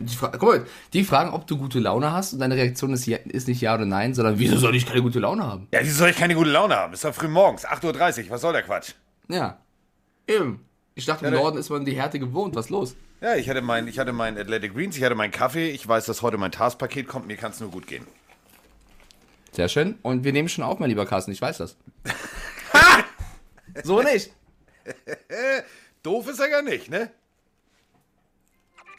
Die, Fra Guck mal, die fragen, ob du gute Laune hast und deine Reaktion ist, ja, ist nicht ja oder nein, sondern wieso soll ich keine gute Laune haben? Ja, wieso soll ich keine gute Laune haben? Ist doch früh morgens, 8.30 Uhr, was soll der Quatsch? Ja. Eben. Ich dachte, im Ja, Norden ist man die Härte gewohnt. Was los? Ja, ich hatte mein, ich hatte mein Athletic Greens, ich hatte meinen Kaffee, ich weiß, dass heute mein Taskpaket kommt, mir kann es nur gut gehen. Sehr schön. Und wir nehmen schon auf, mein lieber Carsten, ich weiß das. so nicht. Doof ist er ja nicht, ne?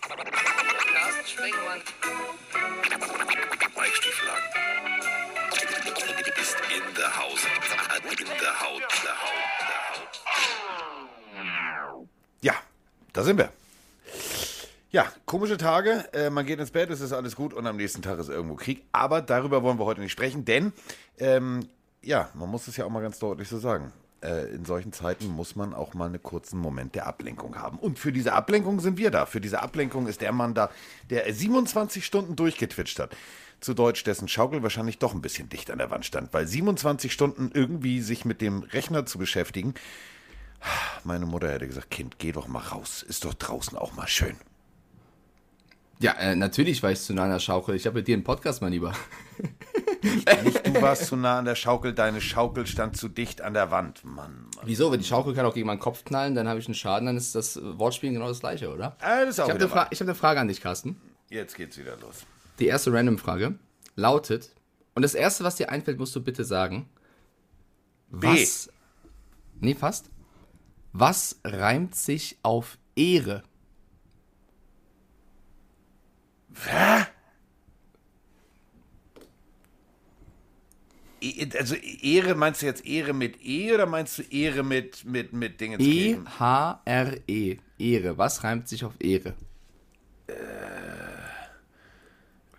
Carsten Springmann. Weichstieflagen. Ist in der Haus. In der Haut. Der Haut. Der Haut. Ja, da sind wir. Ja, komische Tage. Äh, man geht ins Bett, es ist alles gut und am nächsten Tag ist irgendwo Krieg. Aber darüber wollen wir heute nicht sprechen, denn ähm, ja, man muss es ja auch mal ganz deutlich so sagen. Äh, in solchen Zeiten muss man auch mal einen kurzen Moment der Ablenkung haben. Und für diese Ablenkung sind wir da. Für diese Ablenkung ist der Mann da, der 27 Stunden durchgetwitcht hat. Zu Deutsch, dessen Schaukel wahrscheinlich doch ein bisschen dicht an der Wand stand, weil 27 Stunden irgendwie sich mit dem Rechner zu beschäftigen. Meine Mutter hätte gesagt, Kind, geh doch mal raus. Ist doch draußen auch mal schön. Ja, äh, natürlich war ich zu nah an der Schaukel. Ich habe mit dir einen Podcast, mein Lieber. Nicht du warst zu nah an der Schaukel, deine Schaukel stand zu dicht an der Wand. Mann, Mann. Wieso? Wenn die Schaukel kann auch gegen meinen Kopf knallen, dann habe ich einen Schaden, dann ist das Wortspielen genau das gleiche, oder? Ah, das ist auch Ich habe eine, Fra hab eine Frage an dich, Carsten. Jetzt geht's wieder los. Die erste Random-Frage lautet, und das erste, was dir einfällt, musst du bitte sagen. B. Was? Nee, fast. Was reimt sich auf Ehre? Hä? Also Ehre, meinst du jetzt Ehre mit E oder meinst du Ehre mit, mit, mit Dingens E geben? E-H-R-E. Ehre. Was reimt sich auf Ehre?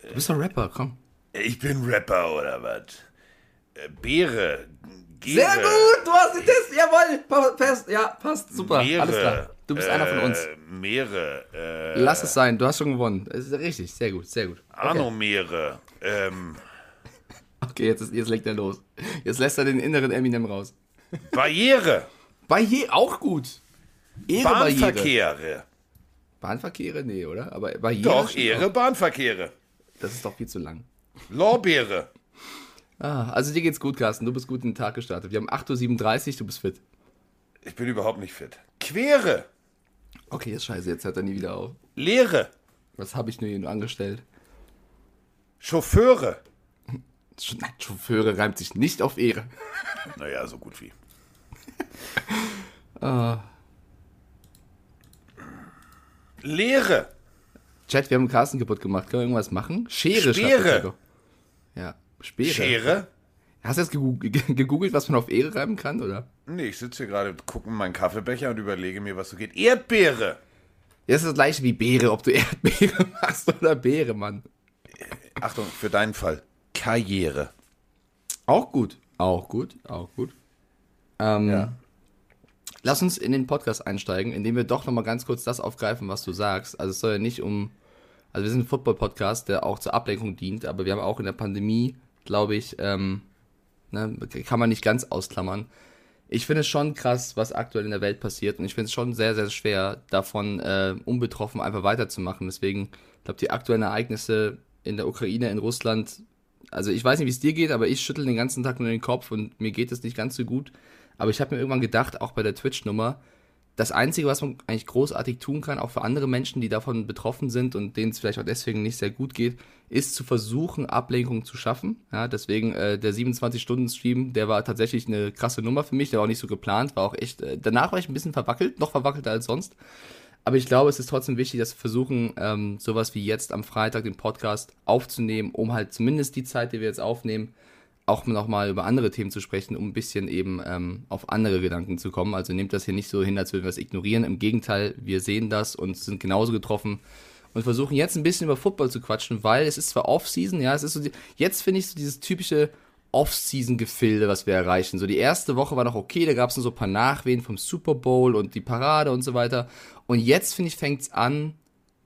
Du bist doch Rapper, komm. Ich bin Rapper oder was? Äh, Beere. Gere, Sehr gut, du hast den Test, jawohl, pa- passt, ja, passt, super, Meere, alles klar. Du bist einer von uns. äh, Meere. Äh, Lass es sein, du hast schon gewonnen. Das ist richtig, sehr gut, sehr gut. Okay, Anomere. Ähm, okay jetzt, ist, jetzt legt er los. Jetzt lässt er den inneren Eminem raus. Barriere. Barriere, auch gut. Ehre, Barriere. Bahnverkehre. Bahnverkehre? Nee, oder? Aber Barriere. Doch, Ehre, auch. Bahnverkehre. Das ist doch viel zu lang. Lorbeere. Ah, also dir geht's gut, Carsten. Du bist gut in den Tag gestartet. Wir haben 8.37 Uhr, du bist fit. Ich bin überhaupt nicht fit. Quere. Okay, ist scheiße, jetzt hört er nie wieder auf. Leere. Was habe ich nur hier nur angestellt? Chauffeure. Chauffeure reimt sich nicht auf Ehre. Naja, so gut wie. Leere. Chat, wir haben Carsten kaputt gemacht. Können wir irgendwas machen? Schere. Chat. Ja, Speere. Schere. Hast du jetzt gegoogelt, was man auf Ehre reimen kann, oder? Nee, ich sitze hier gerade, gucke in meinen Kaffeebecher und überlege mir, was so geht. Erdbeere. Ja, das ist das gleiche wie Beere, ob du Erdbeere machst oder Beere, Mann. Achtung, für deinen Fall. Karriere. Auch gut. Auch gut, auch gut. Ähm, Ja. Lass uns in den Podcast einsteigen, indem wir doch nochmal ganz kurz das aufgreifen, was du sagst. Also es soll ja nicht um. Also wir sind ein Football-Podcast, der auch zur Ablenkung dient, aber wir haben auch in der Pandemie, glaube ich, ähm, ne, kann man nicht ganz ausklammern. Ich finde es schon krass, was aktuell in der Welt passiert und ich finde es schon sehr, sehr schwer, davon äh, unbetroffen einfach weiterzumachen. Deswegen, ich glaube, die aktuellen Ereignisse in der Ukraine, in Russland, also ich weiß nicht, wie es dir geht, aber ich schüttel den ganzen Tag nur den Kopf und mir geht es nicht ganz so gut. Aber ich habe mir irgendwann gedacht, auch bei der Twitch-Nummer, das Einzige, was man eigentlich großartig tun kann, auch für andere Menschen, die davon betroffen sind und denen es vielleicht auch deswegen nicht sehr gut geht, ist zu versuchen, Ablenkung zu schaffen. Ja, deswegen äh, der 27-Stunden-Stream, der war tatsächlich eine krasse Nummer für mich, der war auch nicht so geplant, war auch echt, äh, danach war ich ein bisschen verwackelt, noch verwackelter als sonst. Aber ich glaube, es ist trotzdem wichtig, dass wir versuchen, ähm, sowas wie jetzt am Freitag den Podcast aufzunehmen, um halt zumindest die Zeit, die wir jetzt aufnehmen, auch nochmal über andere Themen zu sprechen, um ein bisschen eben ähm, auf andere Gedanken zu kommen. Also nehmt das hier nicht so hin, als würden wir es ignorieren. Im Gegenteil, wir sehen das und sind genauso getroffen und versuchen jetzt ein bisschen über Football zu quatschen, weil es ist zwar Off-Season, ja, es ist so, die, jetzt finde ich so dieses typische Off-Season-Gefilde, was wir erreichen. So die erste Woche war noch okay, da gab es nur so ein paar Nachwehen vom Super Bowl und die Parade und so weiter. Und jetzt, finde ich, fängt es an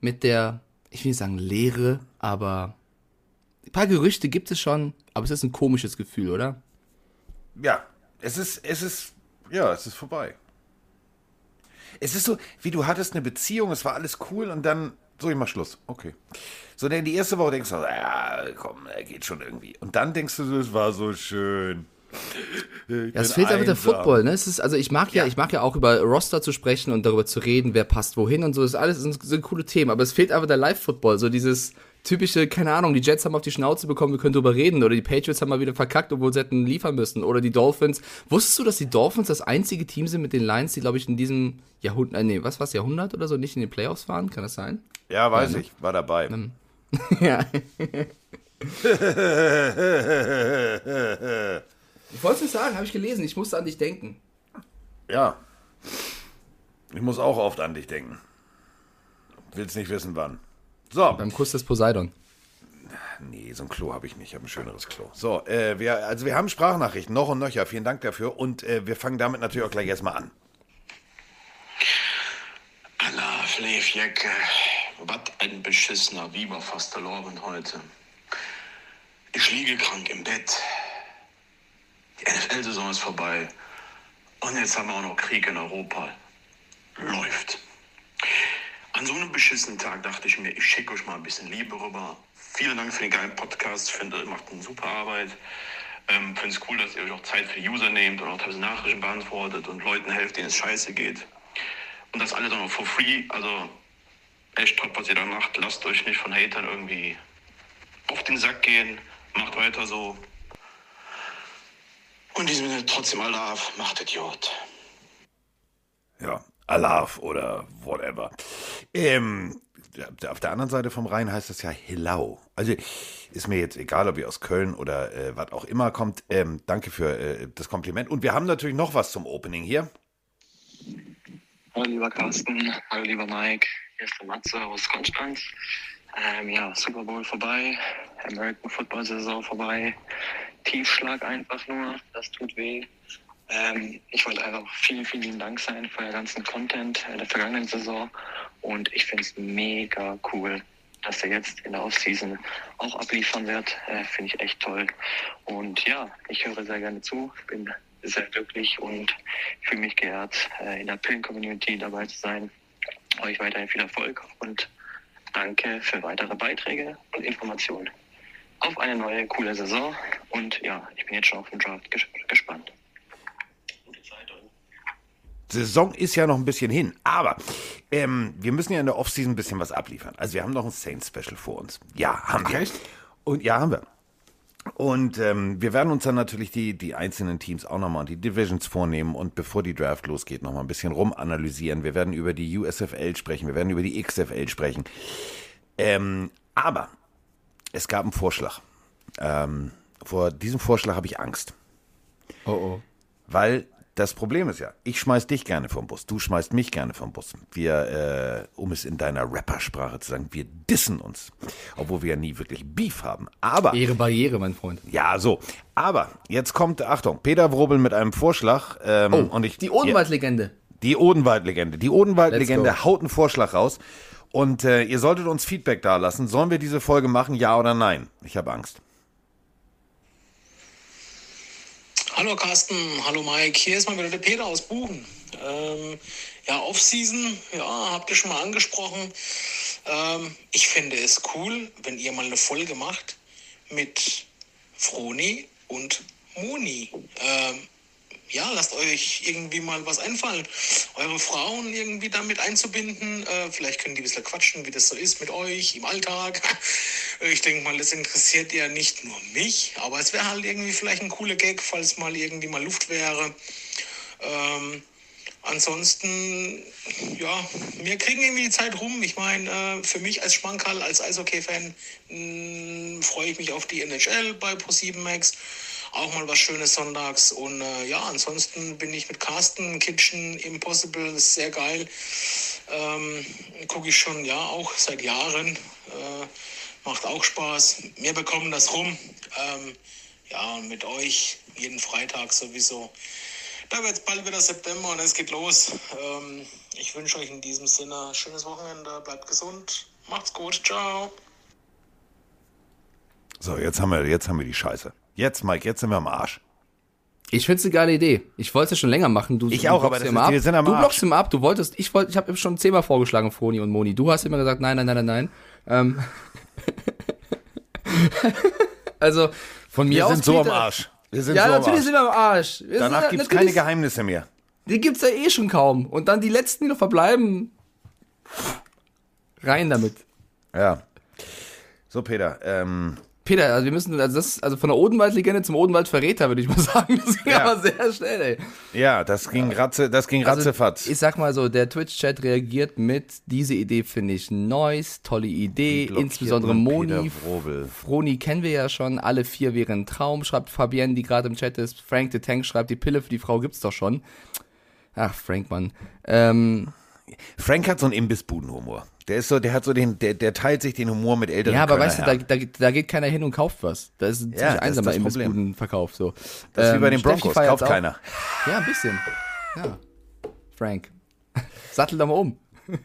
mit der, ich will nicht sagen Leere, aber ein paar Gerüchte gibt es schon, aber es ist ein komisches Gefühl, oder? Ja, es ist, es ist, ja, es ist vorbei. Es ist so, wie du hattest eine Beziehung, es war alles cool und dann So, ich mach Schluss. Okay. So, denn die erste Woche denkst du, ja, komm, er geht schon irgendwie. Und dann denkst du, es war so schön. Ja, es fehlt einfach der Football, ne? Es ist, also ich mag ja, ich mag ja auch über Roster zu sprechen und darüber zu reden, wer passt wohin und so. Das ist alles sind, sind coole Themen, aber es fehlt einfach der Live-Football, so dieses typische, keine Ahnung, die Jets haben auf die Schnauze bekommen, wir können drüber reden, oder die Patriots haben mal wieder verkackt, obwohl sie hätten liefern müssen, oder die Dolphins. Wusstest du, dass die Dolphins das einzige Team sind mit den Lions, die, glaube ich, in diesem Jahrhundert, äh, nee, was war's, Jahrhundert oder so, nicht in den Playoffs waren? Kann das sein? Ja, weiß ich, war dabei. ja. ich wollte es sagen, habe ich gelesen, ich musste an dich denken. Ja. Ich muss auch oft an dich denken. Willst nicht wissen, wann. So. Beim Kuss des Poseidon. Nee, so ein Klo habe ich nicht. Ich habe ein schöneres Klo. So, äh, wir, also wir haben Sprachnachrichten, noch und nöcher. Vielen Dank dafür. Und äh, wir fangen damit natürlich auch gleich erstmal an. Allah, Fleefjecke. Was ein beschissener Wieber fast verloren heute. Ich liege krank im Bett. Die NFL-Saison ist vorbei. Und jetzt haben wir auch noch Krieg in Europa. Läuft. An so einem beschissenen Tag dachte ich mir, ich schicke euch mal ein bisschen Liebe rüber. Vielen Dank für den geilen Podcast. Finde, ihr macht eine super Arbeit. Ähm, Finde es cool, dass ihr euch auch Zeit für User nehmt und auch teilweise Nachrichten beantwortet und Leuten helft, denen es scheiße geht. Und das alles auch noch for free. Also echt top, was ihr da macht. Lasst euch nicht von Hatern irgendwie auf den Sack gehen. Macht weiter so. Und diesem Sinne trotzdem Allah, macht Idiot. Ja, Alaf oder whatever. Ähm, auf der anderen Seite vom Rhein heißt das ja Hillau. Also ist mir jetzt egal, ob ihr aus Köln oder äh, was auch immer kommt. Ähm, danke für äh, das Kompliment. Und wir haben natürlich noch was zum Opening hier. Hallo lieber Carsten, hallo lieber Mike, hier ist der Matze aus Konstanz. Ähm, ja, Super Bowl vorbei, American Football Saison vorbei, Tiefschlag einfach nur, das tut weh. Ähm, ich wollte einfach vielen, vielen Dank sein für den ganzen Content der vergangenen Saison und ich finde es mega cool, dass er jetzt in der Offseason auch abliefern wird. Äh, finde ich echt toll. Und ja, ich höre sehr gerne zu, bin sehr glücklich und fühle mich geehrt, äh, in der Pillen-Community dabei zu sein. Euch weiterhin viel Erfolg und danke für weitere Beiträge und Informationen. Auf eine neue, coole Saison und ja, ich bin jetzt schon auf den Draft ges gespannt. Saison ist ja noch ein bisschen hin, aber ähm, wir müssen ja in der Offseason ein bisschen was abliefern. Also wir haben noch ein Saints-Special vor uns. Ja, haben wir. Echt? Und ja, haben wir. Und ähm, wir werden uns dann natürlich die, die einzelnen Teams auch nochmal die Divisions vornehmen und bevor die Draft losgeht, nochmal ein bisschen rumanalysieren. Wir werden über die USFL sprechen, wir werden über die XFL sprechen. Ähm, aber es gab einen Vorschlag. Ähm, vor diesem Vorschlag habe ich Angst. Oh oh. Weil das Problem ist ja, ich schmeiß dich gerne vom Bus, du schmeißt mich gerne vom Bus. Wir, äh, um es in deiner Rappersprache zu sagen, wir dissen uns. Obwohl wir ja nie wirklich Beef haben. Aber, Ehre Barriere, mein Freund. ja, so. Aber, jetzt kommt, Achtung, Peter Wrobel mit einem Vorschlag. Ähm, Oh, und ich, die Odenwald-Legende. die Odenwald-Legende. Die Odenwald-Legende haut einen Vorschlag raus. Und äh, ihr solltet uns Feedback dalassen. Sollen wir diese Folge machen, ja oder nein? Ich habe Angst. Hallo Carsten, hallo Mike, hier ist mal wieder der Peter aus Buchen. Ähm, ja, Off-Season, ja, habt ihr schon mal angesprochen. Ähm, ich finde es cool, wenn ihr mal eine Folge macht mit Froni und Moni. Ähm, ja, lasst euch irgendwie mal was einfallen. Eure Frauen irgendwie damit einzubinden. Äh, vielleicht können die ein bisschen quatschen, wie das so ist mit euch im Alltag. Ich denke mal, das interessiert ja nicht nur mich, aber es wäre halt irgendwie vielleicht ein cooler Gag, falls mal irgendwie mal Luft wäre. Ähm, ansonsten, ja, wir kriegen irgendwie die Zeit rum. Ich meine, äh, für mich als Schmankerl, als Eishockey-Fan, mh, freue ich mich auf die NHL bei Pro7 Max. Auch mal was Schönes sonntags. Und äh, ja, ansonsten bin ich mit Carsten, Kitchen, Impossible, ist sehr geil. Ähm, Gucke ich schon, ja, auch seit Jahren. Äh, macht auch Spaß. Wir bekommen das rum. Ähm, ja, mit euch jeden Freitag sowieso. Da wird es bald wieder September und es geht los. Ähm, ich wünsche euch in diesem Sinne schönes Wochenende. Bleibt gesund. Macht's gut. Ciao. So, jetzt haben wir, jetzt haben wir die Scheiße. Jetzt, Mike, jetzt sind wir am Arsch. Ich find's eine geile Idee. Ich wollte es ja schon länger machen. Du, Ich du auch, aber das ist- ab. wir sind am Du Arsch. blockst immer ab. Du wolltest, ich wollte, ich habe schon zehnmal vorgeschlagen, Froni und Moni. Du hast immer gesagt, nein, nein, nein, nein, nein. Ähm, also von mir Wir aus. sind so am Arsch. Wir sind Ja, so am natürlich Arsch. sind wir am Arsch. Wir Danach sind, gibt's keine Geheimnisse mehr. Die gibt's ja eh schon kaum. Und dann die letzten, die noch verbleiben. Rein damit. Ja. So, Peter, ähm, Peter, also wir müssen, also das, also von der Odenwald-Legende zum Odenwald-Verräter, würde ich mal sagen. Das ging Ja. aber sehr schnell, ey. ja, das ging ratze, das ging Also, ratzefatz. ich sag mal so, der Twitch-Chat reagiert mit, diese Idee finde ich nice, tolle Idee, insbesondere Moni. Froni kennen wir ja schon, alle vier wären ein Traum, schreibt Fabienne, die gerade im Chat ist. Frank the Tank schreibt, die Pille für die Frau gibt's doch schon. Ach, Frank, Mann. Ähm, Frank hat so einen Imbissbudenhumor. Der ist so, der hat so den, der, der teilt sich den Humor mit älteren ja, aber Kölner weißt du, da, da, da geht keiner hin und kauft was. Da ist ein Ja, ziemlich das ist einsamer. Imbissbudenverkauf. So. Das ist wie Ähm, bei den Steffi Broncos, kauft auch. keiner. Ja, ein bisschen. Ja. Frank. Sattel doch mal um.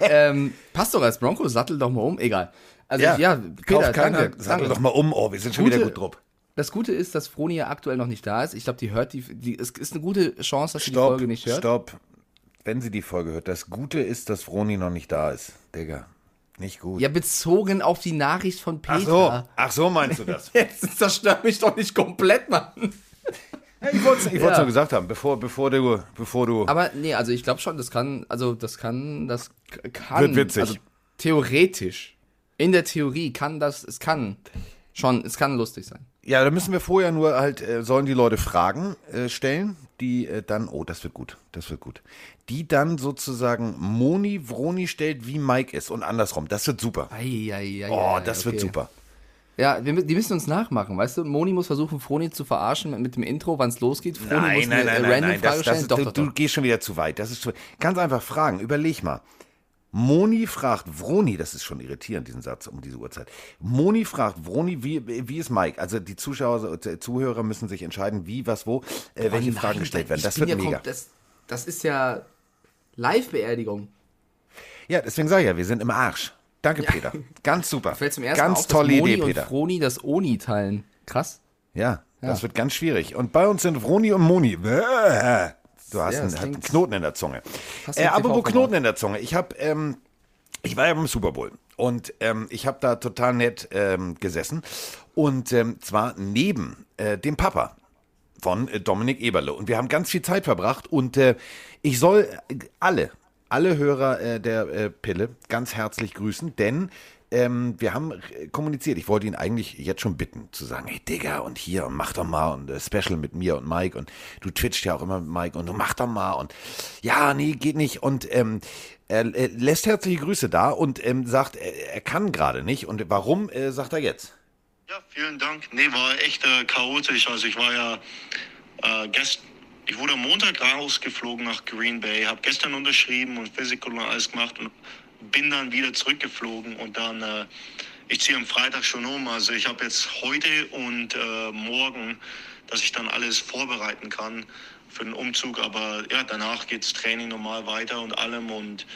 ähm, passt doch als Broncos, sattel doch mal um. Egal. Also ja, ja Peter, kauft keiner. danke, danke. doch mal um, oh, wir sind schon Gute- wieder gut drauf. Das Gute ist, dass Froni ja aktuell noch nicht da ist. Ich glaube, die hört die, die. Es ist eine gute Chance, dass sie die Folge nicht hört. stopp. Wenn sie die Folge hört, das Gute ist, dass Froni noch nicht da ist. Digga, nicht gut. Ja, bezogen auf die Nachricht von Peter. ach so, ach so meinst du das? Jetzt zerstört mich doch nicht komplett, Mann. Ich wollte es Ja. nur gesagt haben, bevor, bevor du, bevor du. Aber nee, also ich glaube schon, das kann, also das kann, das kann. Wird witzig. Also theoretisch. In der Theorie kann das, es kann schon, es kann lustig sein. Ja, da müssen wir vorher nur halt, äh, sollen die Leute Fragen äh, stellen, die äh, dann, oh, das wird gut, das wird gut. Die dann sozusagen Moni Vroni stellt, wie Mike ist und andersrum. Das wird super. Eieiei, Oh, das wird super. Ja, wir, die müssen uns nachmachen, weißt du? Moni muss versuchen, Froni zu verarschen mit, mit dem Intro, wann es losgeht. Froni Nein, muss nein, eine nein, nein, random nein. Frage Das, stellen. das ist, doch, du, doch, du doch. gehst schon wieder zu weit. Das ist zu, ganz einfach Fragen. Überleg mal. Moni fragt Vroni, das ist schon irritierend, diesen Satz um diese Uhrzeit. Moni fragt Vroni, wie, wie ist Mike? Also die Zuschauer, äh, Zuhörer müssen sich entscheiden, wie, was, wo, äh, welche Nein, Fragen gestellt werden. Das wird ja mega. Das, das ist ja Live-Beerdigung. Ja, deswegen sage ich ja, wir sind im Arsch. Danke, Peter. Ganz super. Fällt zum ersten ganz auf, tolle dass Moni Idee, und Peter. Froni das Oni teilen. Krass. Ja, das wird ganz schwierig. Und bei uns sind Vroni und Moni. Bäh. Du hast Ja, einen, einen Knoten in der Zunge. Äh, apropos? Knoten in der Zunge. Ich habe, ähm, ich war ja beim Super Bowl und ähm, ich habe da total nett ähm, gesessen und ähm, zwar neben äh, dem Papa von äh, Dominik Eberle und wir haben ganz viel Zeit verbracht und äh, ich soll äh, alle, alle Hörer äh, der äh, Pille ganz herzlich grüßen, denn ähm, wir haben äh, kommuniziert. Ich wollte ihn eigentlich jetzt schon bitten, zu sagen, hey Digga, und hier, und mach doch mal und äh, Special mit mir und Mike und du twitchst ja auch immer mit Mike und du mach doch mal und ja, nee, geht nicht und ähm, er äh, lässt herzliche Grüße da und ähm, sagt, er, er kann gerade nicht und warum, äh, sagt er jetzt. Ja, vielen Dank. Nee, war echt äh, chaotisch. Also ich war ja äh, gest ich wurde am Montag rausgeflogen nach Green Bay, habe gestern unterschrieben und Physical und alles gemacht und bin dann wieder zurückgeflogen und dann äh, ich ziehe am Freitag schon um. Also ich habe jetzt heute und äh, morgen, dass ich dann alles vorbereiten kann für den Umzug. Aber ja, danach geht's Training normal weiter und allem und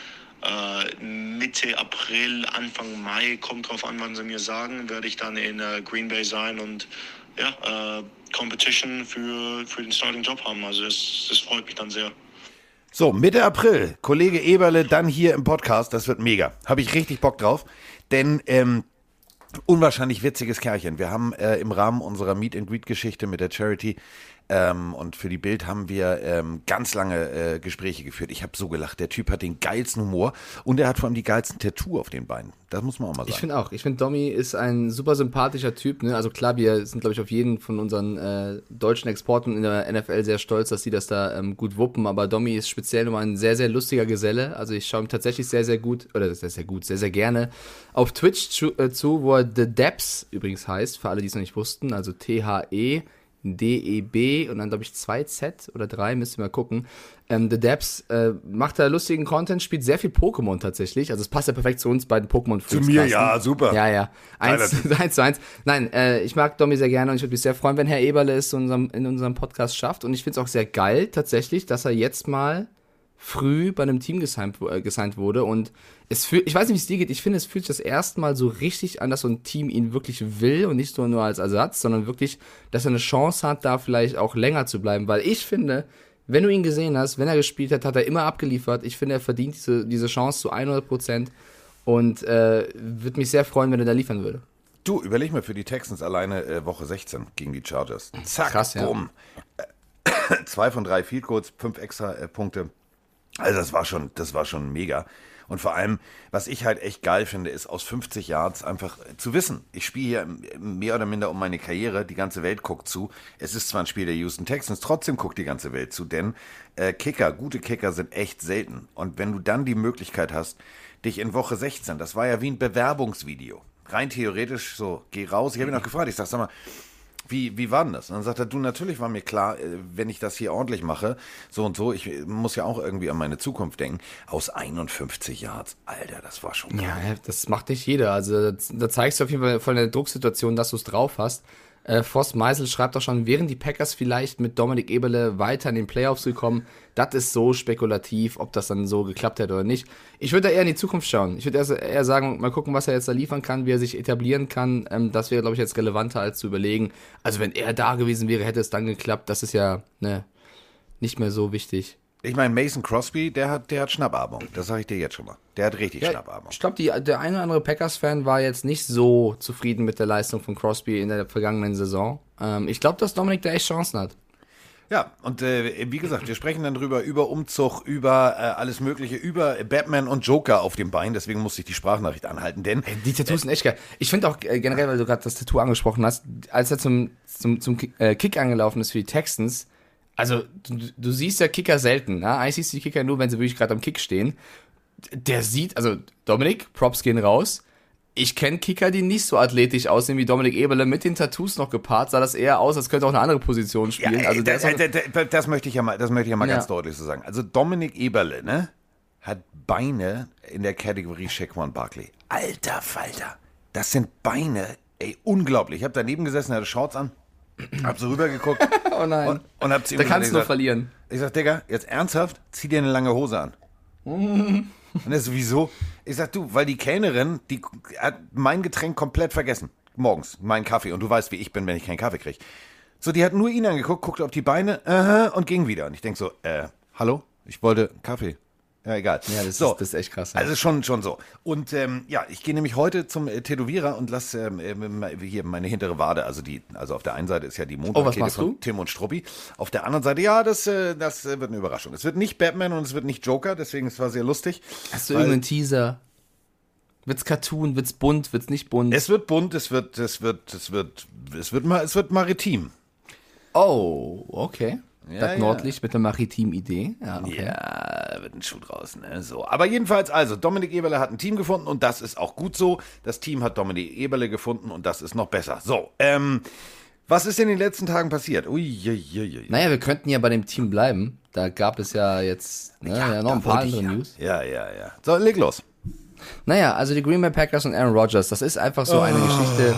äh, Mitte April, Anfang Mai, kommt drauf an, wann sie mir sagen, werde ich dann in äh, Green Bay sein und ja, äh, Competition für, für den Starting Job haben. Also das, das freut mich dann sehr. So, Mitte April, Kollege Eberle dann hier im Podcast, das wird mega. Habe ich richtig Bock drauf, denn ähm, unwahrscheinlich witziges Kerlchen. Wir haben äh, im Rahmen unserer Meet and Greet Geschichte mit der Charity ähm, und für die Bild haben wir ähm, ganz lange äh, Gespräche geführt. Ich habe so gelacht. Der Typ hat den geilsten Humor und er hat vor allem die geilsten Tattoo auf den Beinen. Das muss man auch mal sagen. Ich finde auch. Ich finde, Domi ist ein super sympathischer Typ. Ne? Also klar, wir sind, glaube ich, auf jeden von unseren äh, deutschen Exporten in der NFL sehr stolz, dass sie das da ähm, gut wuppen. Aber Domi ist speziell nochmal ein sehr, sehr lustiger Geselle. Also ich schaue ihm tatsächlich sehr, sehr gut, oder sehr, sehr gut, sehr, sehr gerne auf Twitch zu, äh, zu wo er The Depps übrigens heißt, für alle, die es noch nicht wussten. Also T-H-E. D-E-B und dann glaube ich 2Z oder 3, müsst ihr mal gucken. Ähm, The Depths äh, macht da lustigen Content, spielt sehr viel Pokémon tatsächlich. Also es passt ja perfekt zu uns beiden pokémon Zu mir, ja, super. Ja, ja. Eins, eins zu eins. Nein, äh, ich mag Domi sehr gerne und ich würde mich sehr freuen, wenn Herr Eberle es in unserem, in unserem Podcast schafft. Und ich finde es auch sehr geil tatsächlich, dass er jetzt mal früh bei einem Team gesigned, äh, gesigned wurde und es fühlt, ich weiß nicht, wie es dir geht, ich finde, es fühlt sich das erste Mal so richtig an, dass so ein Team ihn wirklich will und nicht so nur als Ersatz, sondern wirklich, dass er eine Chance hat, da vielleicht auch länger zu bleiben, weil ich finde, wenn du ihn gesehen hast, wenn er gespielt hat, hat er immer abgeliefert. Ich finde, er verdient diese, diese Chance zu 100 Prozent und äh, würde mich sehr freuen, wenn er da liefern würde. Du, überleg mal für die Texans alleine äh, Woche 16 gegen die Chargers. Zack, Krass, ja. bumm. Äh, zwei von drei Field Goals, fünf extra äh, Punkte. Also das war schon, das war schon mega. Und vor allem, was ich halt echt geil finde, ist aus 50 Yards einfach zu wissen, ich spiele hier mehr oder minder um meine Karriere, die ganze Welt guckt zu. Es ist zwar ein Spiel der Houston Texans, trotzdem guckt die ganze Welt zu, denn äh, Kicker, gute Kicker sind echt selten. Und wenn du dann die Möglichkeit hast, dich in Woche 16, das war ja wie ein Bewerbungsvideo, rein theoretisch so, geh raus. Ich habe ihn auch gefragt, ich sag, sag mal, wie, wie war denn das? Und dann sagt er, du, natürlich war mir klar, äh, wenn ich das hier ordentlich mache, so und so, ich muss ja auch irgendwie an meine Zukunft denken. Aus 51 Yards, Alter, das war schon Ja, das macht nicht jeder. Also da zeigst du auf jeden Fall von der Drucksituation, dass du es drauf hast. Äh, Voss Meisel schreibt auch schon, wären die Packers vielleicht mit Dominik Eberle weiter in den Playoffs gekommen? Das ist so spekulativ, ob das dann so geklappt hätte oder nicht. Ich würde da eher in die Zukunft schauen. Ich würde eher, sagen, mal gucken, was er jetzt da liefern kann, wie er sich etablieren kann. Ähm, das wäre, glaube ich, jetzt relevanter als zu überlegen. Also wenn er da gewesen wäre, hätte es dann geklappt. Das ist ja ne, nicht mehr so wichtig. Ich meine, Mason Crosby, der hat, der hat Schnappatmung. Das sage ich dir jetzt schon mal. Der hat richtig Schnappatmung. Ich glaube, der eine oder andere Packers-Fan war jetzt nicht so zufrieden mit der Leistung von Crosby in der vergangenen Saison. Ähm, ich glaube, dass Dominik da echt Chancen hat. Ja, und äh, wie gesagt, wir sprechen dann drüber, über Umzug, über äh, alles Mögliche, über Batman und Joker auf dem Bein. Deswegen musste ich die Sprachnachricht anhalten, denn Die Tattoos sind echt geil. Ich finde auch äh, generell, weil du gerade das Tattoo angesprochen hast, als er zum, zum, zum Kick, äh, Kick angelaufen ist für die Texans, also du, du siehst ja Kicker selten. Ne? Eigentlich siehst du die Kicker nur, wenn sie wirklich gerade am Kick stehen. Der sieht, also Dominik, Props gehen raus. Ich kenne Kicker, die nicht so athletisch aussehen wie Dominik Eberle. Mit den Tattoos noch gepaart sah das eher aus, als könnte auch eine andere Position Ja, spielen. ey, also der das, auch, das, das, das möchte ich ja mal, das möchte ich ja mal Ja. ganz deutlich so sagen. Also Dominik Eberle, ne, hat Beine in der Kategorie Shaquan Barkley. Alter Falter, das sind Beine, ey, unglaublich. Ich habe daneben gesessen, hatte Shorts an, hab so rübergeguckt oh nein. und, und hab zu ihm da kannst du nur verlieren. Ich sag, Digga, jetzt ernsthaft, zieh dir eine lange Hose an. Und er so, wieso? Ich sag, du, weil die Kellnerin, die hat mein Getränk komplett vergessen. Morgens, meinen Kaffee. Und du weißt, wie ich bin, wenn ich keinen Kaffee krieg. So, die hat nur ihn angeguckt, guckte auf die Beine, aha, und ging wieder. Und ich denk so, äh, hallo? Ich wollte Kaffee. Ja, egal. Ja, das, so. ist, das ist echt krass. Ja. Also schon, schon so. Und ähm, ja, ich gehe nämlich heute zum äh, Tätowierer und lasse ähm, ähm, hier meine hintere Wade, also die, also auf der einen Seite ist ja die Oh, Mondrakete machst von du? Tim und Struppi. Auf der anderen Seite, ja, das, äh, das äh, wird eine Überraschung. Es wird nicht Batman und es wird nicht Joker, deswegen es war sehr lustig. Hast du weil- irgendeinen Teaser? Wird's Cartoon, wird's bunt, wird's nicht bunt? Es wird bunt, es wird, es wird, es wird, es wird, ma- es wird maritim. oh, okay. Ja, das ja. Nordlicht mit der maritimen Idee. Ja, okay. Ja, wird ein Schuh draus, ne? So. Aber jedenfalls, also, Dominik Eberle hat ein Team gefunden und das ist auch gut so. Das Team hat Dominik Eberle gefunden und das ist noch besser. So, ähm, was ist in den letzten Tagen passiert? Ui, ui, ui. Naja, wir könnten ja bei dem Team bleiben. Da gab es ja jetzt ne, ja, noch da ein paar andere ja. News. Ja, ja, ja. So, leg los. Naja, also die Green Bay Packers und Aaron Rodgers, das ist einfach so eine Geschichte,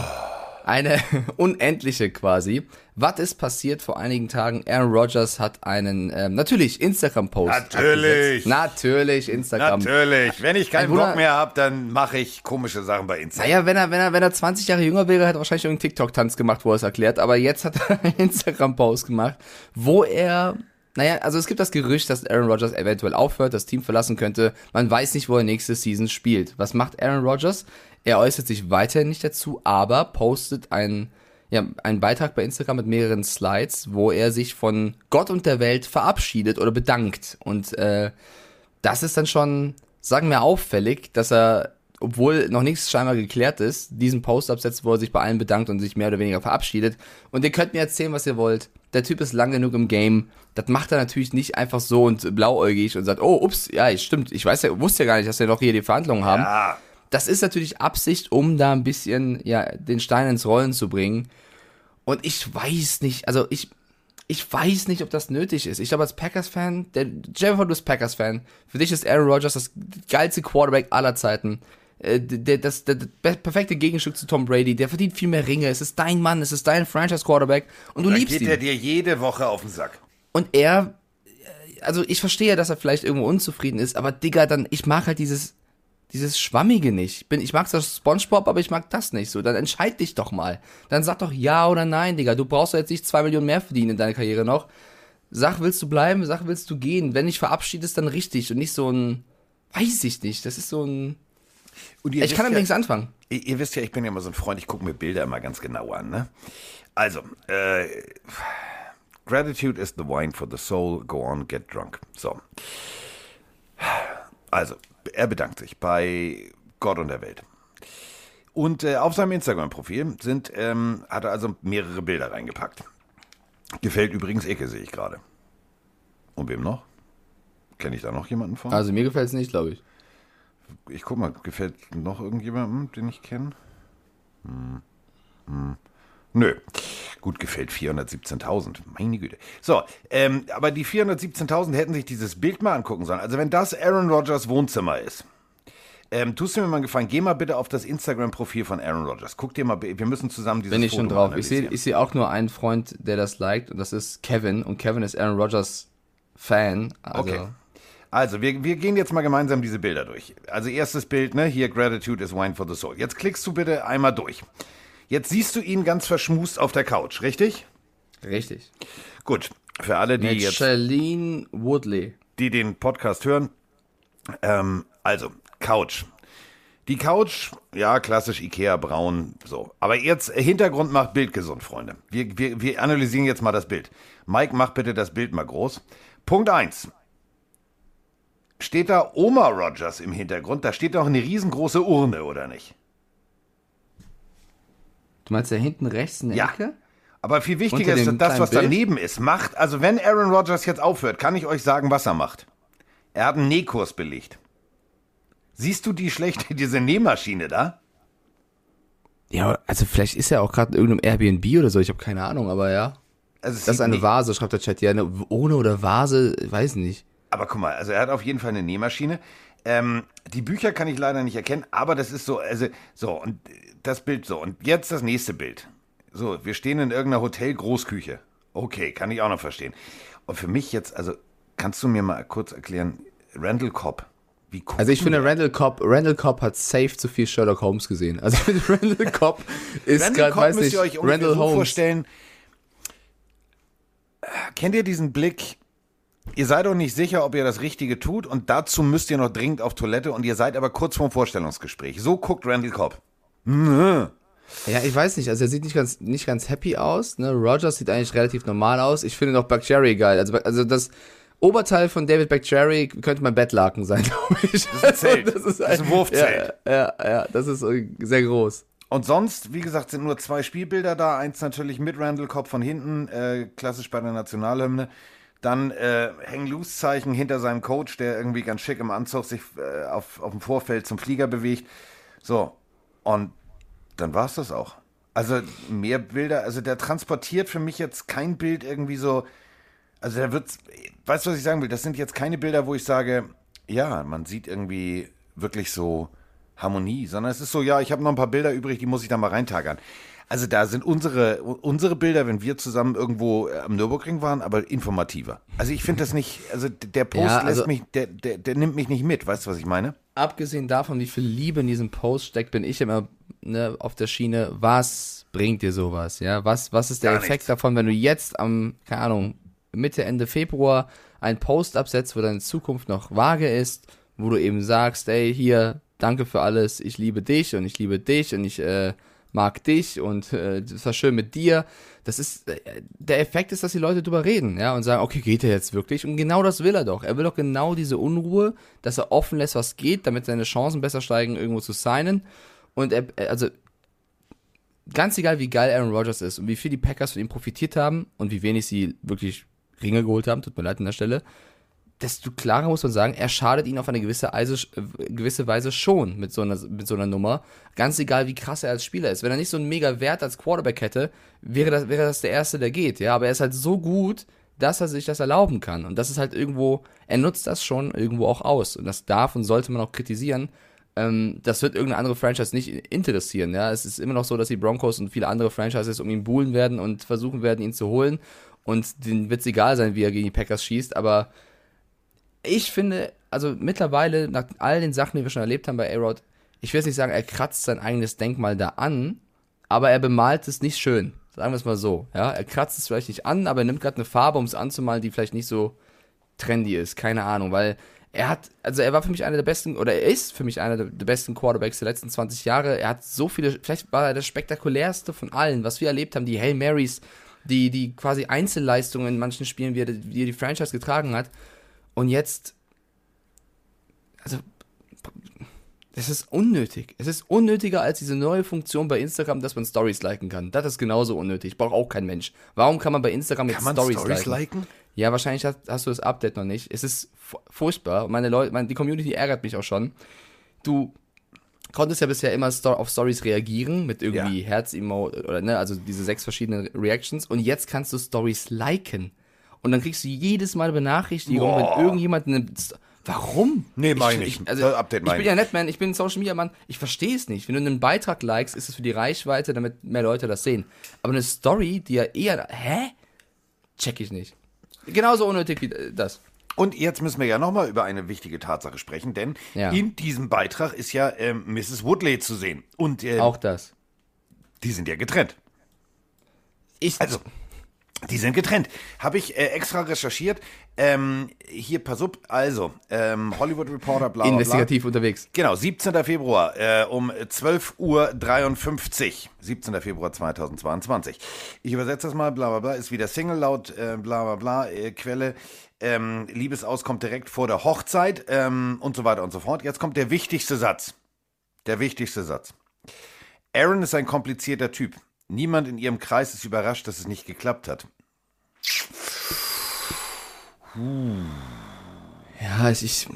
eine unendliche quasi. Was ist passiert vor einigen Tagen? Aaron Rodgers hat einen, ähm, natürlich, Instagram-Post. Natürlich. abgesetzt. Natürlich, Instagram. Natürlich. Wenn ich keinen Bock mehr habe, dann mache ich komische Sachen bei Instagram. Naja, wenn er, wenn er, wenn er 20 Jahre jünger wäre, hätte er wahrscheinlich irgendeinen TikTok-Tanz gemacht, wo er es erklärt. Aber jetzt hat er einen Instagram-Post gemacht, wo er, naja, also es gibt das Gerücht, dass Aaron Rodgers eventuell aufhört, das Team verlassen könnte. Man weiß nicht, wo er nächste Season spielt. Was macht Aaron Rodgers? Er äußert sich weiterhin nicht dazu, aber postet einen, ja, einen Beitrag bei Instagram mit mehreren Slides, wo er sich von Gott und der Welt verabschiedet oder bedankt. Und äh, das ist dann schon, sagen wir, auffällig, dass er, obwohl noch nichts scheinbar geklärt ist, diesen Post absetzt, wo er sich bei allen bedankt und sich mehr oder weniger verabschiedet. Und ihr könnt mir erzählen, was ihr wollt. Der Typ ist lang genug im Game. Das macht er natürlich nicht einfach so und blauäugig und sagt, oh, ups, ja, stimmt. Ich weiß ja, wusste ja gar nicht, dass wir noch hier die Verhandlungen haben. Ja. Das ist natürlich Absicht, um da ein bisschen, ja, den Stein ins Rollen zu bringen. Und ich weiß nicht, also ich, ich weiß nicht, ob das nötig ist. Ich glaube, als Packers-Fan, der Jeff du bist Packers-Fan, für dich ist Aaron Rodgers das geilste Quarterback aller Zeiten. Äh, Der, das, der, der perfekte Gegenstück zu Tom Brady, der verdient viel mehr Ringe. Es ist dein Mann, es ist dein Franchise-Quarterback und du Dann liebst geht ihn. er dir jede Woche auf den Sack. Und er, also ich verstehe dass er vielleicht irgendwo unzufrieden ist, aber Digga, dann, ich mag halt dieses, dieses Schwammige nicht. Ich, bin, ich mag das Spongebob, aber ich mag das nicht so. Dann entscheid dich doch mal. Dann sag doch ja oder nein, Digga. Du brauchst doch jetzt nicht zwei Millionen mehr verdienen in deiner Karriere noch. Sag, willst du bleiben? Sag, willst du gehen? Wenn nicht verabschiedest, dann richtig und nicht so ein, weiß ich nicht. Das ist so ein, ich kann damit ja, nichts anfangen. Ihr, ihr wisst ja, ich bin ja immer so ein Freund, ich gucke mir Bilder immer ganz genau an. Ne? Also, äh, Gratitude is the wine for the soul. Go on, get drunk. So. Also, er bedankt sich bei Gott und der Welt. Und äh, auf seinem Instagram-Profil sind, ähm, hat er also mehrere Bilder reingepackt. Gefällt übrigens Ecke, sehe ich gerade. Und wem noch? Kenne ich da noch jemanden von? Also mir gefällt es nicht, glaube ich. Ich guck mal, gefällt noch irgendjemandem, den ich kenne? Hm. Hm. Nö. Gut, gefällt 417.000. Meine Güte. So, ähm, aber die 417.000 hätten sich dieses Bild mal angucken sollen. Also wenn das Aaron Rodgers Wohnzimmer ist, ähm, tust du mir mal einen gefallen, geh mal bitte auf das Instagram-Profil von Aaron Rodgers. Guck dir mal, wir müssen zusammen dieses Bin ich Foto schon drauf. Ich sehe ich seh auch nur einen Freund, der das liked und das ist Kevin. Und Kevin ist Aaron Rodgers Fan. Also, Okay. Also, wir, wir gehen jetzt mal gemeinsam diese Bilder durch. Also, erstes Bild, ne? Hier, Gratitude is wine for the soul. Jetzt klickst du bitte einmal durch. Jetzt siehst du ihn ganz verschmust auf der Couch, richtig? Richtig. Gut. Für alle, die Mit jetzt Charlene Woodley. die den Podcast hören. Ähm, also, Couch. Die Couch, ja, klassisch Ikea braun, so. Aber jetzt, Hintergrund macht Bild gesund, Freunde. Wir, wir, wir analysieren jetzt mal das Bild. Mike, mach bitte das Bild mal groß. Punkt eins. Steht da Oma Rogers im Hintergrund? Da steht doch eine riesengroße Urne, oder nicht? Du meinst da hinten rechts in der Ja. Ecke? Aber viel wichtiger ist das, was Bild? daneben ist. Macht, also wenn Aaron Rodgers jetzt aufhört, kann ich euch sagen, was er macht. Er hat einen Nähkurs belegt. Siehst du die schlechte, diese Nähmaschine da? Ja, also vielleicht ist er auch gerade in irgendeinem Airbnb oder so. Ich habe keine Ahnung, aber ja. Also Das ist eine nicht- Vase, schreibt der Chat. Ja, eine ohne oder Vase, weiß nicht. Aber guck mal, also er hat auf jeden Fall eine Nähmaschine. Ähm, die Bücher kann ich leider nicht erkennen, aber das ist so, also so und das Bild so und jetzt das nächste Bild. So, wir stehen in irgendeiner Hotel-Großküche. Okay, kann ich auch noch verstehen. Und für mich jetzt, also kannst du mir mal kurz erklären, Randall Cobb, wie guckt Also ich finde? Randall Cobb, Randall Cobb hat safe zu viel Sherlock Holmes gesehen. Also ich finde, Randall Cobb ist gerade, weiß müsst nicht, ihr euch Randall so Holmes. vorstellen. Kennt ihr diesen Blick? Ihr seid doch nicht sicher, ob ihr das Richtige tut und dazu müsst ihr noch dringend auf Toilette und ihr seid aber kurz vorm Vorstellungsgespräch. So guckt Randall Cobb. Ja, ich weiß nicht, also er sieht nicht ganz, nicht ganz happy aus. Ne? Rogers sieht eigentlich relativ normal aus. Ich finde noch Bakhtiari geil. Also, also das Oberteil von David Bakhtiari könnte mein Bettlaken sein, glaube ich. Das ist ein Zelt. Das ist, Das ist ein Wurfzelt. Ja, ja, ja, das ist äh, sehr groß. Und sonst, wie gesagt, sind nur zwei Spielbilder da. Eins natürlich mit Randall Cobb von hinten, äh, klassisch bei der Nationalhymne. Dann äh, Hang-Loose-Zeichen hinter seinem Coach, der irgendwie ganz schick im Anzug sich äh, auf, auf dem Vorfeld zum Flieger bewegt. So, und dann war's das auch. Also mehr Bilder, also der transportiert für mich jetzt kein Bild irgendwie so, also der wird, weißt du, was ich sagen will? Das sind jetzt keine Bilder, wo ich sage, ja, man sieht irgendwie wirklich so Harmonie, sondern es ist so, ja, ich habe noch ein paar Bilder übrig, die muss ich da mal reintagern. Also da sind unsere, unsere Bilder, wenn wir zusammen irgendwo äh, am Nürburgring waren, aber informativer. Also ich finde das nicht, also der Post Ja, also- lässt mich, der, der, der nimmt mich nicht mit, weißt du, was ich meine? Abgesehen davon, wie viel Liebe in diesem Post steckt, bin ich immer ne, auf der Schiene, was bringt dir sowas? Ja, was, was ist der Gar Effekt nichts. davon, wenn du jetzt am, keine Ahnung, Mitte, Ende Februar einen Post absetzt, wo deine Zukunft noch vage ist, wo du eben sagst, ey, hier, danke für alles, ich liebe dich und ich liebe dich und ich äh, mag dich und äh, war schön mit dir. Das ist, äh, der Effekt ist, dass die Leute drüber reden, ja, und sagen, okay, geht er jetzt wirklich? Und genau das will er doch. Er will doch genau diese Unruhe, dass er offen lässt, was geht, damit seine Chancen besser steigen, irgendwo zu signen. Und er, er- also, ganz egal, wie geil Aaron Rodgers ist und wie viel die Packers von ihm profitiert haben und wie wenig sie wirklich Ringe geholt haben, tut mir leid an der Stelle, desto klarer muss man sagen, er schadet ihnen auf eine gewisse, Eise, äh, gewisse Weise schon mit so, einer, mit so einer Nummer. Ganz egal, wie krass er als Spieler ist. Wenn er nicht so einen mega Wert als Quarterback hätte, wäre das, wäre das der Erste, der geht. Ja, aber er ist halt so gut, dass er sich das erlauben kann. Und das ist halt irgendwo, er nutzt das schon irgendwo auch aus. Und das darf und sollte man auch kritisieren. Ähm, das wird irgendeine andere Franchise nicht interessieren. Ja, es ist immer noch so, dass die Broncos und viele andere Franchises um ihn buhlen werden und versuchen werden, ihn zu holen. Und denen wird es egal sein, wie er gegen die Packers schießt. Aber ich finde, also mittlerweile, nach all den Sachen, die wir schon erlebt haben bei A-Rod, ich will jetzt nicht sagen, er kratzt sein eigenes Denkmal da an, aber er bemalt es nicht schön. Sagen wir es mal so. Ja, er kratzt es vielleicht nicht an, aber er nimmt gerade eine Farbe, um es anzumalen, die vielleicht nicht so trendy ist. Keine Ahnung, weil er hat, also er war für mich einer der besten, oder er ist für mich einer der, besten Quarterbacks der letzten 20 Jahre. Er hat so viele, vielleicht war er das spektakulärste von allen, was wir erlebt haben, die Hail Marys, die, die quasi Einzelleistungen in manchen Spielen, wie er, er die Franchise getragen hat. Und jetzt, also, es ist unnötig. Es ist unnötiger als diese neue Funktion bei Instagram, dass man Stories liken kann. Das ist genauso unnötig. Braucht auch kein Mensch. Warum kann man bei Instagram jetzt Kann man Stories, Stories liken? liken? Ja, wahrscheinlich hast, hast du das Update noch nicht. Es ist fu- furchtbar. Meine Leute, meine, die Community ärgert mich auch schon. Du konntest ja bisher immer auf Stories reagieren mit irgendwie Ja. Herz-Emote oder ne, also diese sechs verschiedenen Reactions und jetzt kannst du Stories liken. Und dann kriegst du jedes Mal eine Benachrichtigung, Boah. wenn irgendjemand eine Warum? Nee, mach ich nicht. also, Das Update ich bin ich ja nett, man. Ich bin ein Social Media Mann. Ich verstehe es nicht. Wenn du einen Beitrag likest, ist es für die Reichweite, damit mehr Leute das sehen. Aber eine Story, die ja eher. Hä? Check ich nicht. Genauso unnötig wie äh, das. Und jetzt müssen wir ja nochmal über eine wichtige Tatsache sprechen, denn Ja. in diesem Beitrag ist ja ähm, Mrs. Woodley zu sehen. Und äh, Auch das. die sind ja getrennt. Ich, Also, die sind getrennt. Habe ich äh, extra recherchiert. Ähm, hier, pass auf. Also, ähm, Hollywood Reporter, bla, bla, bla. investigativ unterwegs. Genau, 17. Februar äh, um 12.53 Uhr. 17. Februar 2022. Ich übersetze das mal, bla bla bla, ist wieder Single laut äh, bla bla bla, äh, Quelle. Ähm, Liebesaus kommt direkt vor der Hochzeit ähm, und so weiter und so fort. Jetzt kommt der wichtigste Satz. Der wichtigste Satz. Aaron ist ein komplizierter Typ. Niemand in ihrem Kreis ist überrascht, dass es nicht geklappt hat. Ja, ich,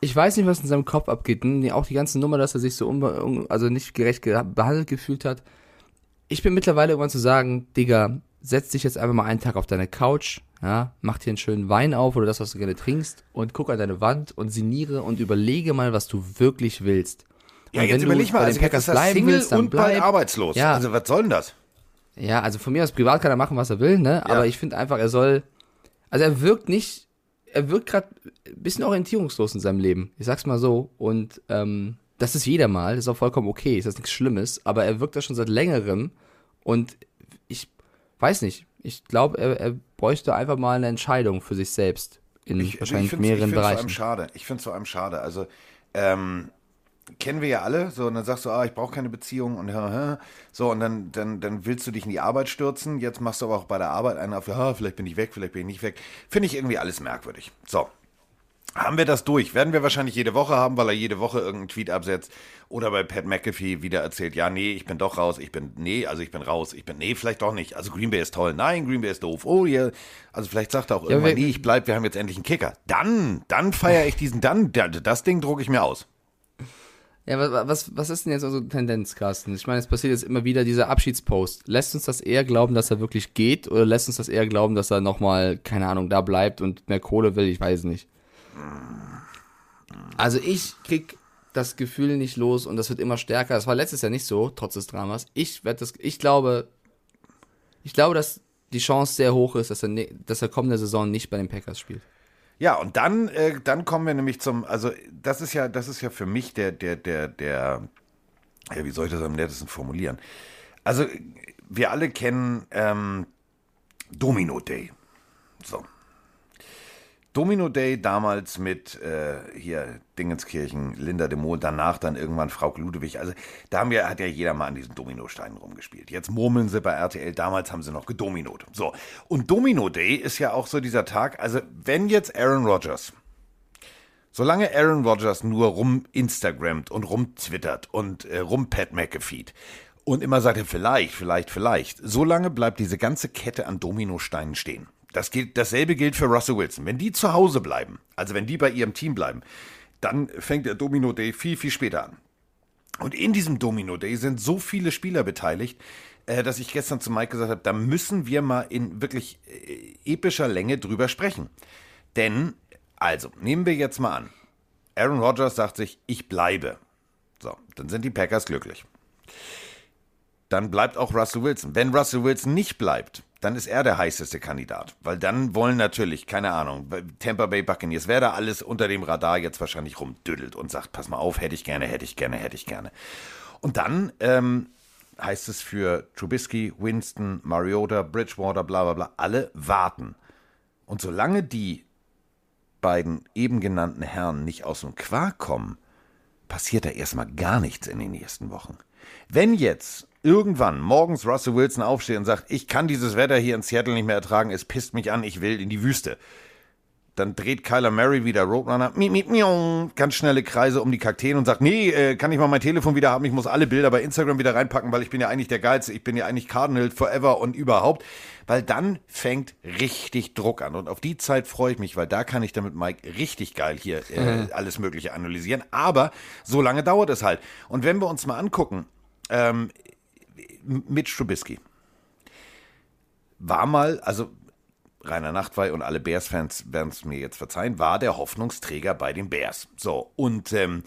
ich. Weiß nicht, was in seinem Kopf abgeht. ne? Auch die ganze Nummer, dass er sich so unbe un- also nicht gerecht ge behandelt gefühlt hat. Ich bin mittlerweile irgendwann zu sagen, Digga, setz dich jetzt einfach mal einen Tag auf deine Couch, ja, mach dir einen schönen Wein auf oder das, was du gerne trinkst und guck an deine Wand und sinniere und überlege mal, was du wirklich willst. Ja, Und jetzt du überleg mal, also jetzt bleiben Single willst, und bald bleib. arbeitslos. Ja. Also was soll denn das? Ja, also von mir aus privat kann er machen, was er will, ne? Aber ich finde einfach, er soll. Also er wirkt nicht. Er wirkt gerade ein bisschen orientierungslos in seinem Leben. Ich sag's mal so. Und ähm, das ist jeder mal. Das ist auch vollkommen okay. Ist das nichts Schlimmes. Aber er wirkt da schon seit längerem. Und ich weiß nicht. Ich glaube, er, er bräuchte einfach mal eine Entscheidung für sich selbst. In wahrscheinlich find's- mehreren ich find's Vor Bereichen. allem schade. Ich finde es vor allem schade. Also, ähm, kennen wir ja alle, so, und dann sagst du, ah, ich brauche keine Beziehung und so, und dann, dann, dann willst du dich in die Arbeit stürzen, jetzt machst du aber auch bei der Arbeit einen auf, ja, vielleicht bin ich weg, vielleicht bin ich nicht weg. Finde ich irgendwie alles merkwürdig. So. Haben wir das durch? Werden wir wahrscheinlich jede Woche haben, weil er jede Woche irgendeinen Tweet absetzt oder bei Pat McAfee wieder erzählt, ja, nee, ich bin doch raus, ich bin, nee, also ich bin raus, ich bin, nee, vielleicht doch nicht. Also Green Bay ist toll, nein, Green Bay ist doof, oh ja. Also vielleicht sagt er auch irgendwann, wir- nee, ich bleib, wir haben jetzt endlich einen Kicker. Dann, dann feiere ich diesen, dann, da- das Ding drucke ich mir aus. Ja, wa- was, was ist denn jetzt unsere Tendenz, Carsten? Ich meine, es passiert jetzt immer wieder dieser Abschiedspost. Lässt uns das eher glauben, dass er wirklich geht oder lässt uns das eher glauben, dass er nochmal, keine Ahnung, da bleibt und mehr Kohle will? Ich weiß nicht. Also ich krieg das Gefühl nicht los und das wird immer stärker. Das war letztes Jahr nicht so, trotz des Dramas. Ich werde das, ich glaube, ich glaube, dass die Chance sehr hoch ist, dass er, ne, dass er kommende Saison nicht bei den Packers spielt. Ja, und dann, äh, dann kommen wir nämlich zum, also das ist ja, das ist ja für mich der, der, der, der, ja, wie soll ich das am nettesten formulieren? Also, wir alle kennen ähm, Domino Day. So. Domino Day damals mit äh, hier Dingenskirchen, Linda de Mol, danach dann irgendwann Frau Ludewig. Also da haben wir, hat ja jeder mal an diesen Dominosteinen rumgespielt. Jetzt murmeln sie bei RTL, damals haben sie noch gedominot. So, und Domino Day ist ja auch so dieser Tag, also wenn jetzt Aaron Rodgers, solange Aaron Rodgers nur rum Instagrammt und rum twittert und äh, rum Pat McAfee und immer sagt vielleicht, vielleicht, vielleicht, solange bleibt diese ganze Kette an Dominosteinen stehen. Das gilt, dasselbe gilt für Russell Wilson. Wenn die zu Hause bleiben, also wenn die bei ihrem Team bleiben, dann fängt der Domino Day viel, viel später an. Und in diesem Domino Day sind so viele Spieler beteiligt, äh, dass ich gestern zu Mike gesagt habe, da müssen wir mal in wirklich äh, epischer Länge drüber sprechen. Denn, also, nehmen wir jetzt mal an, Aaron Rodgers sagt sich, ich bleibe. So, dann sind die Packers glücklich. Dann bleibt auch Russell Wilson. Wenn Russell Wilson nicht bleibt, dann ist er der heißeste Kandidat. Weil dann wollen natürlich, keine Ahnung, Tampa Bay Buccaneers, wer da alles unter dem Radar jetzt wahrscheinlich rumdüdelt und sagt, pass mal auf, hätte ich gerne, hätte ich gerne, hätte ich gerne. Und dann ähm, heißt es für Trubisky, Winston, Mariota, Bridgewater, bla bla bla, alle warten. Und solange die beiden eben genannten Herren nicht aus dem Quark kommen, passiert da erstmal gar nichts in den nächsten Wochen. Wenn jetzt irgendwann morgens Russell Wilson aufsteht und sagt, ich kann dieses Wetter hier in Seattle nicht mehr ertragen, es pisst mich an, ich will in die Wüste, dann dreht Kyler Murray wieder Roadrunner, miep, miep, miep, ganz schnelle Kreise um die Kakteen und sagt, nee, äh, kann ich mal mein Telefon wieder haben, ich muss alle Bilder bei Instagram wieder reinpacken, weil ich bin ja eigentlich der Geilste, ich bin ja eigentlich Cardinal forever und überhaupt, weil dann fängt richtig Druck an und auf die Zeit freue ich mich, weil da kann ich damit Mike richtig geil hier äh, alles mögliche analysieren, aber so lange dauert es halt. Und wenn wir uns mal angucken, ähm, Mitch Trubisky war mal, also Rainer Nachtwey und alle Bears-Fans werden es mir jetzt verzeihen, war der Hoffnungsträger bei den Bears. So, und ähm,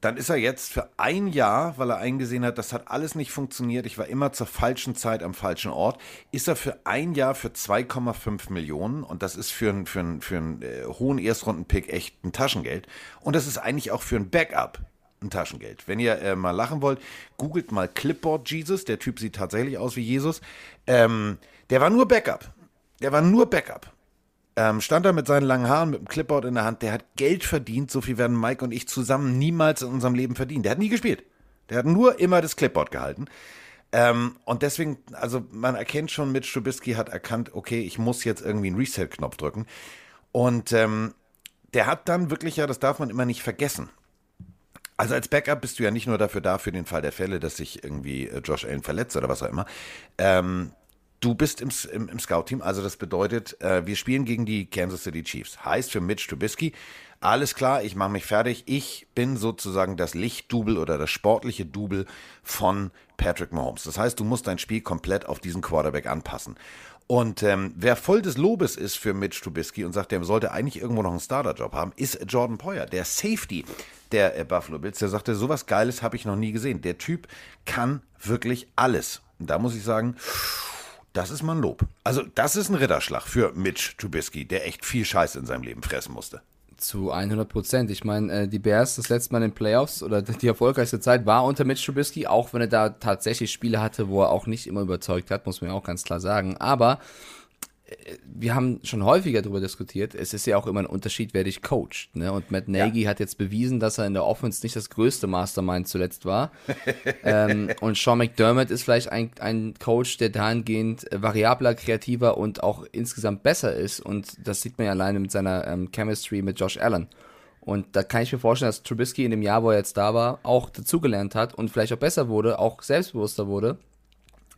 dann ist er jetzt für ein Jahr, weil er eingesehen hat, das hat alles nicht funktioniert, ich war immer zur falschen Zeit am falschen Ort, ist er für ein Jahr für 2,5 Millionen und das ist für, einen für, einen für äh, hohen Erstrunden-Pick echt ein Taschengeld und das ist eigentlich auch für ein Backup ein Taschengeld. Wenn ihr äh, mal lachen wollt, googelt mal Clipboard Jesus, der Typ sieht tatsächlich aus wie Jesus. Ähm, der war nur Backup. Der war nur Backup. Ähm, stand da mit seinen langen Haaren, mit dem Clipboard in der Hand. Der hat Geld verdient. So viel werden Mike und ich zusammen niemals in unserem Leben verdient. Der hat nie gespielt. Der hat nur immer das Clipboard gehalten. Ähm, und deswegen, also man erkennt schon, Mitch Trubisky hat erkannt, okay, ich muss jetzt irgendwie einen Reset-Knopf drücken. Und ähm, der hat dann wirklich, ja, das darf man immer nicht vergessen. Also als Backup bist du ja nicht nur dafür da, für den Fall der Fälle, dass sich irgendwie äh, Josh Allen verletzt oder was auch immer. Ähm, du bist im, im, im Scout-Team, also das bedeutet, äh, wir spielen gegen die Kansas City Chiefs. Heißt für Mitch Trubisky, alles klar, ich mache mich fertig. Ich bin sozusagen das Lichtdubel oder das sportliche Double von Patrick Mahomes. Das heißt, du musst dein Spiel komplett auf diesen Quarterback anpassen. Und ähm, wer voll des Lobes ist für Mitch Trubisky und sagt, der sollte eigentlich irgendwo noch einen Starterjob haben, ist Jordan Poyer, der Safety der äh, Buffalo Bills. Der sagte, sowas Geiles habe ich noch nie gesehen. Der Typ kann wirklich alles. Und da muss ich sagen, das ist mal ein Lob. Also das ist ein Ritterschlag für Mitch Trubisky, der echt viel Scheiße in seinem Leben fressen musste. Zu 100 Prozent. Ich meine, äh, die Bears das letzte Mal in den Playoffs oder die erfolgreichste Zeit war unter Mitch Trubisky, auch wenn er da tatsächlich Spiele hatte, wo er auch nicht immer überzeugt hat, muss man ja auch ganz klar sagen. Aber wir haben schon häufiger darüber diskutiert, es ist ja auch immer ein Unterschied, wer dich coacht. Ne? Und Matt Nagy ja. hat jetzt bewiesen, dass er in der Offense nicht das größte Mastermind zuletzt war. ähm, und Sean McDermott ist vielleicht ein, ein Coach, der dahingehend variabler, kreativer und auch insgesamt besser ist. Und das sieht man ja alleine mit seiner ähm, Chemistry mit Josh Allen. Und da kann ich mir vorstellen, dass Trubisky in dem Jahr, wo er jetzt da war, auch dazugelernt hat und vielleicht auch besser wurde, auch selbstbewusster wurde,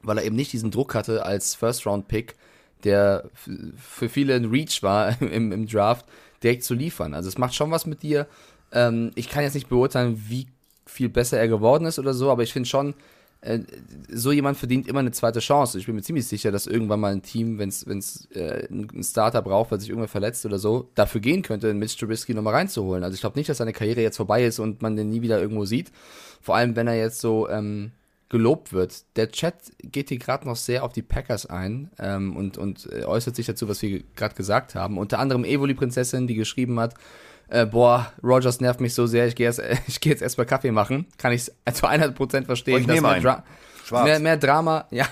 weil er eben nicht diesen Druck hatte als First-Round-Pick, der für viele ein Reach war im, im Draft, direkt zu liefern. Also es macht schon was mit dir. Ähm, ich kann jetzt nicht beurteilen, wie viel besser er geworden ist oder so, aber ich finde schon, äh, so jemand verdient immer eine zweite Chance. Ich bin mir ziemlich sicher, dass irgendwann mal ein Team, wenn es äh, einen Starter braucht, weil sich irgendwer verletzt oder so, dafür gehen könnte, einen Mitch Trubisky nochmal reinzuholen. Also ich glaube nicht, dass seine Karriere jetzt vorbei ist und man den nie wieder irgendwo sieht. Vor allem, wenn er jetzt so ähm, gelobt wird. Der Chat geht hier gerade noch sehr auf die Packers ein ähm, und, und äh, äußert sich dazu, was wir gerade gesagt haben. Unter anderem Evoli-Prinzessin, die geschrieben hat, äh, boah, Rogers nervt mich so sehr, ich gehe äh, geh jetzt erstmal Kaffee machen. Kann ich zu 100% verstehen. Oh, ich nehme einen. Dra Mehr, mehr Drama, ja,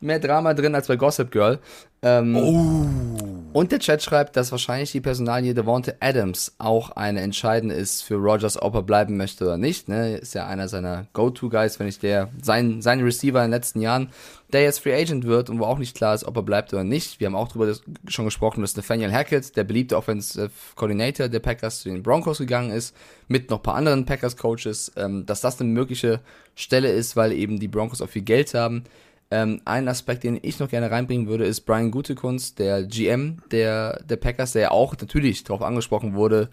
mehr Drama drin als bei Gossip Girl. Ähm, oh. Und der Chat schreibt, dass wahrscheinlich die Personalie Devonte Adams auch eine entscheidende ist für Rogers, ob er bleiben möchte oder nicht. Ne? Ist ja einer seiner Go-To-Guys, wenn ich der, sein, sein Receiver in den letzten Jahren, der jetzt Free Agent wird und wo auch nicht klar ist, ob er bleibt oder nicht. Wir haben auch darüber schon gesprochen, dass Nathaniel Hackett, der beliebte Offensive Coordinator der Packers, zu den Broncos gegangen ist, mit noch paar anderen Packers-Coaches, ähm, dass das eine mögliche Stelle ist, weil eben die Broncos auch viel Geld haben. Ähm, ein Aspekt, den ich noch gerne reinbringen würde, ist Brian Gutekunst, der GM der, der Packers, der ja auch natürlich darauf angesprochen wurde,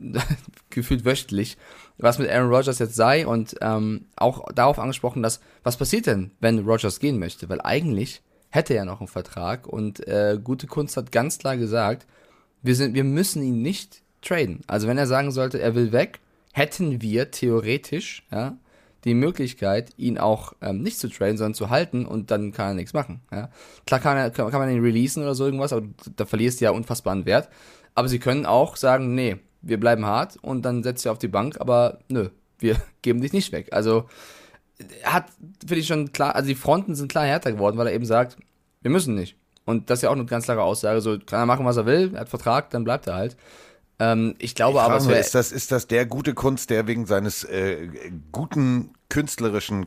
gefühlt wöchentlich, was mit Aaron Rodgers jetzt sei und ähm, auch darauf angesprochen, dass, was passiert denn, wenn Rodgers gehen möchte? Weil eigentlich hätte er noch einen Vertrag und äh, Gute Kunst hat ganz klar gesagt, wir, sind, wir müssen ihn nicht traden. Also wenn er sagen sollte, er will weg, hätten wir theoretisch ja, die Möglichkeit, ihn auch ähm, nicht zu traden, sondern zu halten und dann kann er nichts machen. Ja? Klar kann, er, kann, kann man ihn releasen oder so irgendwas, aber da verlierst du ja unfassbar an Wert. Aber sie können auch sagen, nee, wir bleiben hart und dann setzt du auf die Bank, aber nö, wir geben dich nicht weg. Also er hat, finde ich schon klar, also die Fronten sind klar härter geworden, weil er eben sagt, wir müssen nicht. Und das ist ja auch eine ganz klare Aussage, so kann er machen, was er will, er hat Vertrag, dann bleibt er halt. Ähm, ich glaube Ich aber, wär, ist das, ist das der gute Kunst, der wegen seines äh, guten künstlerischen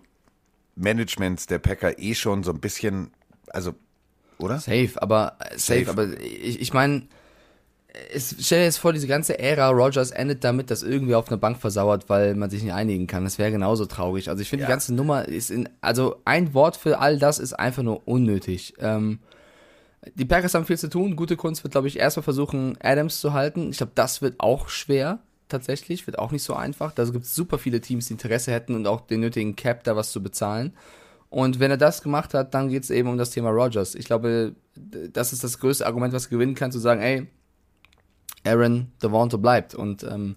Managements der Packer eh schon so ein bisschen, also, oder? Safe, aber äh, safe, Safe. aber ich, ich meine, es, stell dir jetzt vor, diese ganze Ära Rogers endet damit, dass irgendwie auf einer Bank versauert, weil man sich nicht einigen kann. Das wäre genauso traurig. Also ich finde, die ganze Nummer ist in, also ein Wort für all das ist einfach nur unnötig. Ähm, die Packers haben viel zu tun. Gute Kunst wird, glaube ich, erstmal versuchen, Adams zu halten. Ich glaube, das wird auch schwer, tatsächlich. Wird auch nicht so einfach. Da gibt es super viele Teams, die Interesse hätten und auch den nötigen Cap, da was zu bezahlen. Und wenn er das gemacht hat, dann geht es eben um das Thema Rogers. Ich glaube, das ist das größte Argument, was gewinnen kann, zu sagen, ey, Aaron Devonta bleibt. Und ähm,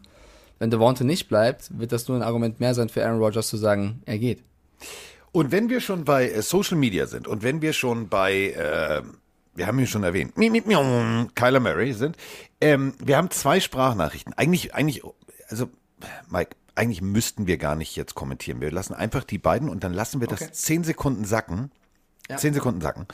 wenn Devonta nicht bleibt, wird das nur ein Argument mehr sein für Aaron Rodgers zu sagen, er geht. Und wenn wir schon bei äh, Social Media sind und wenn wir schon bei, äh, wir haben ihn schon erwähnt, Kyler Murray sind, ähm, wir haben zwei Sprachnachrichten. Eigentlich, eigentlich, also, Mike, eigentlich müssten wir gar nicht jetzt kommentieren. Wir lassen einfach die beiden und dann lassen wir das Okay. zehn Sekunden sacken. Ja. Zehn Sekunden sacken.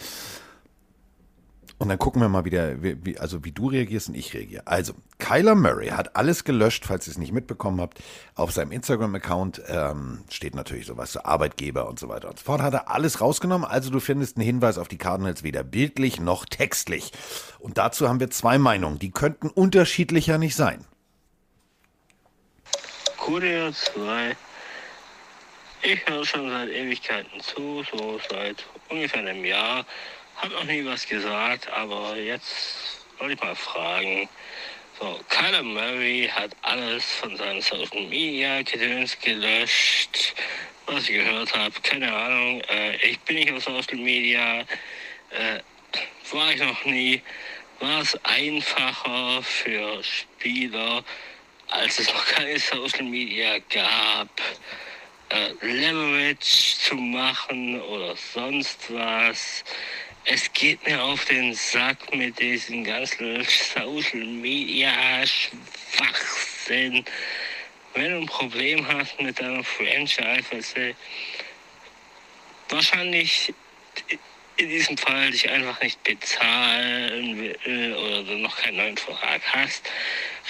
Und dann gucken wir mal wieder, wie, also wie du reagierst und ich reagiere. Also, Kyler Murray hat alles gelöscht, falls ihr es nicht mitbekommen habt. Auf seinem Instagram-Account ähm, steht natürlich sowas zu Arbeitgeber und so weiter und so fort. Hat er alles rausgenommen. Also du findest einen Hinweis auf die Cardinals weder bildlich noch textlich. Und dazu haben wir zwei Meinungen. Die könnten unterschiedlicher nicht sein. Kurier 2. Ich höre schon seit Ewigkeiten zu, so seit ungefähr einem Jahr. Hab noch nie was gesagt, aber jetzt wollte ich mal fragen. So, Kyler Murray hat alles von seinen Social Media Gedöns gelöscht, was ich gehört habe. Keine Ahnung. Äh, ich bin nicht auf Social Media. Äh, war ich noch nie. War es einfacher für Spieler, als es noch keine Social Media gab, äh, Leverage zu machen oder sonst was. Es geht mir auf den Sack mit diesem ganzen Social Media Schwachsinn. Wenn du ein Problem hast mit deiner Franchise, wahrscheinlich in diesem Fall dich einfach nicht bezahlen will oder du noch keinen neuen Vertrag hast,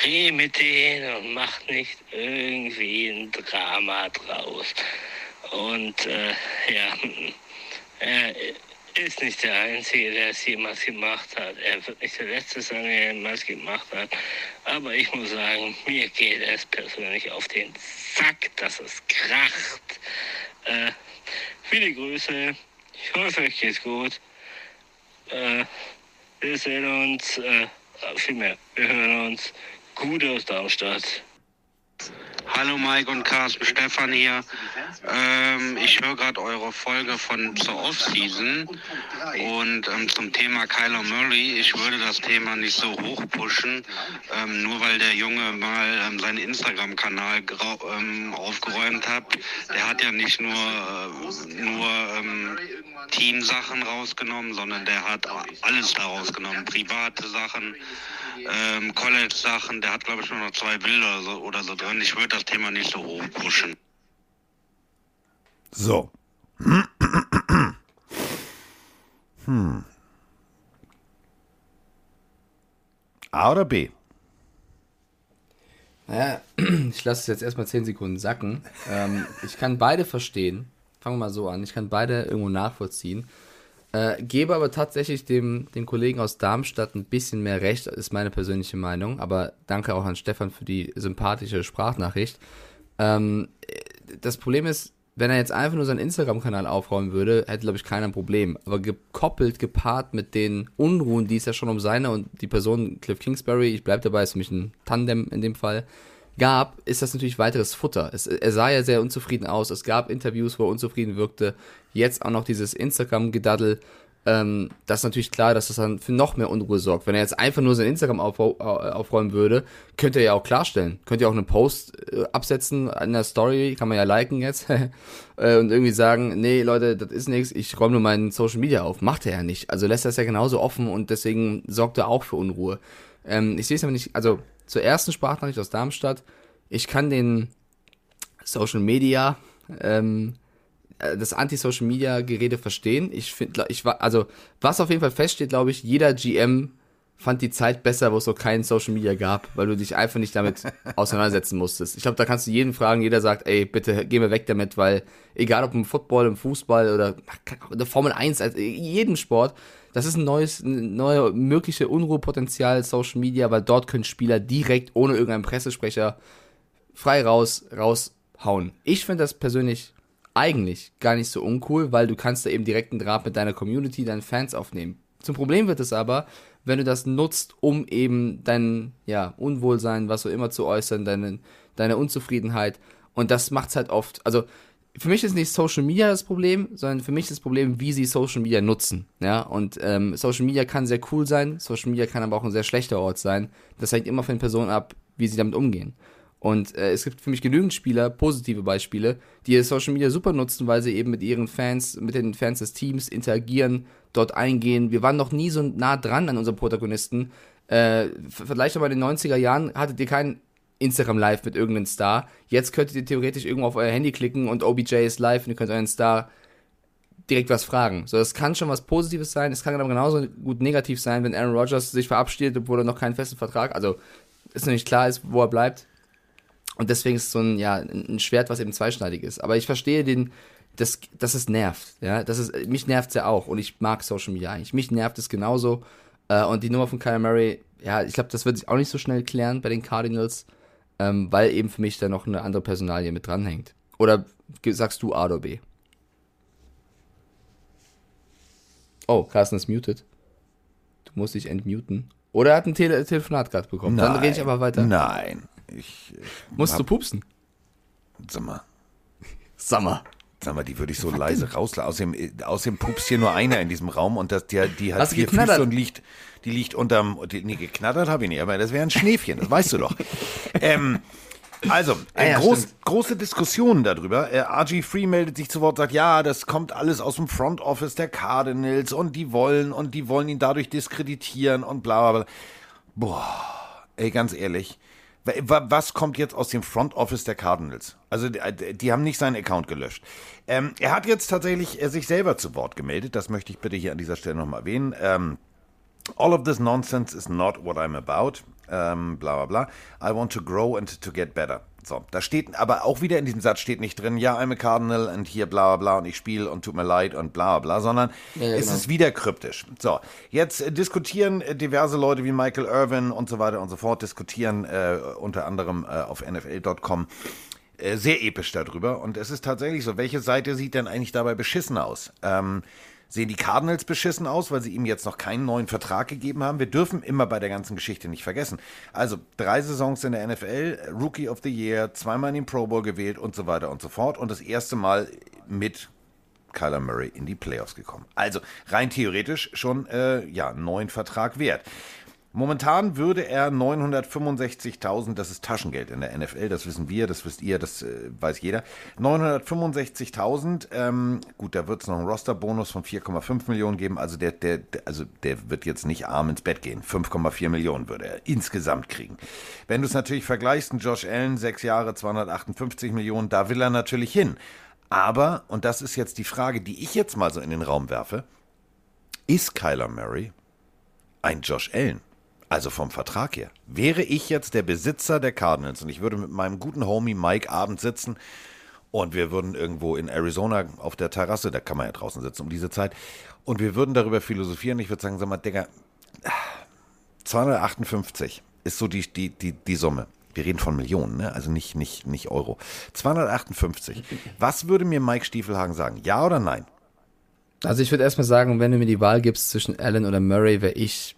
rede mit denen und mach nicht irgendwie ein Drama draus. Und äh, ja, er ist nicht der Einzige, der es jemals gemacht hat. Er wird nicht der Letzte sein, der jemals gemacht hat. Aber ich muss sagen, mir geht es persönlich auf den Sack, dass es kracht. Äh, viele Grüße. Ich hoffe, euch geht's gut. Äh, wir sehen uns, äh, vielmehr, wir hören uns. Gut aus Darmstadt. Hallo Mike und Carsten, Stefan hier. Ähm, ich höre gerade eure Folge von zur Offseason und ähm, zum Thema Kyler Murray. Ich würde das Thema nicht so hoch pushen, ähm, nur weil der Junge mal ähm, seinen Instagram-Kanal ähm, aufgeräumt hat. Der hat ja nicht nur, äh, nur ähm, Teamsachen rausgenommen, sondern der hat alles da rausgenommen. Private Sachen, ähm, College-Sachen. Der hat, glaube ich, nur noch zwei Bilder so, oder so drin. Ich würde das Thema nicht so hoch pushen. So. Hm. A oder B? Naja, ich lasse es jetzt erstmal 10 Sekunden sacken. Ähm, ich kann beide verstehen. Fangen wir mal so an. Ich kann beide irgendwo nachvollziehen. Äh, gebe aber tatsächlich dem, dem Kollegen aus Darmstadt ein bisschen mehr Recht, ist meine persönliche Meinung. Aber danke auch an Stefan für die sympathische Sprachnachricht. Ähm, das Problem ist, wenn er jetzt einfach nur seinen Instagram-Kanal aufräumen würde, hätte, glaube ich, keiner ein Problem. Aber gekoppelt, gepaart mit den Unruhen, die es ja schon um seine und die Person Cliff Kingsbury, ich bleibe dabei, ist für mich ein Tandem in dem Fall, gab, ist das natürlich weiteres Futter. Es, er sah ja sehr unzufrieden aus. Es gab Interviews, wo er unzufrieden wirkte. Jetzt auch noch dieses Instagram-Gedaddel. ähm, das ist natürlich klar, dass das dann für noch mehr Unruhe sorgt. Wenn er jetzt einfach nur sein Instagram auf, auf, aufräumen würde, könnte er ja auch klarstellen. Könnte ja auch einen Post äh, absetzen in der Story, kann man ja liken jetzt, äh, und irgendwie sagen, nee, Leute, das ist nichts, ich räume nur meinen Social Media auf. Macht er ja nicht. Also lässt er es ja genauso offen und deswegen sorgt er auch für Unruhe. Ähm, ich sehe es aber nicht, also zur ersten Sprachnachricht aus Darmstadt, ich kann den Social Media, ähm, äh, das Anti-Social-Media-Gerede verstehen. Ich finde, ich war, also, was auf jeden Fall feststeht, glaube ich, jeder GM fand die Zeit besser, wo es so kein Social Media gab, weil du dich einfach nicht damit auseinandersetzen musstest. Ich glaube, da kannst du jeden fragen, jeder sagt, ey, bitte geh mir weg damit, weil egal ob im Football, im Fußball oder in der Formel 1, also jedem Sport, das ist ein neues, neue mögliche Unruhepotenzial Social Media, weil dort können Spieler direkt ohne irgendeinen Pressesprecher frei raus, raushauen. Ich finde das persönlich eigentlich gar nicht so uncool, weil du kannst da eben direkt einen Draht mit deiner Community, deinen Fans aufnehmen. Zum Problem wird es aber, wenn du das nutzt, um eben dein ja, Unwohlsein, was so immer zu äußern, deine, deine Unzufriedenheit. Und das macht's halt oft. Also für mich ist nicht Social Media das Problem, sondern für mich ist das Problem, wie sie Social Media nutzen. Ja, und ähm, Social Media kann sehr cool sein, Social Media kann aber auch ein sehr schlechter Ort sein. Das hängt immer von den Personen ab, wie sie damit umgehen. Und äh, es gibt für mich genügend Spieler, positive Beispiele, die Social Media super nutzen, weil sie eben mit ihren Fans, mit den Fans des Teams interagieren, dort eingehen. Wir waren noch nie so nah dran an unserem Protagonisten. Äh, vielleicht aber in den 90er Jahren hattet ihr kein Instagram Live mit irgendeinem Star. Jetzt könntet ihr theoretisch irgendwo auf euer Handy klicken und OBJ ist live und ihr könnt euren Star direkt was fragen. So, das kann schon was Positives sein. Es kann aber genauso gut negativ sein, wenn Aaron Rodgers sich verabschiedet, obwohl er noch keinen festen Vertrag, also ist noch nicht klar ist, wo er bleibt. Und deswegen ist es so ein, ja, ein Schwert, was eben zweischneidig ist. Aber ich verstehe den, dass, dass es nervt. Ja, das ist, mich nervt es ja auch und ich mag Social Media eigentlich. Mich nervt es genauso. Äh, und die Nummer von Kyle Murray, ja, ich glaube, das wird sich auch nicht so schnell klären bei den Cardinals, ähm, weil eben für mich da noch eine andere Personalie mit dranhängt. Oder sagst du A oder B? Oh, Carsten ist muted. Du musst dich entmuten. Oder er hat ein Tele Telefonat gerade bekommen. Nein, Dann rede ich aber weiter. Nein. Ich, ich Musst hab- du pupsen? Sag mal, Sommer. sag mal, die würde ich so leise rauslassen. Außerdem, äh, außerdem pupst hier nur einer in diesem Raum und das, die, die hat Hast vier? Füße und liegt, die liegt unterm, die, nee, geknattert habe ich nicht, aber das wäre ein Schneefchen, das weißt du doch. ähm, also, äh, ja, groß, große Diskussionen darüber. Äh, RG Free meldet sich zu Wort, sagt, ja, das kommt alles aus dem Front Office der Cardinals und die wollen und die wollen ihn dadurch diskreditieren und bla bla bla. Boah, ey, ganz ehrlich. Wa- wa- Was kommt jetzt aus dem Front Office der Cardinals? Also, die, die haben nicht seinen Account gelöscht. Ähm, er hat jetzt tatsächlich äh, sich selber zu Wort gemeldet. Das möchte ich bitte hier an dieser Stelle nochmal erwähnen. Ähm, All of this nonsense is not what I'm about. Ähm, bla bla bla. I want to grow and to get better. So, da steht, aber auch wieder in diesem Satz steht nicht drin, ja, I'm a Cardinal und hier bla bla bla und ich spiele und tut mir leid und bla bla bla, sondern Ja, ja, es genau. ist wieder kryptisch. So, jetzt äh, diskutieren äh, diverse Leute wie Michael Irvin und so weiter und so fort, diskutieren äh, unter anderem äh, auf NFL.com äh, sehr episch darüber. Und es ist tatsächlich so, welche Seite sieht denn eigentlich dabei beschissen aus? Ähm, sehen die Cardinals beschissen aus, weil sie ihm jetzt noch keinen neuen Vertrag gegeben haben? Wir dürfen immer bei der ganzen Geschichte nicht vergessen. Also drei Saisons in der NFL, Rookie of the Year, zweimal in den Pro Bowl gewählt und so weiter und so fort. Und das erste Mal mit Kyler Murray in die Playoffs gekommen. Also rein theoretisch schon äh, ja neuen Vertrag wert. Momentan würde er 965.000, das ist Taschengeld in der NFL, das wissen wir, das wisst ihr, das äh, weiß jeder. 965.000, ähm, gut, da wird es noch einen Rosterbonus von 4,5 Millionen geben, also der, der, der, also der wird jetzt nicht arm ins Bett gehen. 5,4 Millionen würde er insgesamt kriegen. Wenn du es natürlich vergleichst, ein Josh Allen, sechs Jahre, 258 Millionen, da will er natürlich hin. Aber, und das ist jetzt die Frage, die ich jetzt mal so in den Raum werfe, ist Kyler Murray ein Josh Allen? Also vom Vertrag her. Wäre ich jetzt der Besitzer der Cardinals und ich würde mit meinem guten Homie Mike abends sitzen und wir würden irgendwo in Arizona auf der Terrasse, da kann man ja draußen sitzen um diese Zeit, und wir würden darüber philosophieren. Ich würde sagen, sag mal, Digga, 258 ist so die, die, die, die Summe. Wir reden von Millionen, ne? also nicht, nicht, nicht Euro. 258. Was würde mir Mike Stiefelhagen sagen? Ja oder nein? Also ich würde erstmal sagen, wenn du mir die Wahl gibst zwischen Allen oder Murray, wäre ich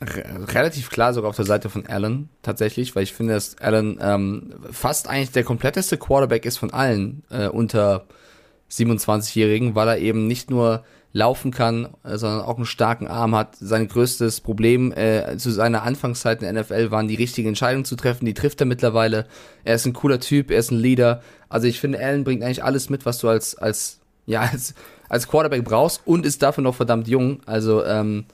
relativ klar sogar auf der Seite von Allen tatsächlich, weil ich finde, dass Allen ähm, fast eigentlich der kompletteste Quarterback ist von allen äh, unter 27-Jährigen, weil er eben nicht nur laufen kann, äh, sondern auch einen starken Arm hat. Sein größtes Problem äh, zu seiner Anfangszeit in der NFL waren die richtigen Entscheidungen zu treffen. Die trifft er mittlerweile. Er ist ein cooler Typ, er ist ein Leader. Also ich finde, Allen bringt eigentlich alles mit, was du als als ja als als Quarterback brauchst und ist dafür noch verdammt jung. Also ähm,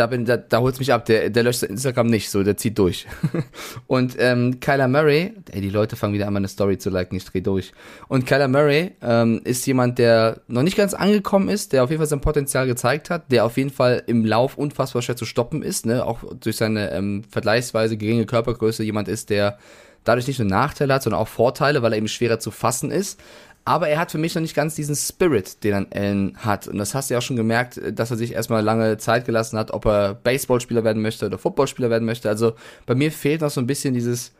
da bin, da, da holt's mich ab. Der, der löscht Instagram nicht, so, der zieht durch. und ähm, Kyler Murray, ey, die Leute fangen wieder an, meine Story zu liken, ich dreh durch. Und Kyler Murray ähm, ist jemand, der noch nicht ganz angekommen ist, der auf jeden Fall sein Potenzial gezeigt hat, der auf jeden Fall im Lauf unfassbar schwer zu stoppen ist, ne, auch durch seine ähm, vergleichsweise geringe Körpergröße jemand ist, der dadurch nicht nur Nachteile hat, sondern auch Vorteile, weil er eben schwerer zu fassen ist. Aber er hat für mich noch nicht ganz diesen Spirit, den dann Allen hat. Und das hast du ja auch schon gemerkt, dass er sich erstmal lange Zeit gelassen hat, ob er Baseballspieler werden möchte oder Footballspieler werden möchte. Also bei mir fehlt noch so ein bisschen dieses,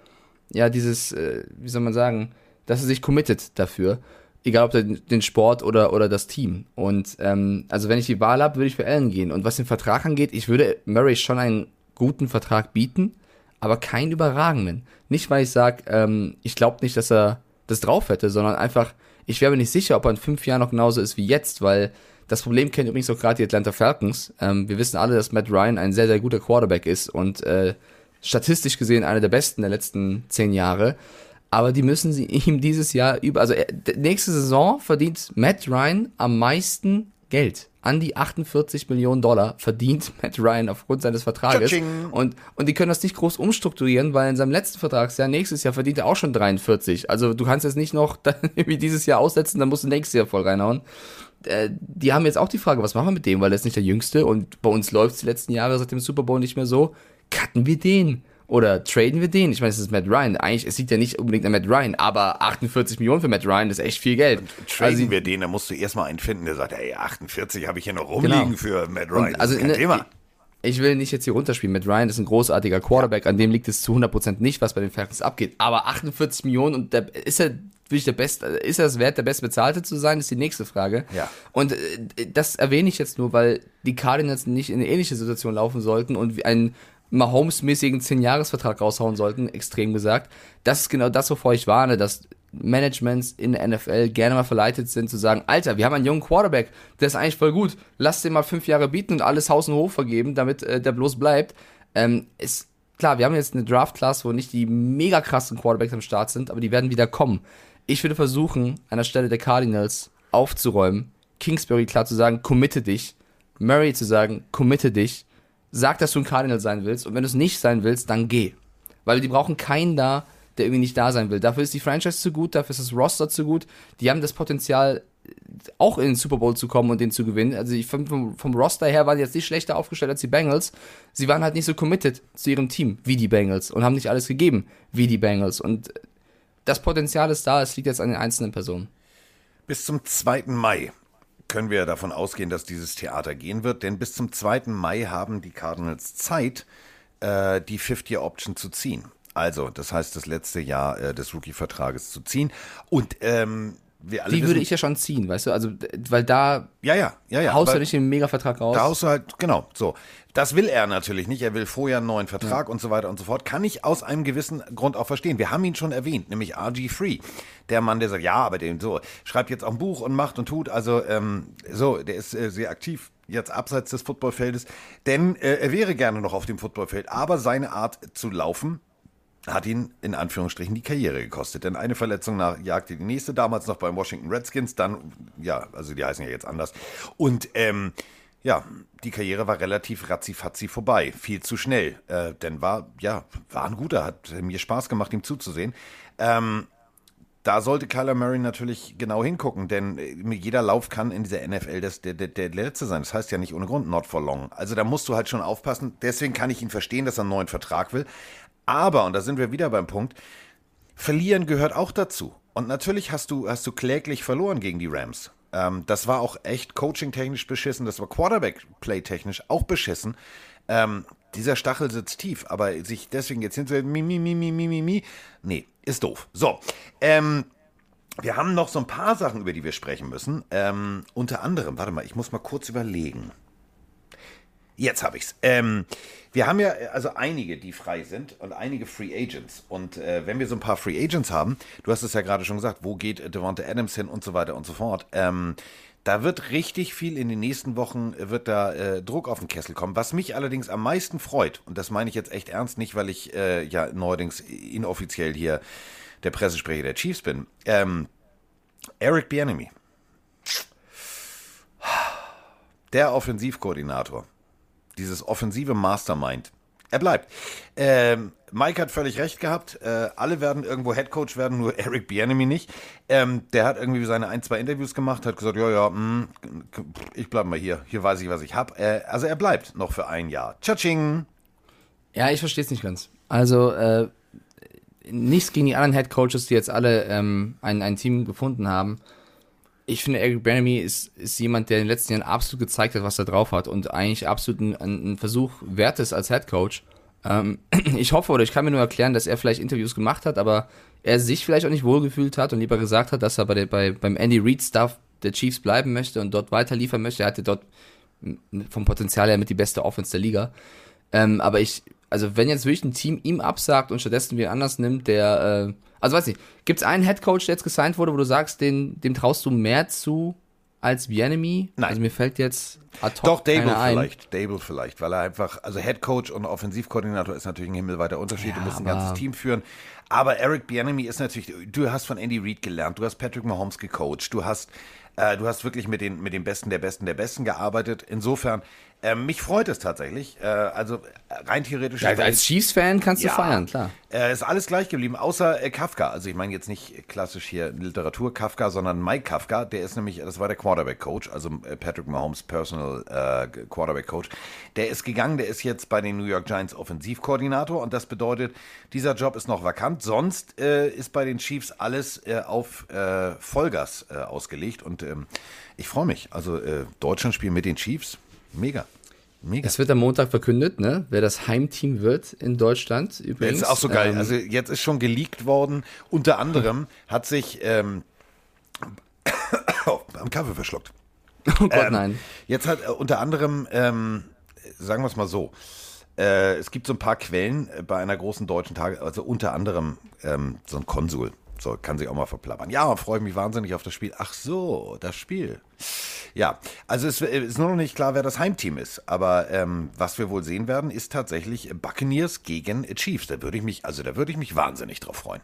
ja, dieses, äh, wie soll man sagen, dass er sich committet dafür. Egal ob den Sport oder, oder das Team. Und ähm, also wenn ich die Wahl habe, würde ich für Allen gehen. Und was den Vertrag angeht, ich würde Murray schon einen guten Vertrag bieten, aber keinen überragenden. Nicht, weil ich sage, ähm, ich glaube nicht, dass er das drauf hätte, sondern einfach, ich wäre mir nicht sicher, ob er in fünf Jahren noch genauso ist wie jetzt, weil das Problem kennt übrigens auch gerade die Atlanta Falcons. Ähm, wir wissen alle, dass Matt Ryan ein sehr, sehr guter Quarterback ist und äh, statistisch gesehen einer der besten der letzten zehn Jahre. Aber die müssen sie ihm dieses Jahr über, also er, nächste Saison verdient Matt Ryan am meisten Geld. An die 48 Millionen Dollar verdient Matt Ryan aufgrund seines Vertrages. Und, und die können das nicht groß umstrukturieren, weil in seinem letzten Vertragsjahr, nächstes Jahr, verdient er auch schon 43. Also du kannst jetzt nicht noch irgendwie dieses Jahr aussetzen, dann musst du nächstes Jahr voll reinhauen. Äh, die haben jetzt auch die Frage, was machen wir mit dem, weil er ist nicht der Jüngste und bei uns läuft es die letzten Jahre seit dem Super Bowl nicht mehr so. Cutten wir den? Oder traden wir den? Ich meine, es ist Matt Ryan. Eigentlich, es sieht ja nicht unbedingt an Matt Ryan, aber 48 Millionen für Matt Ryan ist echt viel Geld. Traden also, wir den, dann musst du erstmal einen finden, der sagt, ey, 48 habe ich hier noch rumliegen genau. für Matt Ryan. Und also kein ne, Thema. Ich will nicht jetzt hier runterspielen. Matt Ryan ist ein großartiger Quarterback, an dem liegt es zu 100% nicht, was bei den Falcons abgeht. Aber 48 Millionen und da ist er wirklich der beste, ist er es wert, der bestbezahlte zu sein, ist die nächste Frage. Ja. Und äh, das erwähne ich jetzt nur, weil die Cardinals nicht in eine ähnliche Situation laufen sollten und ein Mahomes-mäßigen 10-Jahres-Vertrag raushauen sollten, extrem gesagt. Das ist genau das, wovor ich warne, dass Managements in der NFL gerne mal verleitet sind zu sagen, Alter, wir haben einen jungen Quarterback, der ist eigentlich voll gut, lass den mal fünf Jahre bieten und alles Haus und Hof vergeben, damit äh, der bloß bleibt. Ähm, ist klar, wir haben jetzt eine Draft-Class, wo nicht die mega krassen Quarterbacks am Start sind, aber die werden wieder kommen. Ich würde versuchen, an der Stelle der Cardinals aufzuräumen, Kingsbury klar zu sagen, committe dich, Murray zu sagen, committe dich, sag, dass du ein Cardinal sein willst und wenn du es nicht sein willst, dann geh. Weil die brauchen keinen da, der irgendwie nicht da sein will. Dafür ist die Franchise zu gut, dafür ist das Roster zu gut. Die haben das Potenzial, auch in den Super Bowl zu kommen und den zu gewinnen. Also ich finde, vom, vom, Roster her waren die jetzt nicht schlechter aufgestellt als die Bengals. Sie waren halt nicht so committed zu ihrem Team wie die Bengals und haben nicht alles gegeben wie die Bengals. Und das Potenzial ist da, es liegt jetzt an den einzelnen Personen. Bis zum 2. Mai können wir davon ausgehen, dass dieses Theater gehen wird, denn bis zum 2. Mai haben die Cardinals Zeit, äh, die Fifth-Year-Option zu ziehen. Also, das heißt, das letzte Jahr äh, des Rookie-Vertrages zu ziehen. Und ähm, wir alle Die wissen, würde ich ja schon ziehen, weißt du? Also, weil da ja, ja, ja, ja, haust du nicht den Mega-Vertrag raus. Da haust du halt, genau, so. Das will er natürlich nicht. Er will vorher einen neuen Vertrag ja. und so weiter und so fort. Kann ich aus einem gewissen Grund auch verstehen. Wir haben ihn schon erwähnt, nämlich RG Free. Der Mann, der sagt, ja, aber den so, schreibt jetzt auch ein Buch und macht und tut. Also, ähm, so, der ist äh, sehr aktiv jetzt abseits des Footballfeldes. Denn äh, er wäre gerne noch auf dem Footballfeld. Aber seine Art zu laufen, hat ihn in Anführungsstrichen die Karriere gekostet. Denn eine Verletzung nach, jagte die nächste, damals noch beim Washington Redskins, dann, ja, also die heißen ja jetzt anders. Und ähm, ja, die Karriere war relativ ratzifatzi vorbei, viel zu schnell. Äh, denn war, ja, war ein guter, hat mir Spaß gemacht, ihm zuzusehen. Ähm, da sollte Kyler Murray natürlich genau hingucken, denn äh, jeder Lauf kann in dieser NFL das, der, der, der letzte sein. Das heißt ja nicht ohne Grund not for long. Also da musst du halt schon aufpassen. Deswegen kann ich ihn verstehen, dass er einen neuen Vertrag will. Aber, und da sind wir wieder beim Punkt, verlieren gehört auch dazu. Und natürlich hast du, hast du kläglich verloren gegen die Rams. Ähm, das war auch echt coaching-technisch beschissen, das war Quarterback-Play-technisch auch beschissen. Ähm, dieser Stachel sitzt tief, aber sich deswegen jetzt hinzuhalten, mi, mi, mi, mi, mi, mi, mi, nee, ist doof. So, ähm, wir haben noch so ein paar Sachen, über die wir sprechen müssen. Ähm, unter anderem, warte mal, ich muss mal kurz überlegen. Jetzt habe ich's. Ähm, wir haben ja also einige, die frei sind und einige Free Agents. Und äh, wenn wir so ein paar Free Agents haben, du hast es ja gerade schon gesagt, wo geht Devonta Adams hin und so weiter und so fort, ähm, Da wird richtig viel in den nächsten Wochen, äh, wird da äh, Druck auf den Kessel kommen. Was mich allerdings am meisten freut, und das meine ich jetzt echt ernst, nicht weil ich äh, ja neuerdings inoffiziell hier der Pressesprecher der Chiefs bin, ähm, Eric Bieniemy. Der Offensivkoordinator. Dieses offensive Mastermind. Er bleibt. Ähm, Mike hat völlig recht gehabt. Äh, alle werden irgendwo Headcoach werden, nur Eric Bieniemy nicht. Ähm, der hat irgendwie seine ein, zwei Interviews gemacht, hat gesagt, ja, ja, mh, ich bleib mal hier. Hier weiß ich, was ich hab. Äh, also er bleibt noch für ein Jahr. Tschatsching. Ja, ich verstehe es nicht ganz. Also, äh, nichts gegen die anderen Head Coaches, die jetzt alle ähm, ein, ein Team gefunden haben. Ich finde, Eric Bieniemy ist, ist jemand, der in den letzten Jahren absolut gezeigt hat, was er drauf hat und eigentlich absolut ein, ein Versuch wert ist als Head Coach. Ähm, ich hoffe oder ich kann mir nur erklären, dass er vielleicht Interviews gemacht hat, aber er sich vielleicht auch nicht wohlgefühlt hat und lieber gesagt hat, dass er bei der, bei, beim Andy Reid Stuff der Chiefs bleiben möchte und dort weiter liefern möchte. Er hatte dort vom Potenzial her mit die beste Offense der Liga. Ähm, aber ich, also wenn jetzt wirklich ein Team ihm absagt und stattdessen wen anders nimmt, der, äh, also weiß nicht, gibt es einen Headcoach, der jetzt gesigned wurde, wo du sagst, den, dem traust du mehr zu als Bienemy? Nein. Also mir fällt jetzt ad hoc Doch, Dable vielleicht. Dable vielleicht, weil er einfach, also Head Coach und Offensivkoordinator ist natürlich ein himmelweiter Unterschied. du Ja, musst ein ganzes Team führen. Aber Eric Bieniemy ist natürlich, du hast von Andy Reid gelernt, du hast Patrick Mahomes gecoacht, du hast, äh, du hast wirklich mit den, mit den Besten der Besten der Besten gearbeitet. Insofern, äh, mich freut es tatsächlich. Äh, also äh, rein theoretisch. Ja, als Chiefs-Fan kannst du Ja. feiern, klar. Äh, ist alles gleich geblieben, außer äh, Kafka. Also ich meine jetzt nicht klassisch hier Literatur Kafka, sondern Mike Kafka. Der ist nämlich, das war der Quarterback-Coach, also äh, Patrick Mahomes Personal äh, Quarterback-Coach. Der ist gegangen, der ist jetzt bei den New York Giants Offensivkoordinator und das bedeutet, dieser Job ist noch vakant. Sonst ist bei den Chiefs alles auf Vollgas ausgelegt und ähm, ich freue mich. Also Deutschland spielt mit den Chiefs. Mega. Mega. Es wird am Montag verkündet, ne, wer das Heimteam wird in Deutschland Das übrigens. ist auch so geil. Ähm, Also jetzt ist schon geleakt worden. Unter anderem hat sich ähm, oh, am Kaffee verschluckt. oh Gott, ähm, nein. Jetzt hat äh, unter anderem, ähm, sagen wir es mal so, äh, es gibt so ein paar Quellen äh, bei einer großen deutschen Tage, also unter anderem ähm, so ein Konsul. So, kann sich auch mal verplappern. Ja, freue ich mich wahnsinnig auf das Spiel. Ach so, das Spiel. Ja, also es äh, ist nur noch nicht klar, wer das Heimteam ist. Aber ähm, was wir wohl sehen werden, ist tatsächlich Buccaneers gegen Chiefs. Da würde ich mich, also da würde ich mich wahnsinnig drauf freuen.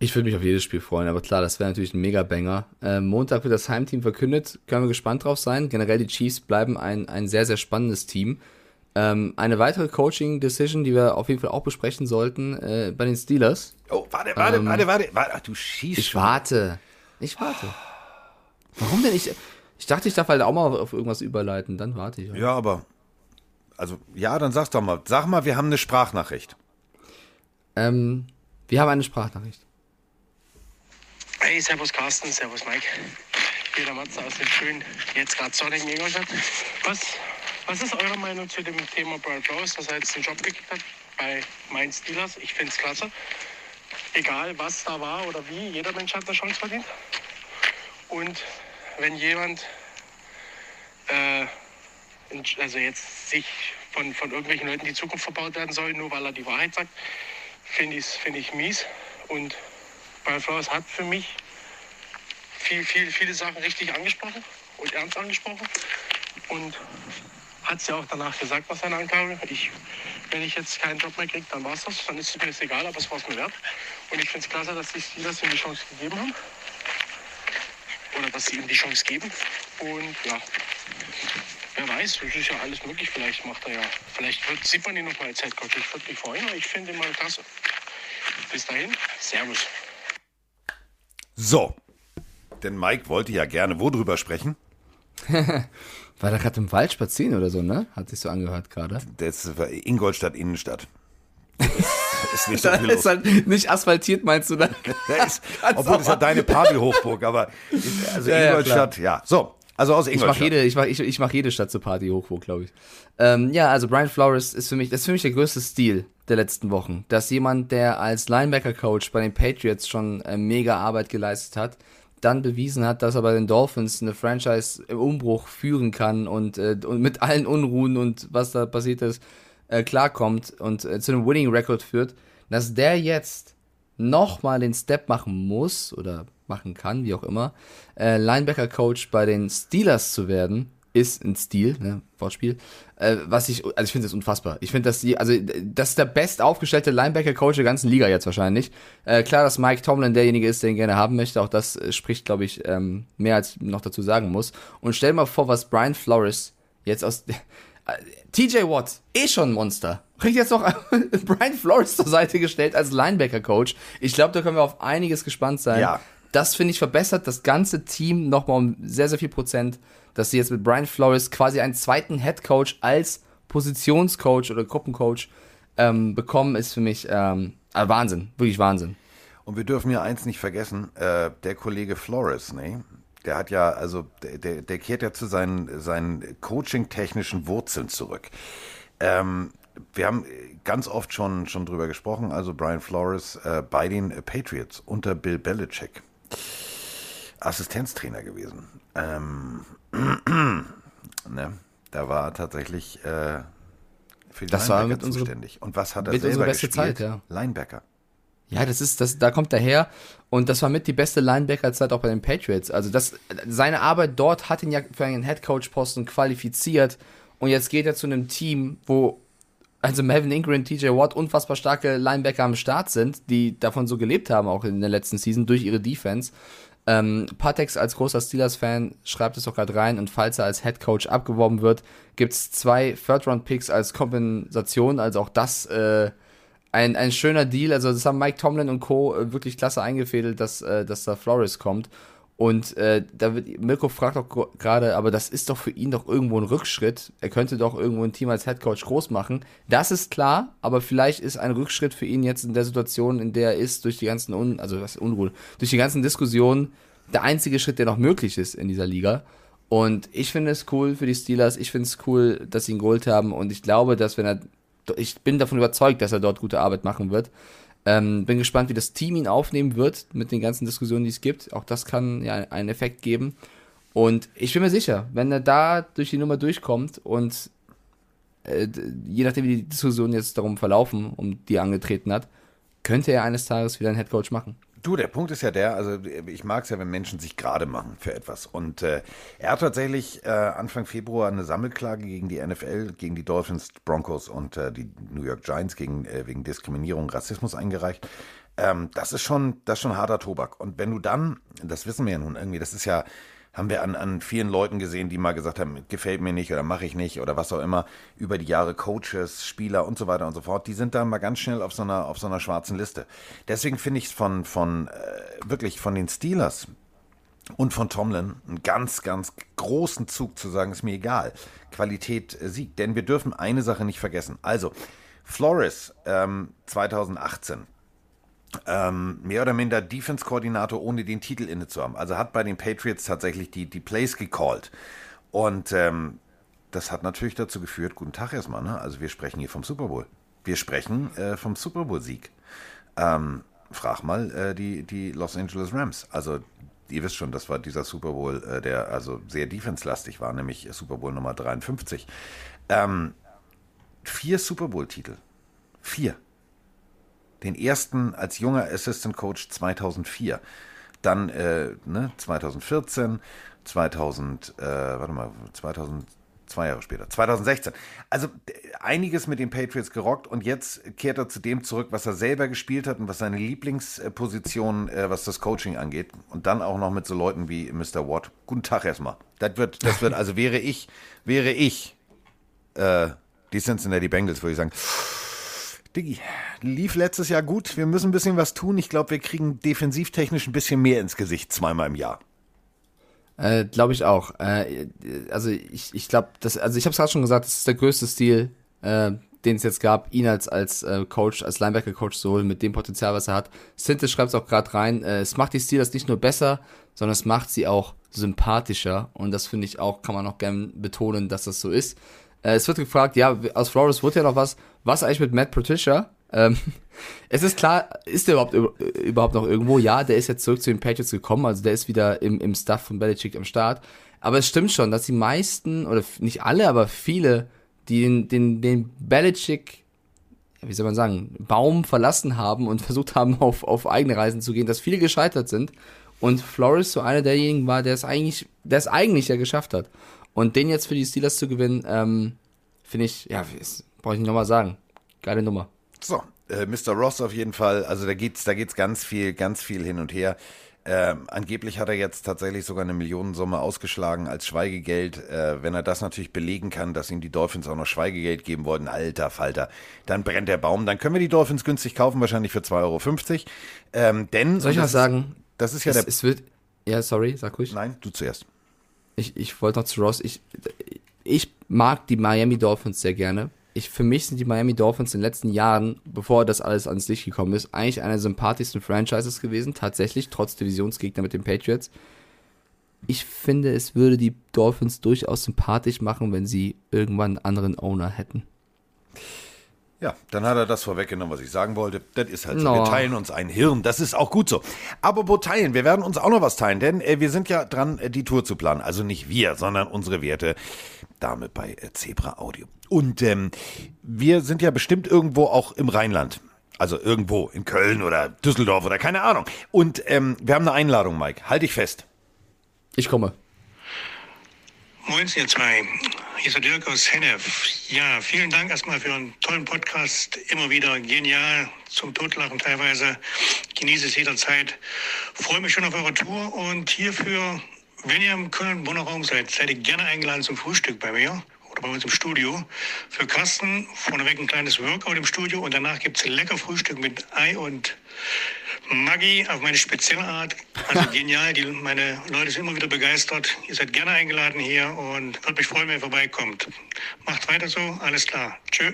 Ich würde mich auf jedes Spiel freuen, aber klar, das wäre natürlich ein Mega-Banger. Ähm, Montag wird das Heimteam verkündet, können wir gespannt drauf sein. Generell die Chiefs bleiben ein, ein sehr, sehr spannendes Team. Ähm, eine weitere Coaching-Decision, die wir auf jeden Fall auch besprechen sollten, äh, bei den Steelers. Oh, warte, warte, Ähm, warte, warte, warte. Ach, du schießt. Ich schon. warte. Ich warte. Warum denn? Ich, ich dachte, ich darf halt auch mal auf irgendwas überleiten, dann warte ich. halt. Ja, aber. Also, ja, dann sag's doch mal. Sag mal, wir haben eine Sprachnachricht. Ähm, wir haben eine Sprachnachricht. Hey, Servus Carsten, Servus Mike. Hier der Matze aus dem schönen, jetzt gerade sonnigen Ingolstadt. Was, was ist eure Meinung zu dem Thema Brian Flores, dass er jetzt einen Job gekriegt hat bei meinen Steelers? Ich finde es klasse. Egal, was da war oder wie, jeder Mensch hat eine Chance verdient. Und wenn jemand äh, also jetzt sich von, von irgendwelchen Leuten die Zukunft verbaut werden soll, nur weil er die Wahrheit sagt, finde ich, finde ich mies. Und Brian Flores hat für mich viel, viel, viele Sachen richtig angesprochen und ernst angesprochen. Und hat es ja auch danach gesagt, was seine Anklage. Ich, wenn ich jetzt keinen Job mehr kriege, dann war es das. Dann ist es mir jetzt egal, aber es war es mir wert. Und ich finde es klasse, dass die Steelers ihm die Chance gegeben haben. Oder dass sie ihm die Chance geben. Und ja, wer weiß, es ist ja alles möglich. Vielleicht macht er ja, vielleicht wird, sieht man ihn noch mal als Headcoach. Ich würde mich freuen, aber ich finde ihn mal klasse. Bis dahin, Servus. So. Denn Mike wollte ja gerne wo drüber sprechen? War da gerade im Wald spazieren oder so, ne? Hat sich so angehört gerade. Das war Ingolstadt Innenstadt. ist nicht so viel ist halt nicht asphaltiert, meinst du da? Ist, obwohl das ist ja deine Party-Hochburg, aber also Ja, ja, Ingolstadt, ja, So, also aus Ich Ingolstadt. mache jede, ich mach, ich, ich mach jede Stadt zur Party hochwohl, glaube ich. Ähm, ja, also Brian Flores ist für mich, das ist für mich der größte Stil der letzten Wochen. Dass jemand, der als Linebacker-Coach bei den Patriots schon äh, mega Arbeit geleistet hat, dann bewiesen hat, dass er bei den Dolphins eine Franchise im Umbruch führen kann und, äh, und mit allen Unruhen und was da passiert ist, äh, klarkommt und äh, zu einem Winning Record führt, dass der jetzt nochmal den Step machen muss oder machen kann, wie auch immer, äh, Linebacker-Coach bei den Steelers zu werden, ist ein Stil, ne, Wortspiel. Äh, was ich, also ich finde das unfassbar. Ich finde, dass die, also das ist der best aufgestellte Linebacker-Coach der ganzen Liga jetzt wahrscheinlich. Äh, klar, dass Mike Tomlin derjenige ist, der ihn gerne haben möchte. Auch das äh, spricht, glaube ich, ähm, mehr als ich noch dazu sagen muss. Und stell dir mal vor, was Brian Flores jetzt aus TJ Watt, eh schon ein Monster. Kriegt jetzt noch Brian Flores zur Seite gestellt als Linebacker-Coach. Ich glaube, da können wir auf einiges gespannt sein. Ja. Das finde ich verbessert das ganze Team nochmal um sehr, sehr viel Prozent, dass sie jetzt mit Brian Flores quasi einen zweiten Head Coach als Positionscoach oder Gruppencoach ähm, bekommen, ist für mich ähm, äh, Wahnsinn. Wirklich Wahnsinn. Und wir dürfen ja eins nicht vergessen, äh, der Kollege Flores, ne? Der hat ja, also der, der, kehrt ja zu seinen, seinen coaching-technischen Wurzeln zurück. Ähm, wir haben ganz oft schon, schon drüber gesprochen, also Brian Flores äh, bei den Patriots unter Bill Belichick. Assistenztrainer gewesen. Ähm, ne? Da war tatsächlich äh, für die Das war Linebacker mit unsere- zuständig. Und was hat er mit selber beste gespielt? Zeit, ja. Linebacker. Ja, das ist, das, da kommt er her. Und das war mit die beste Linebacker-Zeit auch bei den Patriots. Also das, seine Arbeit dort hat ihn ja für einen Headcoach-Posten qualifiziert. Und jetzt geht er zu einem Team, wo also Melvin Ingram TJ Watt unfassbar starke Linebacker am Start sind, die davon so gelebt haben, auch in der letzten Season, durch ihre Defense. Ähm, Patex als großer Steelers-Fan schreibt es doch gerade rein und falls er als Headcoach abgeworben wird, gibt's zwei Third-Round-Picks als Kompensation, also auch das äh, ein, ein schöner Deal. Also das haben Mike Tomlin und Co. äh, wirklich klasse eingefädelt, dass, äh, dass da Flores kommt. Und äh, da wird Mirko fragt gro- gerade, aber das ist doch für ihn doch irgendwo ein Rückschritt. Er könnte doch irgendwo ein Team als Headcoach groß machen. Das ist klar, aber vielleicht ist ein Rückschritt für ihn jetzt in der Situation, in der er ist, durch die ganzen Un also was Unruhe, durch die ganzen Diskussionen der einzige Schritt, der noch möglich ist in dieser Liga. Und ich finde es cool für die Steelers. Ich finde es cool, dass sie ihn geholt haben. Und ich glaube, dass wenn er, ich bin davon überzeugt, dass er dort gute Arbeit machen wird. Ähm, bin gespannt, wie das Team ihn aufnehmen wird mit den ganzen Diskussionen, die es gibt. Auch das kann ja einen Effekt geben. Und ich bin mir sicher, wenn er da durch die Nummer durchkommt und äh, je nachdem, wie die Diskussionen jetzt darum verlaufen, um die angetreten hat, könnte er eines Tages wieder einen Headcoach machen. Du, der Punkt ist ja der, also ich mag es ja, wenn Menschen sich gerade machen für etwas. Und äh, er hat tatsächlich äh, Anfang Februar eine Sammelklage gegen die NFL, gegen die Dolphins, Broncos und äh, die New York Giants gegen, äh, wegen Diskriminierung, Rassismus eingereicht. Ähm, das ist schon, das ist schon harter Tobak. Und wenn du dann, das wissen wir ja nun irgendwie, das ist ja, haben wir an, an vielen Leuten gesehen, die mal gesagt haben, gefällt mir nicht oder mache ich nicht oder was auch immer, über die Jahre Coaches, Spieler und so weiter und so fort, die sind da mal ganz schnell auf so einer, auf so einer schwarzen Liste. Deswegen finde ich es von, von äh, wirklich von den Steelers und von Tomlin einen ganz, ganz großen Zug zu sagen, ist mir egal. Qualität äh, siegt. Denn wir dürfen eine Sache nicht vergessen. Also, Flores ähm, 2018 ähm, mehr oder minder Defense-Koordinator, ohne den Titel inne zu haben. Also hat bei den Patriots tatsächlich die, die Plays gecallt. Und ähm, das hat natürlich dazu geführt, guten Tag erstmal, ne? also wir sprechen hier vom Super Bowl. Wir sprechen äh, vom Super Bowl-Sieg. Ähm, frag mal äh, die, die Los Angeles Rams. Also ihr wisst schon, das war dieser Super Bowl, äh, der also sehr defense-lastig war, nämlich Super Bowl Nummer 53. Ähm, vier Super Bowl-Titel. Vier. Den ersten als junger Assistant Coach 2004. Dann äh, ne, 2014, 2000, äh, warte mal, 2000, zwei Jahre später, 2016. Also einiges mit den Patriots gerockt und jetzt kehrt er zu dem zurück, was er selber gespielt hat und was seine Lieblingsposition, äh, was das Coaching angeht. Und dann auch noch mit so Leuten wie Mr. Watt. Guten Tag erstmal. Das wird, das wird, also wäre ich, wäre ich äh, die Cincinnati Bengals, würde ich sagen. Diggi, lief letztes Jahr gut. Wir müssen ein bisschen was tun. Ich glaube, wir kriegen defensivtechnisch ein bisschen mehr ins Gesicht zweimal im Jahr. Äh, glaube ich auch. Äh, also ich, ich glaube, das, also ich habe es gerade schon gesagt, das ist der größte Stil, äh, den es jetzt gab, ihn als als äh, Coach, als Linebacker-Coach zu holen mit dem Potenzial, was er hat. Sintes schreibt es auch gerade rein. Äh, es macht die Steelers nicht nur besser, sondern es macht sie auch sympathischer. Und das finde ich auch, kann man auch gern betonen, dass das so ist. Äh, es wird gefragt, ja, aus Flores wurde ja noch was. Was eigentlich mit Matt Patricia? Ähm, es ist klar, ist der überhaupt, über- überhaupt noch irgendwo? Ja, der ist jetzt zurück zu den Patriots gekommen, also der ist wieder im, im Stuff von Belichick am Start. Aber es stimmt schon, dass die meisten, oder nicht alle, aber viele, die den, den, den Belichick, wie soll man sagen, Baum verlassen haben und versucht haben, auf, auf eigene Reisen zu gehen, dass viele gescheitert sind Und Flores so einer derjenigen war, der es eigentlich, der es eigentlich ja geschafft hat. Und den jetzt für die Steelers zu gewinnen, ähm, finde ich, ja, brauche ich nicht nochmal sagen. Geile Nummer. So, äh, Mr. Ross auf jeden Fall. Also da geht's, da geht's ganz viel, ganz viel hin und her. Ähm, angeblich hat er jetzt tatsächlich sogar eine Millionensumme ausgeschlagen als Schweigegeld. Äh, wenn er das natürlich belegen kann, dass ihm die Dolphins auch noch Schweigegeld geben wollten, alter Falter, dann brennt der Baum. Dann können wir die Dolphins günstig kaufen, wahrscheinlich für 2,50 Euro. Ähm, denn, Soll ich was sagen? Das ist ja es, der. es wird, ja, sorry, sag ruhig. Nein, du zuerst. Ich, ich wollte noch zu Ross. Ich, ich mag die Miami Dolphins sehr gerne. Ich, für mich sind die Miami Dolphins in den letzten Jahren, bevor das alles ans Licht gekommen ist, eigentlich einer der sympathischsten Franchises gewesen. Tatsächlich, trotz Divisionsgegner mit den Patriots. Ich finde, es würde die Dolphins durchaus sympathisch machen, wenn sie irgendwann einen anderen Owner hätten. Ja, dann hat er das vorweggenommen, was ich sagen wollte. Das ist halt so. No. Wir teilen uns ein Hirn. Das ist auch gut so. Apropos teilen, wir werden uns auch noch was teilen, denn äh, wir sind ja dran, äh, die Tour zu planen. Also nicht wir, sondern unsere werte Dame bei äh, Zebra Audio. Und ähm, wir sind ja bestimmt irgendwo auch im Rheinland. Also irgendwo in Köln oder Düsseldorf oder keine Ahnung. Und ähm, wir haben eine Einladung, Mike. Halt dich fest. Ich komme. Moin, ihr zwei. Hier ist der Dirk aus Hennef. Ja, vielen Dank erstmal für einen tollen Podcast. Immer wieder genial, zum Totlachen teilweise. Genieße es jederzeit. Freue mich schon auf eure Tour und hierfür, wenn ihr im Köln-Bonner Raum seid, seid ihr gerne eingeladen zum Frühstück bei mir oder bei uns im Studio. Für Carsten vorneweg ein kleines Workout im Studio und danach gibt es lecker Frühstück mit Ei und Maggi auf meine spezielle Art. Also genial, die, meine Leute sind immer wieder begeistert. Ihr seid gerne eingeladen hier und würde mich freuen, wenn ihr vorbeikommt. Macht weiter so, alles klar. Tschö.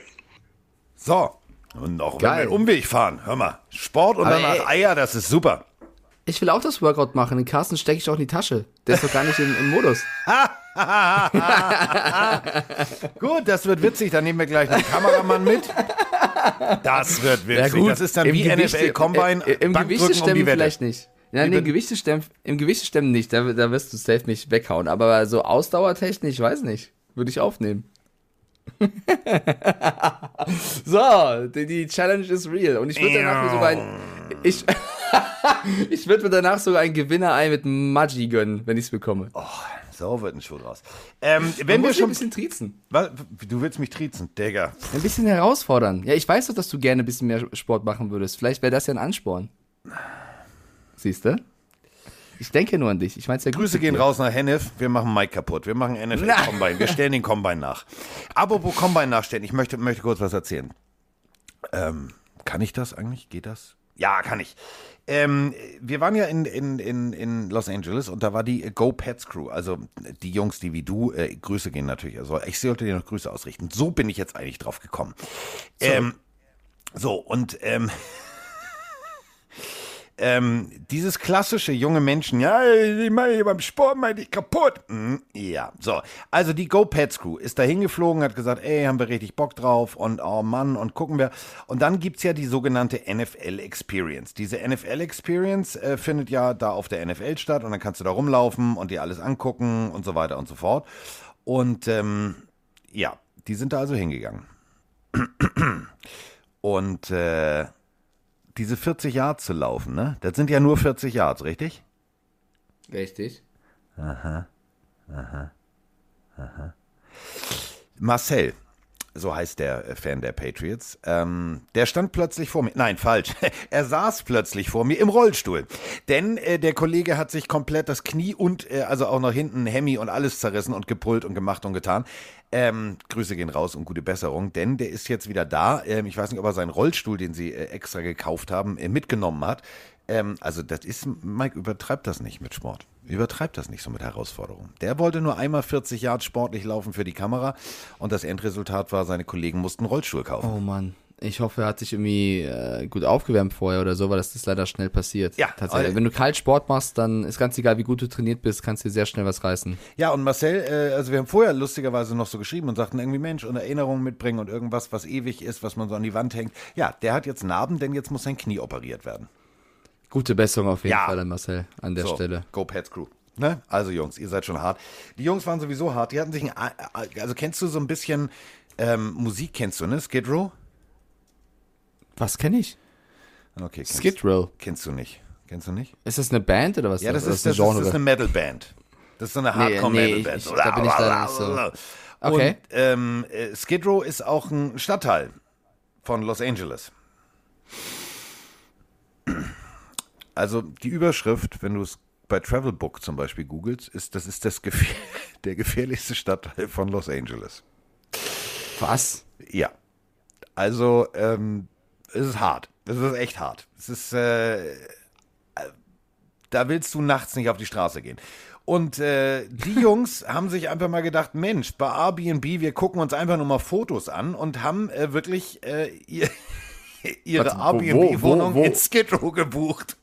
So. Und noch wenn Geil. einen Umweg fahren. Hör mal. Sport und Aber danach ey- Eier, das ist super. Ich will auch das Workout machen. Den Carsten stecke ich auch in die Tasche. Der ist doch gar nicht im, im Modus. Gut, das wird witzig. Dann nehmen wir gleich einen Kameramann mit. Das wird witzig. Das ist dann Im wie Gewichte- NFL Combine. äh, Im Bankdrücken Gewichte um die stemmen Wette. vielleicht nicht. Ja, nee, bitte? Gewichte stemmen, im Gewichte stemmen nicht. Da, da wirst du safe mich weghauen. Aber so ausdauertechnisch, weiß nicht. Würde ich aufnehmen. so, die, die Challenge ist real. Und ich würde danach mir sogar ein. Ich, ich würde mir danach sogar ein Gewinnerei mit Maggi gönnen, wenn ich es bekomme. Oh, so wird ein Schuh draus. Ähm, wenn wir schon. ein bisschen triezen. Was? Du willst mich triezen, Digga. Ein bisschen herausfordern. Ja, ich weiß doch, dass du gerne ein bisschen mehr Sport machen würdest. Vielleicht wäre das ja ein Ansporn. Siehst du? Ich denke nur an dich. Ich mein's ja Grüße gehen dir. raus nach Hennef. Wir machen Mike kaputt. Wir machen NFL Na. Combine. Wir stellen den Combine nach. Apropos Combine nachstellen. Ich möchte, möchte kurz was erzählen. Ähm, kann ich das eigentlich? Geht das? Ja, kann ich. Ähm, wir waren ja in, in, in, in Los Angeles und da war die Go Pets Crew. Also die Jungs, die wie du, äh, Grüße gehen natürlich. Also ich sollte dir noch Grüße ausrichten. So bin ich jetzt eigentlich drauf gekommen. Ähm, so, und ähm, ähm, dieses klassische junge Menschen, ja, ich meine, beim Sport meine ich kaputt. Hm, ja, so. Also die Go Pets Crew ist da hingeflogen, hat gesagt, ey, haben wir richtig Bock drauf und oh Mann, und gucken wir. Und dann gibt's ja die sogenannte NFL Experience. Diese NFL Experience äh, findet ja da auf der NFL statt und dann kannst du da rumlaufen und dir alles angucken und so weiter und so fort. Und ähm, ja, die sind da also hingegangen. Und äh, diese 40 Yards zu laufen, ne? Das sind ja nur 40 Yards, richtig? Richtig. Marcel, so heißt der äh, Fan der Patriots, ähm, der stand plötzlich vor mir. Nein, falsch. Er saß plötzlich vor mir im Rollstuhl. Denn äh, der Kollege hat sich komplett das Knie und äh, also auch nach hinten Hemmi und alles zerrissen und gepult und gemacht und getan. Ähm, Grüße gehen raus und gute Besserung, denn der ist jetzt wieder da. Ähm, ich weiß nicht, ob er seinen Rollstuhl, den sie äh, extra gekauft haben, äh, mitgenommen hat. Ähm, also das ist, Mike, übertreibt das nicht mit Sport. Übertreibt das nicht so mit Herausforderungen. Der wollte nur einmal 40 Jahre sportlich laufen für die Kamera und das Endresultat war, seine Kollegen mussten Rollstuhl kaufen. Oh Mann. Ich hoffe, er hat sich irgendwie äh, gut aufgewärmt vorher oder so, weil das ist leider schnell passiert. Ja, tatsächlich. äh, Wenn du kalt Sport machst, dann ist ganz egal, wie gut du trainiert bist, kannst dir sehr schnell was reißen. Ja, und Marcel, äh, also wir haben vorher lustigerweise noch so geschrieben und sagten irgendwie, Mensch, und Erinnerungen mitbringen und irgendwas, was ewig ist, was man so an die Wand hängt. Ja, der hat jetzt Narben, denn jetzt muss sein Knie operiert werden. Gute Besserung auf jeden Ja. Fall an Marcel an der so, Stelle. Go Pets Crew. Ne? Also Jungs, ihr seid schon hart. Die Jungs waren sowieso hart. Die hatten sich ein, also kennst du so ein bisschen ähm, Musik kennst du, ne? Skid Row? Was kenne ich? Okay, kennst, Skid Row. Kennst du nicht. Kennst du nicht? Ist das eine Band oder was? Ja, das Oder ist, das, das ist eine Metal-Band. Das ist so eine Nee, nee, Hardcore-Metal-Band. ich- ich- da bin ich leider nicht so. Okay. Und ähm, äh, Skid Row ist auch ein Stadtteil von Los Angeles. Also die Überschrift, wenn du es bei Travelbook zum Beispiel googelst, ist, das ist das gefähr der gefährlichste Stadtteil von Los Angeles. Was? Ja. Also, ähm, es ist hart. Es ist echt hart. Es ist, äh, äh, da willst du nachts nicht auf die Straße gehen. Und äh, die Jungs haben sich einfach mal gedacht, Mensch, bei Airbnb, wir gucken uns einfach nur mal Fotos an und haben äh, wirklich äh, ihr, ihre Airbnb-Wohnung wo- wo? in Skid Row gebucht.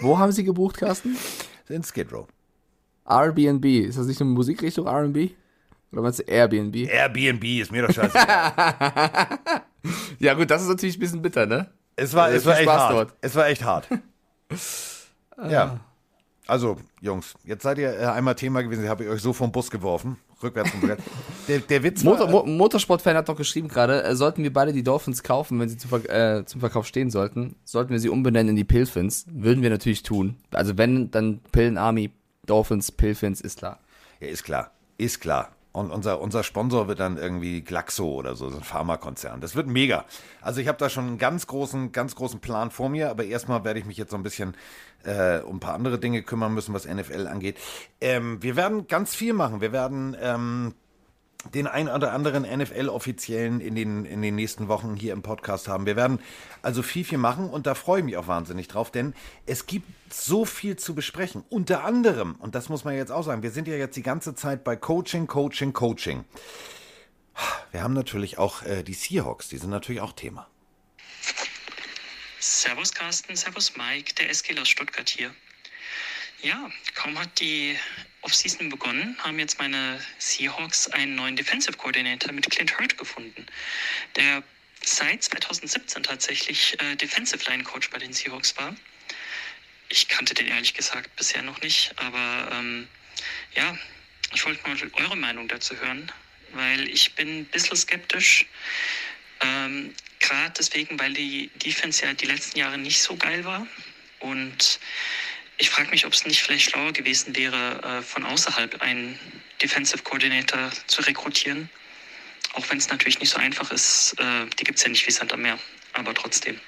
Wo haben Sie gebucht, Carsten? In Skid Row. Airbnb. Ist das nicht eine Musikrichtung R&B? Oder meinst du Airbnb? Airbnb ist mir doch scheiße. Ja gut, das ist natürlich ein bisschen bitter, ne? Es war, Äh, es war echt Spaß hart. dort. Es war echt hart. ja. Also, Jungs, jetzt seid ihr äh, einmal Thema gewesen, habe ich euch so vom Bus geworfen. Rückwärts vom Brett. Der, der Witz Motor, war, Mo Motorsportfan hat doch geschrieben gerade, äh, sollten wir beide die Dolphins kaufen, wenn sie zu Ver äh, zum Verkauf stehen sollten, sollten wir sie umbenennen in die Pilfins. Würden wir natürlich tun. Also wenn, dann Pillen Army, Dolphins, Pilfins, ist klar. ja, ist klar, ist klar. Und unser, unser Sponsor wird dann irgendwie Glaxo oder so, so ein Pharmakonzern. Das wird mega. Also ich habe da schon einen ganz großen, ganz großen Plan vor mir, aber erstmal werde ich mich jetzt so ein bisschen äh, um ein paar andere Dinge kümmern müssen, was NFL angeht. Ähm, wir werden ganz viel machen. Wir werden ähm, den ein oder anderen NFL-Offiziellen in den, in den nächsten Wochen hier im Podcast haben. Wir werden also viel, viel machen und da freue ich mich auch wahnsinnig drauf, denn es gibt so viel zu besprechen. Unter anderem, und das muss man jetzt auch sagen, wir sind ja jetzt die ganze Zeit bei Coaching, Coaching, Coaching. Wir haben natürlich auch äh, die Seahawks, die sind natürlich auch Thema. Servus Carsten, Servus Mike, der SG aus Stuttgart hier. Ja, kaum hat die Offseason begonnen, haben jetzt meine Seahawks einen neuen Defensive Coordinator mit Clint Hurt gefunden, der seit 2017 tatsächlich äh, Defensive Line Coach bei den Seahawks war. Ich kannte den ehrlich gesagt bisher noch nicht, aber ähm, ja, ich wollte mal eure Meinung dazu hören, weil ich bin ein bisschen skeptisch. Ähm, Gerade deswegen, weil die Defense ja die letzten Jahre nicht so geil war. Und ich frage mich, ob es nicht vielleicht schlauer gewesen wäre, äh, von außerhalb einen Defensive Coordinator zu rekrutieren. Auch wenn es natürlich nicht so einfach ist. Äh, die gibt es ja nicht wie Sand am Meer. Aber trotzdem.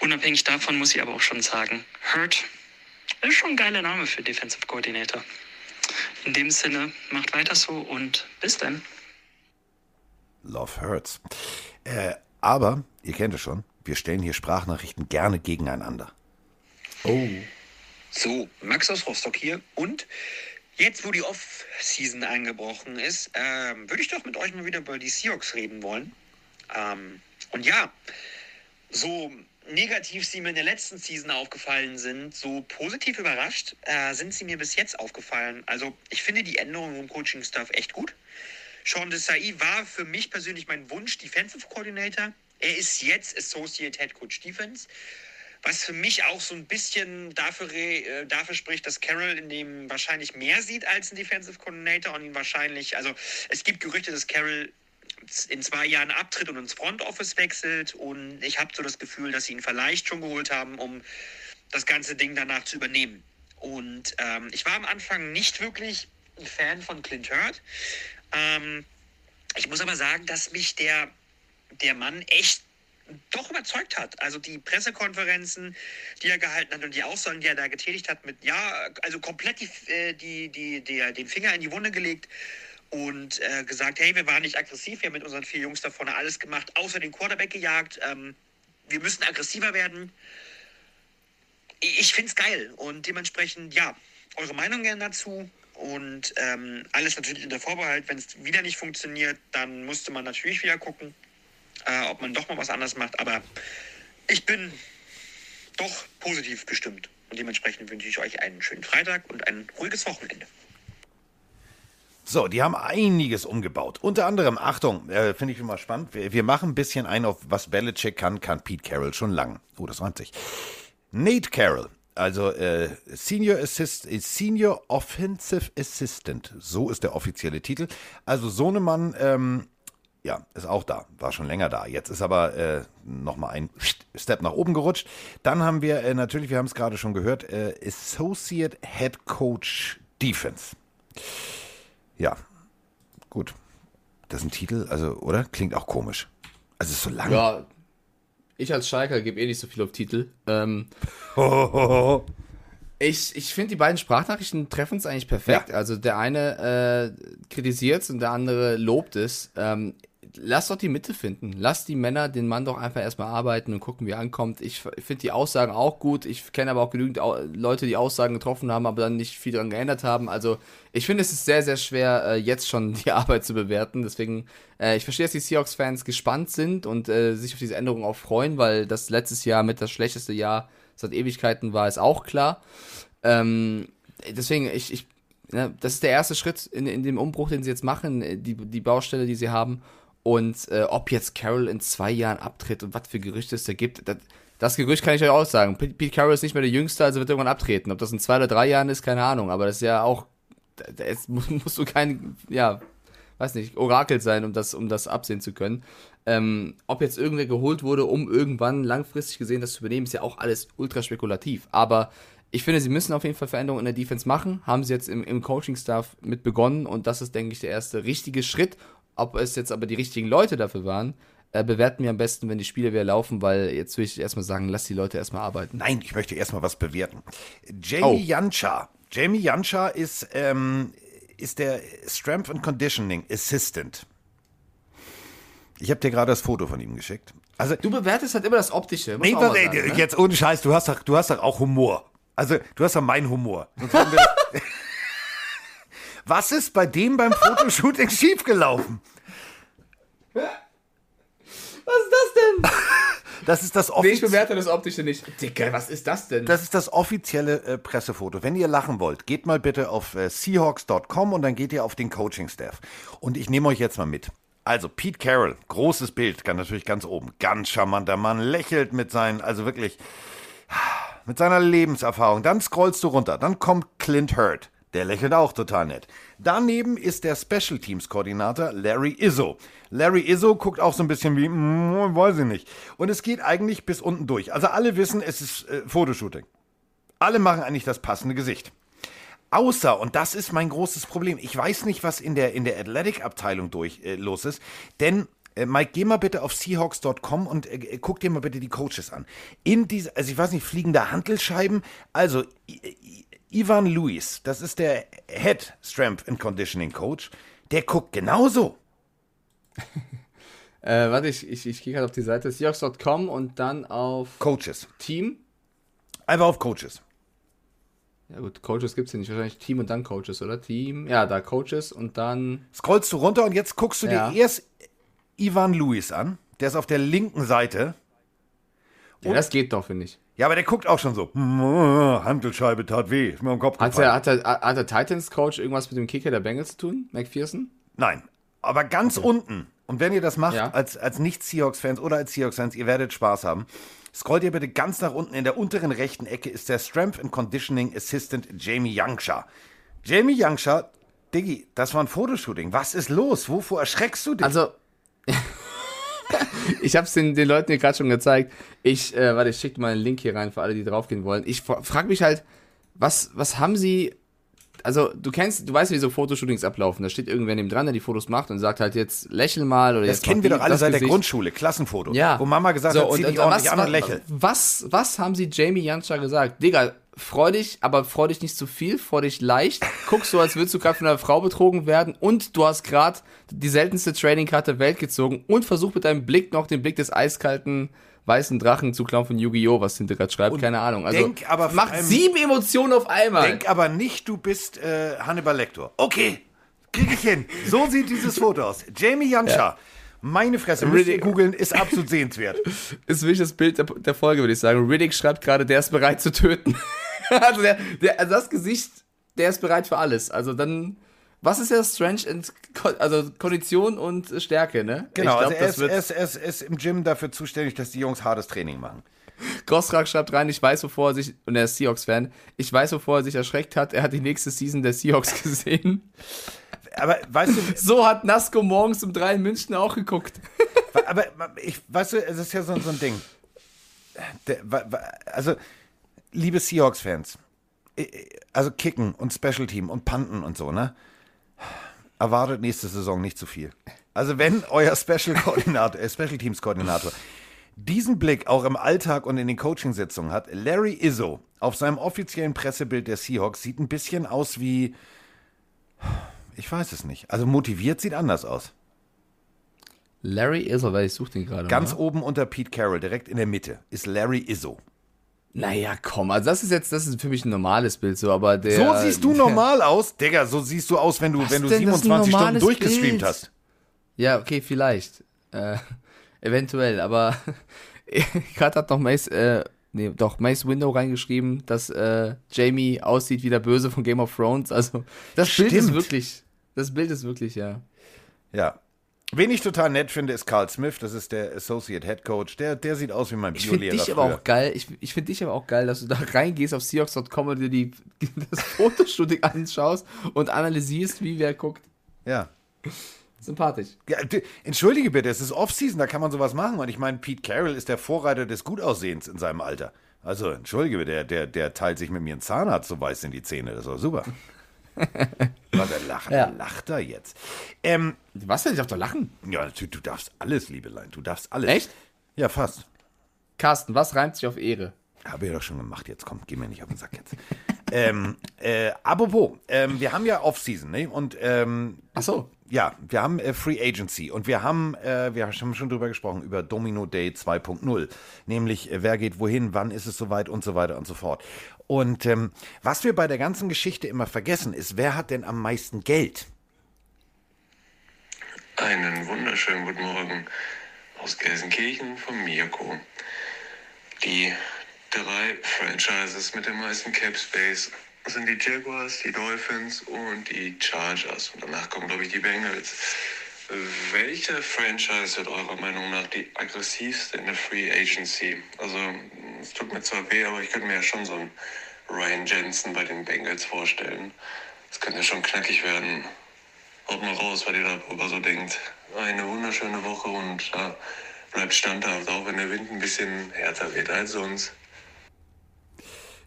Unabhängig davon muss ich aber auch schon sagen, Hurt ist schon ein geiler Name für Defensive Coordinator. In dem Sinne, macht weiter so und bis dann. Love hurts. Äh, aber, ihr kennt es schon, wir stellen hier Sprachnachrichten gerne gegeneinander. Oh. So, Max aus Rostock hier. Und jetzt, wo die Off-Season angebrochen ist, ähm, würde ich doch mit euch mal wieder über die Seahawks reden wollen. Ähm, und ja, so negativ sie mir in der letzten Season aufgefallen sind, so positiv überrascht äh, sind sie mir bis jetzt aufgefallen. Also ich finde die Änderungen im Coaching-Staff echt gut. Sean Desai war für mich persönlich mein Wunsch Defensive Coordinator. Er ist jetzt Associate Head Coach Defense. Was für mich auch so ein bisschen dafür, äh, dafür spricht, dass Carroll in dem wahrscheinlich mehr sieht als ein Defensive Coordinator und ihn wahrscheinlich, also es gibt Gerüchte, dass Carroll in zwei Jahren abtritt und ins Front Office wechselt und ich habe so das Gefühl, dass sie ihn vielleicht schon geholt haben, um das ganze Ding danach zu übernehmen. Und ähm, ich war am Anfang nicht wirklich ein Fan von Clint Hurt. Ähm, ich muss aber sagen, dass mich der, der Mann echt doch überzeugt hat. Also die Pressekonferenzen, die er gehalten hat und die Aussagen, die er da getätigt hat, mit ja, also komplett die, äh, die, die, der, den Finger in die Wunde gelegt und äh, gesagt, hey, wir waren nicht aggressiv, wir haben mit unseren vier Jungs da vorne alles gemacht, außer den Quarterback gejagt. Ähm, wir müssen aggressiver werden. Ich, finde es geil und dementsprechend, ja, eure Meinung gerne dazu. Und ähm, alles natürlich unter Vorbehalt. Wenn es wieder nicht funktioniert, dann musste man natürlich wieder gucken, äh, ob man doch mal was anderes macht. Aber ich bin doch positiv gestimmt. Und dementsprechend wünsche ich euch einen schönen Freitag und ein ruhiges Wochenende. So, die haben einiges umgebaut. Unter anderem, Achtung, äh, finde ich immer spannend. Wir, wir machen ein bisschen ein auf was Belichick kann, kann Pete Carroll schon lang. Oh, das reimt sich. Nate Carroll, also äh, Senior Assist, äh, Senior Offensive Assistant, so ist der offizielle Titel. Also Sohnemann ähm, ja, ist auch da, war schon länger da. Jetzt ist aber äh, nochmal ein Step nach oben gerutscht. Dann haben wir äh, natürlich, wir haben es gerade schon gehört, äh, Associate Head Coach Defense. Ja, gut. Das ist ein Titel, also, oder? Klingt auch komisch. Also, ist so lang. Ja, ich als Schalker gebe eh nicht so viel auf Titel. Ähm, ich ich finde, die beiden Sprachnachrichten treffen es eigentlich perfekt. Ja. Also der eine äh, kritisiert es und der andere lobt es. Ähm, lass doch die Mitte finden. Lass die Männer den Mann doch einfach erstmal arbeiten und gucken, wie er ankommt. Ich finde die Aussagen auch gut. Ich kenne aber auch genügend Leute, die Aussagen getroffen haben, aber dann nicht viel daran geändert haben. Also ich finde, es ist sehr, sehr schwer, äh, jetzt schon die Arbeit zu bewerten. Deswegen, äh, ich verstehe, dass die Seahawks-Fans gespannt sind und äh, sich auf diese Änderung auch freuen, weil das letztes Jahr mit das schlechteste Jahr seit Ewigkeiten war, ist auch klar. Ähm, deswegen, ich, ich, ja, das ist der erste Schritt in, in dem Umbruch, den sie jetzt machen, äh, die, die Baustelle, die sie haben. Und äh, ob jetzt Carroll in zwei Jahren abtritt und was für Gerüchte es da gibt, das, das Gerücht kann ich euch auch sagen. Pete Pete Carroll ist nicht mehr der Jüngste, also wird irgendwann abtreten. Ob das in zwei oder drei Jahren ist, keine Ahnung. Aber das ist ja auch, ist, musst, du kein, ja, weiß nicht, Orakel sein, um das, um das absehen zu können. Ähm, ob jetzt irgendwer geholt wurde, um irgendwann langfristig gesehen das zu übernehmen, ist ja auch alles ultra spekulativ. Aber ich finde, sie müssen auf jeden Fall Veränderungen in der Defense machen. Haben sie jetzt im, im Coaching-Staff mit begonnen und das ist, denke ich, der erste richtige Schritt. Ob es jetzt aber die richtigen Leute dafür waren, äh, bewerten wir am besten, wenn die Spiele wieder laufen, weil jetzt will ich erstmal sagen, lass die Leute erstmal arbeiten. Nein, ich möchte erstmal was bewerten. Jamie Oh. Jancha. Jamie Jancha ist, ähm, ist der Strength and Conditioning Assistant. Ich habe dir gerade das Foto von ihm geschickt. Also, Du bewertest halt immer das Optische. nee, sagen, ne? jetzt ohne Scheiß, du hast, doch, du hast doch auch Humor. Also, du hast doch meinen Humor. Was ist bei dem beim Fotoshooting schiefgelaufen? Was ist das denn? Das ist das Nee, ich offizielle. bewerte das Optische nicht. Digga, was ist das denn? Das ist das offizielle äh, Pressefoto. Wenn ihr lachen wollt, geht mal bitte auf äh, seahawks.com und dann geht ihr auf den Coaching-Staff. Und ich nehme euch jetzt mal mit. Also Pete Carroll, großes Bild, kann natürlich ganz oben. Ganz charmanter Mann, lächelt mit seinen, also wirklich, mit seiner Lebenserfahrung. Dann scrollst du runter, dann kommt Clint Hurt. Der lächelt auch total nett. Daneben ist der Special Teams Koordinator Larry Izzo. Larry Izzo guckt auch so ein bisschen wie, mm, weiß ich nicht. Und es geht eigentlich bis unten durch. Also alle wissen, es ist äh, Fotoshooting. Alle machen eigentlich das passende Gesicht. Außer, und das ist mein großes Problem, ich weiß nicht, was in der, in der Athletic-Abteilung durch äh, los ist, denn äh, Mike, geh mal bitte auf seahawks.com und äh, äh, guck dir mal bitte die Coaches an. In dieser, also ich weiß nicht, fliegende Hantelscheiben, also Ivan Lewis, das ist der Head Strength and Conditioning Coach, der guckt genauso. Äh, warte, ich, ich, ich gehe gerade auf die Seite Seahawks.com und dann auf Coaches. Team. Einfach auf Coaches. Ja gut, Coaches gibt's hier nicht. Wahrscheinlich Team und dann Coaches, oder? Team. Ja, da Coaches und dann. Scrollst du runter und jetzt guckst du Ja. dir erst Ivan Lewis an. Der ist auf der linken Seite. Ja, das geht doch, finde ich. Ja, aber der guckt auch schon so. "Mm, Handelscheibe tat weh. Ist mir am Kopf Hat gefallen. der, hat, der, hat der Titans-Coach irgendwas mit dem Kicker der Bengals zu tun? McPherson? Nein. Aber ganz unten. Und wenn ihr das macht, Ja. als, als Nicht-Seahawks-Fans oder als Seahawks-Fans, ihr werdet Spaß haben. Scrollt ihr bitte ganz nach unten. In der unteren rechten Ecke ist der Strength and Conditioning Assistant Jamie Youngshaw. Jamie Youngshaw, Diggi, das war ein Fotoshooting. Was ist los? Wovor erschreckst du dich? Also. ich habe es den, den Leuten hier gerade schon gezeigt. Ich, äh, warte, ich schicke mal einen Link hier rein für alle, die draufgehen wollen. Ich frage mich halt, was, was haben sie. Also, du kennst, du weißt, wie so Fotoshootings ablaufen. Da steht irgendwer neben dran, der die Fotos macht und sagt halt jetzt lächel mal oder das jetzt kennen mach wir doch alle das seit der Gesicht. Grundschule. Klassenfoto. Ja. Wo Mama gesagt So, hat, zieh und- dich und ordentlich was, an und lächel. Was, was haben sie Jamie Janscha gesagt? Digga, freu dich, aber freu dich nicht zu viel, freu dich leicht. Guck so, als würdest du gerade von einer Frau betrogen werden und du hast gerade die seltenste Trading-Card der Welt gezogen und versuch mit deinem Blick noch den Blick des eiskalten weißen Drachen zu klauen von Yu-Gi-Oh!, was hinter gerade schreibt, keine Ahnung. Also, denk aber allem- sieben Emotionen auf einmal. Denk aber nicht, du bist äh, Hannibal Lecter. Okay, krieg ich hin. So sieht dieses Foto aus. Jamie Janscha. Meine Fresse, Riddick- googeln, ist absolut sehenswert. ist wirklich das Bild der, der Folge, würde ich sagen. Riddick schreibt gerade, der ist bereit zu töten. also, der, der, also das Gesicht, der ist bereit für alles. Also dann, was ist ja Strange Ko- also Kondition und Stärke, ne? Genau, ich glaub, also er ist, er, ist, er, ist, im Gym dafür zuständig, dass die Jungs hartes Training machen. Gosrak schreibt rein, ich weiß, wovor er sich, und er ist Seahawks-Fan, ich weiß, wovor er sich erschreckt hat, er hat die nächste Season der Seahawks gesehen. aber weißt du, So hat Nasco morgens um drei in München auch geguckt. aber ich, weißt du, es ist ja so, so ein Ding. Der, also, liebe Seahawks-Fans, also Kicken und Special Team und Panten und so, ne? Erwartet nächste Saison nicht zu viel. Also, wenn euer Special, Koordinator, äh, Special Teams Koordinator diesen Blick auch im Alltag und in den Coachingsitzungen hat, Larry Izzo auf seinem offiziellen Pressebild der Seahawks sieht ein bisschen aus wie, ich weiß es nicht. Also motiviert sieht anders aus. Larry Izzo, weil ich suche den gerade. Ganz mal. oben unter Pete Carroll, direkt in der Mitte, ist Larry Izzo. Naja, komm, also das ist jetzt, das ist für mich ein normales Bild so, aber der. so siehst du normal aus? Digga, so siehst du aus, wenn du, Was wenn du denn? Das ist ein 27 Stunden durchgestreamt Bild. hast. Ja, okay, vielleicht. Äh, eventuell, aber gerade hat noch Mace, äh, nee, doch, Mace Window reingeschrieben, dass äh, Jamie aussieht wie der Böse von Game of Thrones. Also, das Bild ist Stimmt. wirklich, das Bild ist wirklich, ja. Ja. Wen ich total nett finde, ist Carl Smith, das ist der Associate Head Coach. Der, der sieht aus wie mein Ich finde Biolehrer dich aber auch geil, ich, ich finde dich aber auch geil, dass du da reingehst auf Seahawks.com und dir die, das Fotoshooting anschaust und analysierst, wie wer guckt. Ja. Sympathisch. Ja, entschuldige bitte, es ist Off-Season, da kann man sowas machen. Und ich meine, Pete Carroll ist der Vorreiter des Gutaussehens in seinem Alter. Also, entschuldige bitte, der, der, der teilt sich mit mir einen Zahnarzt so weiß in die Zähne. Das ist doch super. Was, er lacht, Ja. er lacht da jetzt. Ähm, Was denn? Ich darf doch lachen. ja, natürlich, du darfst alles, Liebelein, du darfst alles. Echt? Ja, fast. Carsten, was reimt sich auf Ehre? Habe ich doch schon gemacht, jetzt komm, geh mir nicht auf den Sack jetzt. ähm, äh, apropos, ähm, wir haben ja Off-Season, ne? Und ähm, Ach so. ja, wir haben äh, Free Agency und wir haben, äh, wir haben schon drüber gesprochen, über Domino Day 2.0. Nämlich, äh, wer geht wohin, wann ist es soweit und so weiter und so fort. Und ähm, was wir bei der ganzen Geschichte immer vergessen, ist, wer hat denn am meisten Geld? Einen wunderschönen guten Morgen aus Gelsenkirchen von Mirko. Die drei Franchises mit dem meisten Cap Space sind die Jaguars, die Dolphins und die Chargers. Und danach kommen, glaube ich, die Bengals. Welche Franchise wird eurer Meinung nach die aggressivste in der Free Agency? Also, es tut mir zwar weh, aber ich könnte mir ja schon so einen Ryan Jensen bei den Bengals vorstellen. Das könnte ja schon knackig werden. Haut mal raus, was ihr darüber so denkt. Eine wunderschöne Woche und ja, bleibt standhaft, auch wenn der Wind ein bisschen härter wird als sonst.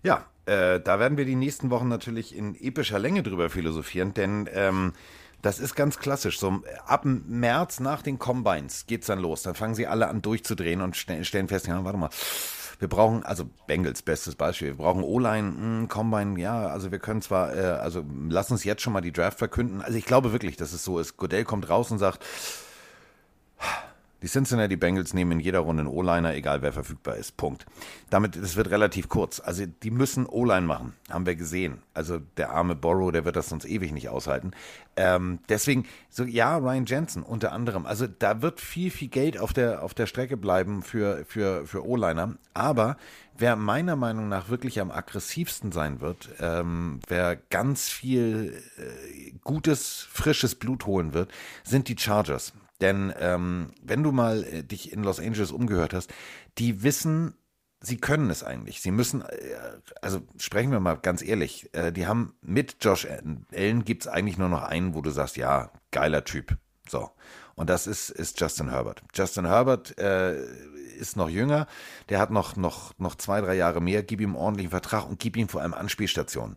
Ja, äh, da werden wir die nächsten Wochen natürlich in epischer Länge drüber philosophieren, denn ähm, das ist ganz klassisch. So ab März nach den Combines geht's dann los. Dann fangen sie alle an durchzudrehen und ste- stellen fest, ja, warte mal. Wir brauchen, also Bengals, bestes Beispiel, wir brauchen O-Line, mh, Combine, ja, also wir können zwar, äh, also lass uns jetzt schon mal die Draft verkünden. Also ich glaube wirklich, dass es so ist. Godell kommt raus und sagt, die Cincinnati Bengals nehmen in jeder Runde einen O-Liner, egal wer verfügbar ist. Punkt. Damit, das wird relativ kurz. Also die müssen O-Line machen, haben wir gesehen. Also der arme Borrow, der wird das sonst ewig nicht aushalten. Ähm, deswegen, so ja, Ryan Jensen unter anderem. Also da wird viel, viel Geld auf der, auf der Strecke bleiben für, für, für O-Liner. Aber wer meiner Meinung nach wirklich am aggressivsten sein wird, ähm, wer ganz viel äh, gutes, frisches Blut holen wird, sind die Chargers. Denn ähm, wenn du mal äh, dich in Los Angeles umgehört hast, die wissen, sie können es eigentlich. Sie müssen, äh, also sprechen wir mal ganz ehrlich, äh, die haben mit Josh Allen gibt es eigentlich nur noch einen, wo du sagst, ja, geiler Typ. So. Und das ist, ist Justin Herbert. Justin Herbert äh, ist noch jünger, der hat noch, noch, noch zwei, drei Jahre mehr, gib ihm einen ordentlichen Vertrag und gib ihm vor allem Anspielstationen.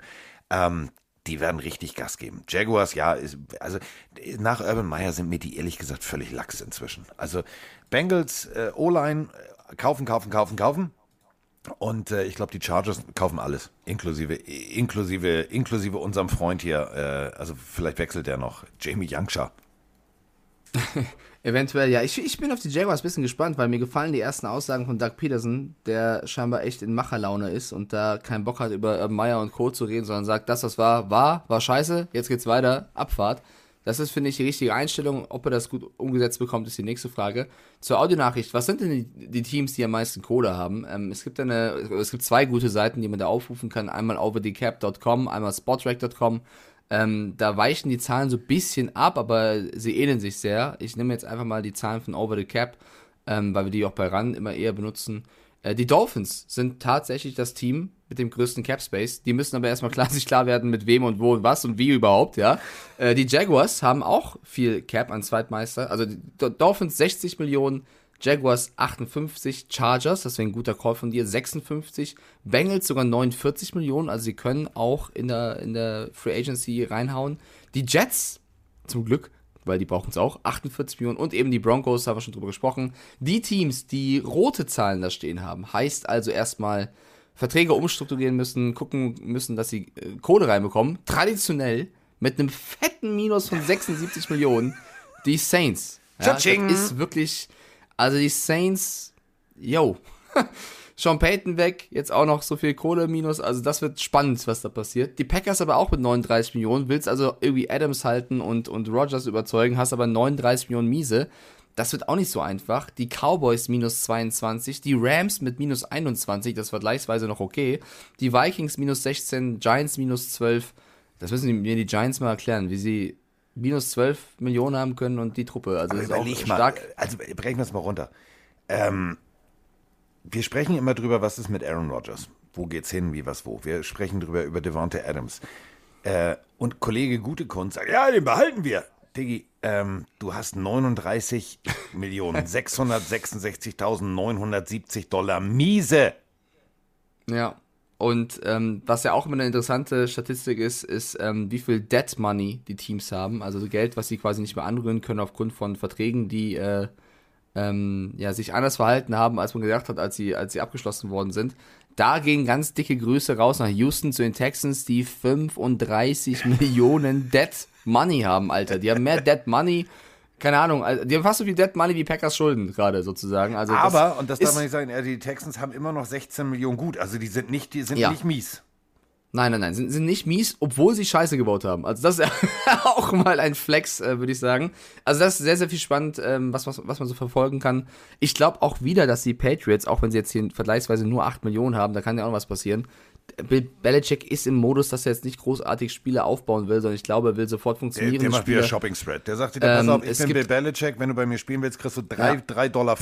Ähm, die werden richtig Gas geben. Jaguars, ja, ist, also nach Urban Meyer sind mir die ehrlich gesagt völlig lax inzwischen. Also Bengals, äh, O-Line, äh, kaufen, kaufen, kaufen, kaufen. Und äh, ich glaube, die Chargers kaufen alles, inklusive, inklusive, inklusive unserem Freund hier. Äh, also vielleicht wechselt der noch, Jamie Youngshaw. Eventuell, ja. Ich, ich bin auf die Jaguars ein bisschen gespannt, weil mir gefallen die ersten Aussagen von Doug Peterson, der scheinbar echt in Macherlaune ist und da keinen Bock hat, über Meyer und Co. zu reden, sondern sagt, das, was war, war, war scheiße, jetzt geht's weiter, Abfahrt. Das ist, finde ich, die richtige Einstellung. Ob er das gut umgesetzt bekommt, ist die nächste Frage. Zur Audionachricht, was sind denn die, die Teams, die am meisten Kohle haben? Ähm, es gibt eine, es gibt zwei gute Seiten, die man da aufrufen kann. Einmal overthecap.com, einmal spotrack.com. Ähm, da weichen die Zahlen so ein bisschen ab, aber sie ähneln sich sehr. Ich nehme jetzt einfach mal die Zahlen von Over the Cap, ähm, weil wir die auch bei RAN immer eher benutzen. Äh, die Dolphins sind tatsächlich das Team mit dem größten Cap Space. Die müssen aber erstmal klar, sich klar werden, mit wem und wo und was und wie überhaupt, ja. Äh, die Jaguars haben auch viel Cap an Zweitmeister. Also die Do- Dolphins 60 Millionen, Jaguars 58, Chargers, das wäre ein guter Call von dir, 56, Bengals sogar 49 Millionen, also sie können auch in der, in der Free Agency reinhauen. Die Jets, zum Glück, weil die brauchen es auch, 48 Millionen und eben die Broncos, haben wir schon drüber gesprochen. Die Teams, die rote Zahlen da stehen haben, heißt also erstmal Verträge umstrukturieren müssen, gucken müssen, dass sie äh, Kohle reinbekommen. Traditionell mit einem fetten Minus von 76 Millionen die Saints. Ja, das ist wirklich, also die Saints, yo. Sean Payton weg, jetzt auch noch so viel Kohle minus, also das wird spannend, was da passiert. Die Packers aber auch mit 39 Millionen, willst also irgendwie Adams halten und, und Rogers überzeugen, hast aber 39 Millionen miese. Das wird auch nicht so einfach. Die Cowboys minus 22, die Rams mit minus 21, das vergleichsweise noch okay. Die Vikings minus 16, Giants minus 12. Das müssen mir die Giants mal erklären, wie sie minus 12 Millionen haben können und die Truppe. Also das ist auch mal, stark. also brechen wir es mal runter. Ähm, wir sprechen immer drüber, was ist mit Aaron Rodgers? Wo geht's hin, wie, was, wo? Wir sprechen drüber über Devonta Adams. Äh, und Kollege Gutekunst sagt, ja, den behalten wir. Diggi, ähm, du hast 39 Millionen, 666.970 Dollar miese. Ja. Und ähm, was ja auch immer eine interessante Statistik ist, ist, ähm, wie viel Debt Money die Teams haben. Also so Geld, was sie quasi nicht mehr anrühren können aufgrund von Verträgen, die äh, ähm, ja, sich anders verhalten haben, als man gedacht hat, als sie, als sie abgeschlossen worden sind. Da gehen ganz dicke Grüße raus nach Houston zu den Texans, die 35 Millionen Debt Money haben, Alter. Die haben mehr Debt Money, keine Ahnung, also die haben fast so viel Debt Money wie Packers Schulden gerade sozusagen. Also Aber, und das darf man nicht sagen, die Texans haben immer noch 16 Millionen gut. Also die sind nicht, die sind Ja. nicht mies. Nein, nein, nein, sind, sind nicht mies, obwohl sie Scheiße gebaut haben. Also das ist auch mal ein Flex, äh, würde ich sagen. Also das ist sehr, sehr viel spannend, ähm, was, was, was man so verfolgen kann. Ich glaube auch wieder, dass die Patriots, auch wenn sie jetzt hier vergleichsweise nur 8 Millionen haben, da kann ja auch noch was passieren. Bill Belichick ist im Modus, dass er jetzt nicht großartig Spiele aufbauen will, sondern ich glaube, er will sofort Der, funktionieren. der macht wieder Shopping Spread. Der sagt dir, pass Ähm, auf, ich bin Bill Belichick, wenn du bei mir spielen willst, kriegst du 3 Ja. Dollar.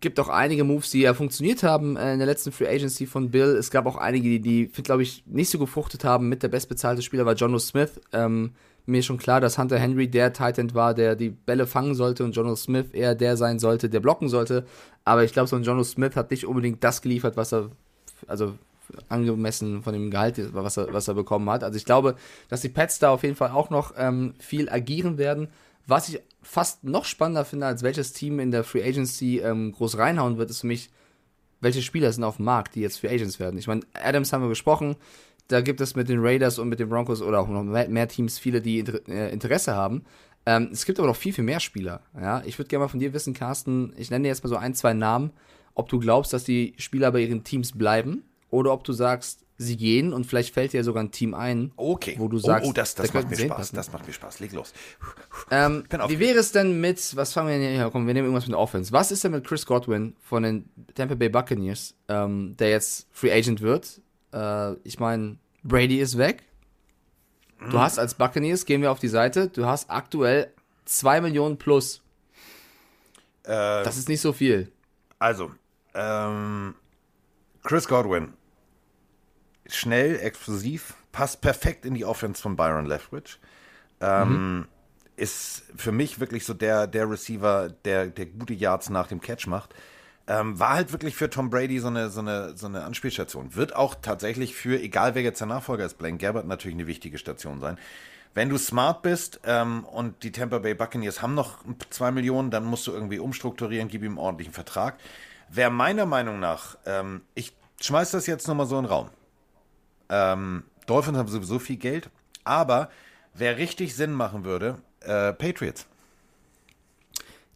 gibt auch einige Moves, die ja funktioniert haben äh, in der letzten Free Agency von Bill. Es gab auch einige, die, die glaube ich, nicht so gefruchtet haben. Mit der bestbezahlte Spieler war Jono Smith. Ähm, mir ist schon klar, dass Hunter Henry der Titan war, der die Bälle fangen sollte und Jono Smith eher der sein sollte, der blocken sollte. Aber ich glaube, so ein Jono Smith hat nicht unbedingt das geliefert, was er, also angemessen von dem Gehalt, was er, was er bekommen hat. Also ich glaube, dass die Pets da auf jeden Fall auch noch ähm, viel agieren werden. Was ich fast noch spannender finde, als welches Team in der Free Agency ähm, groß reinhauen wird, ist für mich, welche Spieler sind auf dem Markt, die jetzt Free Agents werden. Ich meine, Adams haben wir gesprochen, da gibt es mit den Raiders und mit den Broncos oder auch noch mehr, mehr Teams viele, die Inter äh, Interesse haben. Ähm, es gibt aber noch viel, viel mehr Spieler. Ja? Ich würde gerne mal von dir wissen, Carsten, ich nenne dir jetzt mal so ein, zwei Namen, ob du glaubst, dass die Spieler bei ihren Teams bleiben oder ob du sagst, sie gehen und vielleicht fällt dir sogar ein Team ein, Okay. wo du sagst, oh, oh, das, das da macht mir Spaß. hinpassen. Das macht mir Spaß. Leg los. Ähm, wie wäre es denn mit, was fangen wir denn hier, komm, wir nehmen irgendwas mit der Offense. Was ist denn mit Chris Godwin von den Tampa Bay Buccaneers, ähm, der jetzt Free Agent wird? Äh, ich meine, Brady ist weg. Mhm. Du hast als Buccaneers, gehen wir auf die Seite, du hast aktuell 2 Millionen plus. Äh, Das ist nicht so viel. Also, ähm, Chris Godwin. Schnell, explosiv, passt perfekt in die Offense von Byron Leftwich. Ähm, Ist für mich wirklich so der, der Receiver, der, der gute Yards nach dem Catch macht. Ähm, war halt wirklich für Tom Brady so eine, so, eine, so eine Anspielstation. Wird auch tatsächlich für, egal wer jetzt der Nachfolger ist, Blaine Gabbert natürlich eine wichtige Station sein. Wenn du smart bist ähm, und die Tampa Bay Buccaneers haben noch zwei Millionen, dann musst du irgendwie umstrukturieren, gib ihm einen ordentlichen Vertrag. Wäre meiner Meinung nach, ähm, ich schmeiß das jetzt nochmal so in den Raum. Ähm, Dolphins haben sowieso viel Geld, aber wer richtig Sinn machen würde, äh, Patriots.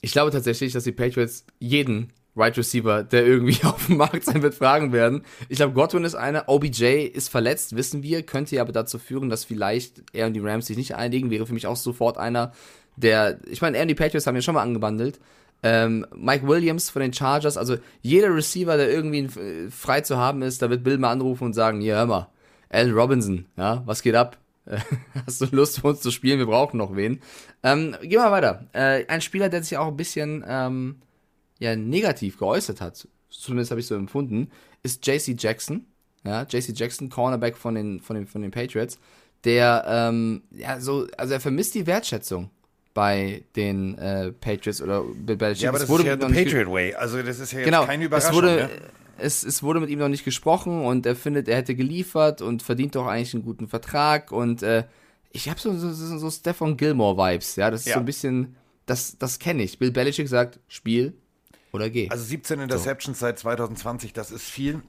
Ich glaube tatsächlich, dass die Patriots jeden Right Receiver, der irgendwie auf dem Markt sein wird, fragen werden. Ich glaube, Godwin ist einer, OBJ ist verletzt, wissen wir, könnte ja aber dazu führen, dass vielleicht er und die Rams sich nicht einigen, wäre für mich auch sofort einer, der, ich meine, er und die Patriots haben ja schon mal angebandelt. Ähm, Mike Williams von den Chargers, also jeder Receiver, der irgendwie äh, frei zu haben ist, da wird Bill mal anrufen und sagen, hier, hör mal, Allen Robinson, ja, was geht ab? Hast du Lust für uns zu spielen? Wir brauchen noch wen. Ähm, gehen wir weiter. Äh, ein Spieler, der sich auch ein bisschen ähm, ja, negativ geäußert hat, zumindest habe ich so empfunden, ist JC Jackson. ja, JC Jackson, Cornerback von den, von den, von den Patriots, der, ähm, ja, so, also er vermisst die Wertschätzung bei den äh, Patriots oder Bill Belichick. Ja, aber Es das wurde ist ja ge- Patriot Way. Also das ist ja jetzt genau, keine es Überraschung. wurde, ne? es, es wurde mit ihm noch nicht gesprochen und er findet, er hätte geliefert und verdient doch eigentlich einen guten Vertrag und äh, ich habe so, so, so, so Stefan Gilmore-Vibes, ja, das ist Ja. so ein bisschen, das, das kenne ich. Bill Belichick sagt, Spiel oder geh. Also 17 Interceptions seit 2020, das ist viel.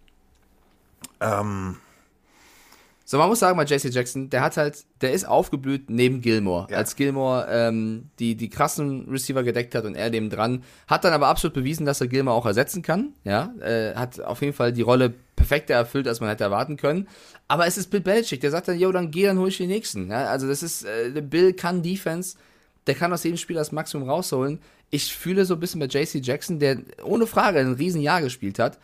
Ähm, So, man muss sagen, bei JC Jackson, der hat halt, der ist aufgeblüht neben Gilmore. Ja. Als Gilmore ähm, die, die krassen Receiver gedeckt hat und er neben dran, hat dann aber absolut bewiesen, dass er Gilmore auch ersetzen kann. Ja, äh, hat auf jeden Fall die Rolle perfekter erfüllt, als man hätte erwarten können. Aber es ist Bill Belichick, der sagt dann, yo, dann geh, dann hol ich den nächsten. Ja, also das ist, äh, Bill kann Defense, der kann aus jedem Spiel das Maximum rausholen. Ich fühle so ein bisschen bei JC Jackson, der ohne Frage ein Riesenjahr gespielt hat,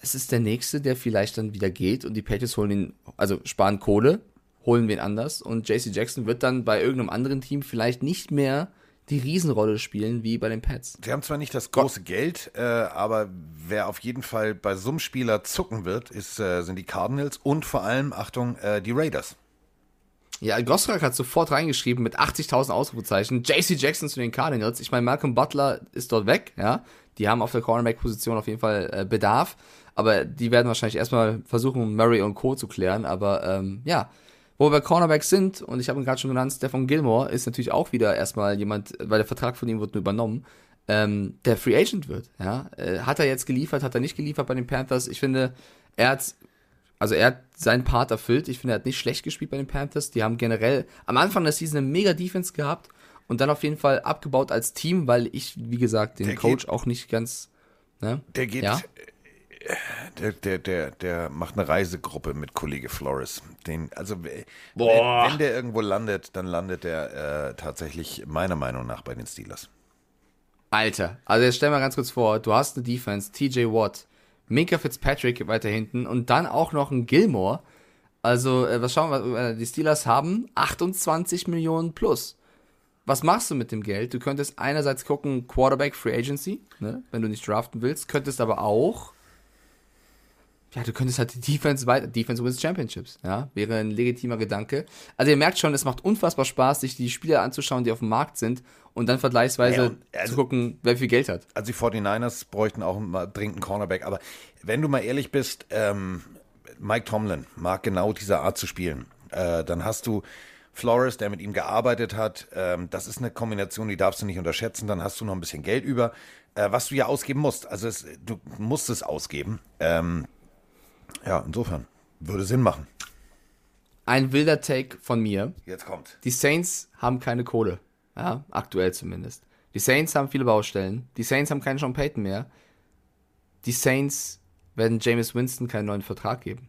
es ist der nächste, der vielleicht dann wieder geht und die Patriots holen ihn, also sparen Kohle, holen wen anders und JC Jackson wird dann bei irgendeinem anderen Team vielleicht nicht mehr die Riesenrolle spielen wie bei den Pats. sie haben zwar nicht das große Geld, äh, aber wer auf jeden Fall bei so einem Spieler zucken wird, ist, äh, sind die Cardinals und vor allem, Achtung, äh, die Raiders. Ja, Gosrak hat sofort reingeschrieben mit 80.000 Ausrufezeichen, JC Jackson zu den Cardinals. Ich meine, Malcolm Butler ist dort weg, ja. Die haben auf der Cornerback-Position auf jeden Fall äh, Bedarf, aber die werden wahrscheinlich erstmal versuchen, Murray und Co. zu klären. Aber ähm, ja, wo wir Cornerbacks sind, und ich habe ihn gerade schon genannt, Stefan Gilmore ist natürlich auch wieder erstmal jemand, weil der Vertrag von ihm wird nur übernommen, ähm, der Free Agent wird. Ja? Äh, hat er jetzt geliefert, hat er nicht geliefert bei den Panthers? Ich finde, er hat also er hat seinen Part erfüllt. Ich finde, er hat nicht schlecht gespielt bei den Panthers. Die haben generell am Anfang der Season eine mega Defense gehabt und dann auf jeden Fall abgebaut als Team, weil ich, wie gesagt, den Der Coach geht- auch nicht ganz. Ne? Der geht, Ja? Der, der, der, der macht eine Reisegruppe mit Kollege Flores. Den, also Boah. Wenn, wenn der irgendwo landet, dann landet der äh, tatsächlich meiner Meinung nach bei den Steelers. Alter, also jetzt stell mal ganz kurz vor, du hast eine Defense, TJ Watt, Minka Fitzpatrick weiter hinten und dann auch noch ein Gilmore. Also, äh, was schauen wir, äh, die Steelers haben 28 Millionen plus. Was machst du mit dem Geld? Du könntest einerseits gucken, Quarterback Free Agency, ne, wenn du nicht draften willst, könntest aber auch, ja, du könntest halt die Defense weiter, Defense wins Championships, ja, wäre ein legitimer Gedanke. Also ihr merkt schon, es macht unfassbar Spaß, sich die Spieler anzuschauen, die auf dem Markt sind und dann vergleichsweise Ja, und also- zu gucken, wer viel Geld hat. Also die 49ers bräuchten auch mal dringend einen Cornerback. Aber wenn du mal ehrlich bist, ähm, Mike Tomlin mag genau diese Art zu spielen. Äh, dann hast du Flores, der mit ihm gearbeitet hat. Ähm, das ist eine Kombination, die darfst du nicht unterschätzen. Dann hast du noch ein bisschen Geld über, äh, was du ja ausgeben musst. Also es, du musst es ausgeben. Ähm, ja, insofern würde Sinn machen. Ein wilder Take von mir. Jetzt kommt. Die Saints haben keine Kohle. Ja, aktuell zumindest. Die Saints haben viele Baustellen. Die Saints haben keinen Sean Payton mehr. Die Saints werden Jameis Winston keinen neuen Vertrag geben.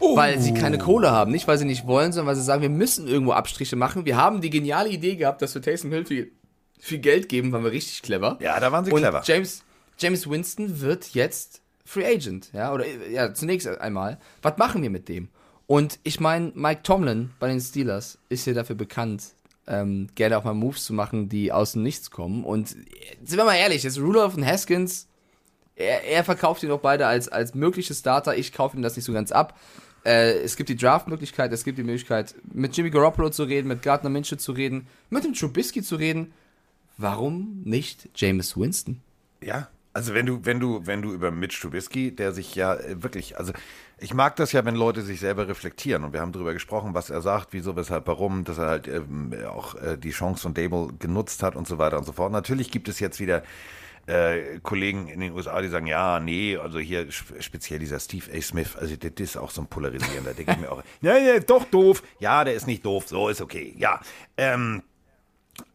Weil sie keine Kohle haben. Nicht, weil sie nicht wollen, sondern weil sie sagen, wir müssen irgendwo Abstriche machen. Wir haben die geniale Idee gehabt, dass wir Taysom Hill viel, viel Geld geben, waren wir richtig clever. Ja, da waren sie Und clever. James, James Winston wird jetzt Free Agent, ja, oder ja, zunächst einmal. Was machen wir mit dem? Und ich meine, Mike Tomlin bei den Steelers ist ja dafür bekannt, ähm, gerne auch mal Moves zu machen, die aus dem Nichts kommen. Und sind wir mal ehrlich, jetzt Rudolph und Haskins, er, er verkauft die doch beide als, als mögliche Starter. Ich kaufe ihm das nicht so ganz ab. Äh, es gibt die Draft-Möglichkeit, es gibt die Möglichkeit, mit Jimmy Garoppolo zu reden, mit Gardner Minshew zu reden, mit dem Trubisky zu reden. Warum nicht Jameis Winston? Ja, also wenn du, wenn du, wenn du über Mitch Trubisky, der sich ja äh, wirklich, also ich mag das ja, wenn Leute sich selber reflektieren und wir haben darüber gesprochen, was er sagt, wieso, weshalb, warum, dass er halt ähm, auch äh, die Chance von Dable genutzt hat und so weiter und so fort. Natürlich gibt es jetzt wieder äh, Kollegen in den USA, die sagen, ja, nee, also hier sp- speziell dieser Steve A. Smith, also das ist auch so ein polarisierender, der geht mir auch, ja, ja, doch doof, ja, der ist nicht doof, so ist okay, ja, ähm,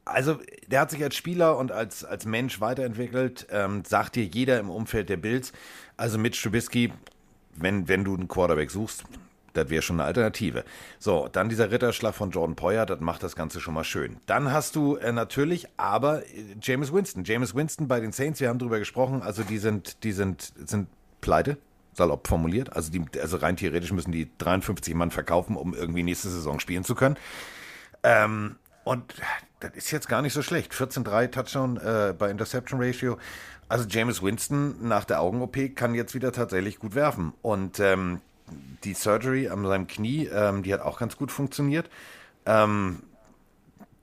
also, der hat sich als Spieler und als, als Mensch weiterentwickelt, ähm, sagt dir jeder im Umfeld der Bills. Also mit Trubisky, wenn, wenn du einen Quarterback suchst, das wäre schon eine Alternative. So, dann dieser Ritterschlag von Jordan Poyer, das macht das Ganze schon mal schön. Dann hast du äh, natürlich aber äh, James Winston. James Winston bei den Saints, wir haben drüber gesprochen, also die sind, die sind, sind pleite, salopp formuliert. Also, die, also rein theoretisch müssen die 53 Mann verkaufen, um irgendwie nächste Saison spielen zu können. Ähm, und das ist jetzt gar nicht so schlecht. 14-3 Touchdown äh, bei Interception Ratio. Also James Winston nach der Augen-OP kann jetzt wieder tatsächlich gut werfen. Und ähm, die Surgery an seinem Knie, ähm, die hat auch ganz gut funktioniert. Ähm,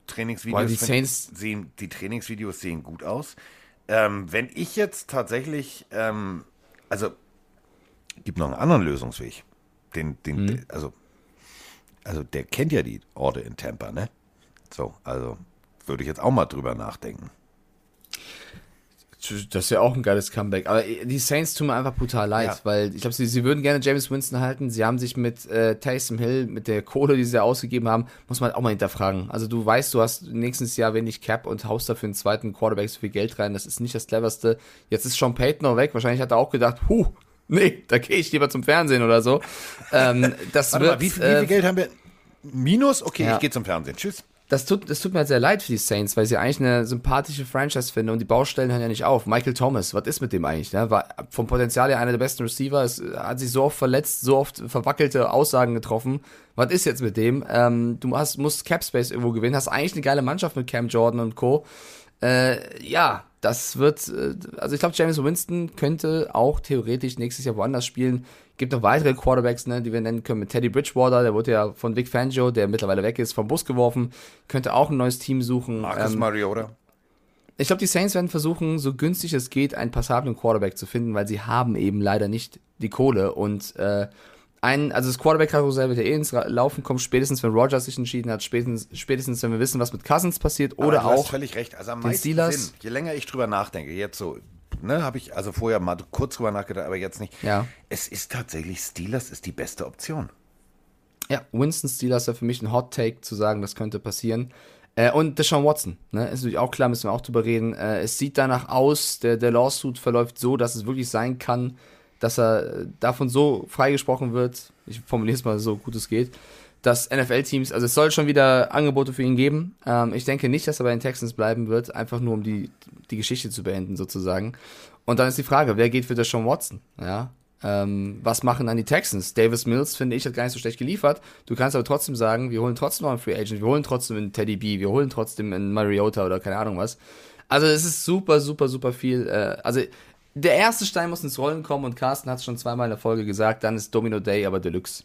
Trainingsvideos Boah, die Saints- sehen, die Trainingsvideos sehen gut aus. Ähm, wenn ich jetzt tatsächlich, ähm, also gibt noch einen anderen Lösungsweg. Den, den, Mhm. also, also der kennt ja die Orte in Tampa, ne? So, also würde ich jetzt auch mal drüber nachdenken. Das ist ja auch ein geiles Comeback. Aber die Saints tun mir einfach brutal leid, Ja. weil ich glaube, sie, sie würden gerne James Winston halten. Sie haben sich mit äh, Taysom Hill, mit der Kohle, die sie ausgegeben haben, muss man halt auch mal hinterfragen. Also du weißt, du hast nächstes Jahr wenig Cap und haust dafür einen zweiten Quarterback so viel Geld rein. Das ist nicht das cleverste. Jetzt ist Sean Payton noch weg. Wahrscheinlich hat er auch gedacht, huh, nee, da gehe ich lieber zum Fernsehen oder so. ähm, das Warte wird, mal, wie, viel- wie äh, viel Geld haben wir? Minus? Okay, Ja. ich gehe zum Fernsehen. Tschüss. Das tut, das tut mir halt sehr leid für die Saints, weil sie eigentlich eine sympathische Franchise finden und die Baustellen hören ja nicht auf. Michael Thomas, was ist mit dem eigentlich? Ne? War vom Potenzial her einer der besten Receiver, es hat sich so oft verletzt, so oft verwackelte Aussagen getroffen. Was ist jetzt mit dem? Ähm, du hast, musst Cap Space irgendwo gewinnen, hast eigentlich eine geile Mannschaft mit Cam Jordan und Co. Äh, ja, das wird, äh, also ich glaube, James Winston könnte auch theoretisch nächstes Jahr woanders spielen. Gibt noch weitere Quarterbacks, ne, die wir nennen können, mit Teddy Bridgewater, der wurde ja von Vic Fangio, der mittlerweile weg ist, vom Bus geworfen, könnte auch ein neues Team suchen. Marcus Ähm, Mariota. ich glaube, die Saints werden versuchen, so günstig es geht, einen passablen Quarterback zu finden, weil sie haben eben leider nicht die Kohle und äh, ein, also das Quarterback-Karussell wird ja eh ins Laufen kommen, spätestens wenn Rogers sich entschieden hat, spätestens, spätestens wenn wir wissen, was mit Cousins passiert Aber oder du hast auch völlig recht. Also am meisten. Sinn, je länger ich drüber nachdenke, jetzt so, ne, habe ich also vorher mal kurz drüber nachgedacht, aber jetzt nicht. Ja. Es ist tatsächlich, Steelers ist die beste Option. Ja, Winston Steelers ist ja für mich ein Hot Take zu sagen, das könnte passieren. Äh, und Deshaun Watson, ne, ist natürlich auch klar, müssen wir auch drüber reden. Äh, es sieht danach aus, der, der Lawsuit verläuft so, dass es wirklich sein kann, dass er äh, davon so freigesprochen wird, ich formuliere es mal so gut es geht, dass NFL-Teams, also es soll schon wieder Angebote für ihn geben. Ähm, ich denke nicht, dass er bei den Texans bleiben wird, einfach nur um die, die Geschichte zu beenden sozusagen. Und dann ist die Frage, wer geht für Deshaun Watson? Ja, ähm, was machen dann die Texans? Davis Mills, finde ich, hat gar nicht so schlecht geliefert. Du kannst aber trotzdem sagen, wir holen trotzdem noch einen Free Agent, wir holen trotzdem einen Teddy B, wir holen trotzdem einen Mariota oder keine Ahnung was. Also es ist super, super, super viel. Äh, also der erste Stein muss ins Rollen kommen und Carsten hat es schon zweimal in der Folge gesagt, dann ist Domino Day aber Deluxe.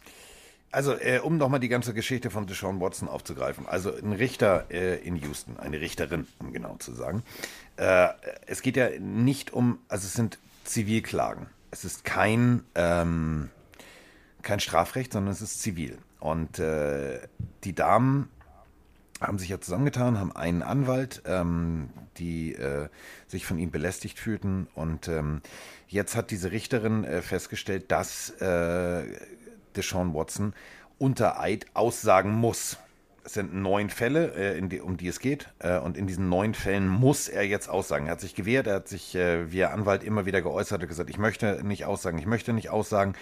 Also, äh, um nochmal die ganze Geschichte von Deshaun Watson aufzugreifen. Also, ein Richter äh, in Houston, eine Richterin, um genau zu sagen. Äh, es geht ja nicht um, also es sind Zivilklagen. Es ist kein, ähm, kein Strafrecht, sondern es ist zivil. Und äh, die Damen haben sich ja zusammengetan, haben einen Anwalt, ähm, die äh, sich von ihm belästigt fühlten. Und ähm, jetzt hat diese Richterin äh, festgestellt, dass äh, Deshaun Watson unter Eid aussagen muss. Es sind neun Fälle, äh, um die es geht. Äh, und in diesen neun Fällen muss er jetzt aussagen. Er hat sich gewehrt, er hat sich äh, via Anwalt immer wieder geäußert und gesagt, ich möchte nicht aussagen, ich möchte nicht aussagen.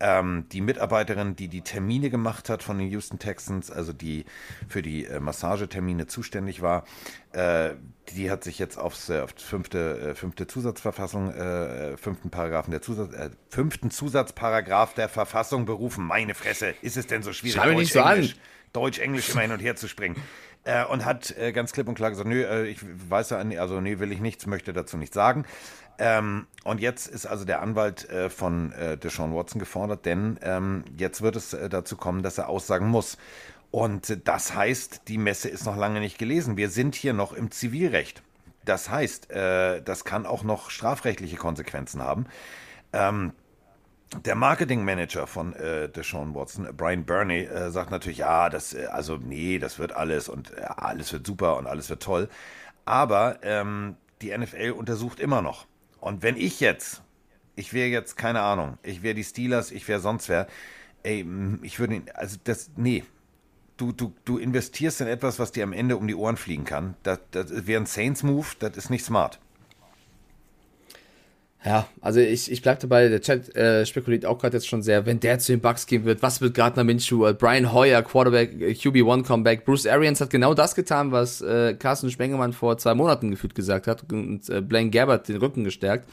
Ähm, die Mitarbeiterin, die die Termine gemacht hat von den Houston Texans, also die für die äh, Massagetermine zuständig war, äh, die hat sich jetzt aufs, äh, fünfte, äh, fünfte Zusatzverfassung, äh, fünften Paragraphen der Zusatz, äh, fünften Zusatzparagraph der Verfassung berufen. Meine Fresse, ist es denn so schwierig, mich nicht so an. Deutsch-Englisch, Deutsch-Englisch immer hin und her zu springen? Äh, und hat äh, ganz klipp und klar gesagt, nö, äh, ich weiß ja, also nee, will ich nichts, möchte dazu nichts sagen. Ähm, und jetzt ist also der Anwalt äh, von äh, Deshaun Watson gefordert, denn ähm, jetzt wird es äh, dazu kommen, dass er aussagen muss. Und das heißt, die Messe ist noch lange nicht gelesen. Wir sind hier noch im Zivilrecht. Das heißt, äh, das kann auch noch strafrechtliche Konsequenzen haben. Ähm, der Marketingmanager von äh, Deshaun Watson, Brian Burney, äh, sagt natürlich, ja, das, äh, also nee, das wird alles und äh, alles wird super und alles wird toll. Aber ähm, die NFL untersucht immer noch. Und wenn ich jetzt, ich wäre jetzt, keine Ahnung, ich wäre die Steelers, ich wäre sonst wer, ey, ich würde, also das, nee. Du, du, du investierst in etwas, was dir am Ende um die Ohren fliegen kann. Das, das wäre ein Saints-Move, das ist nicht smart. Ja, also ich, ich bleib dabei, der Chat äh, spekuliert auch gerade jetzt schon sehr, wenn der zu den Bucks gehen wird, was wird Gardner Minshew, äh, Brian Hoyer, Quarterback, äh, QB1 Comeback, Bruce Arians hat genau das getan, was äh, Carsten Spengemann vor zwei Monaten gefühlt gesagt hat und äh, Blaine Gabbert den Rücken gestärkt,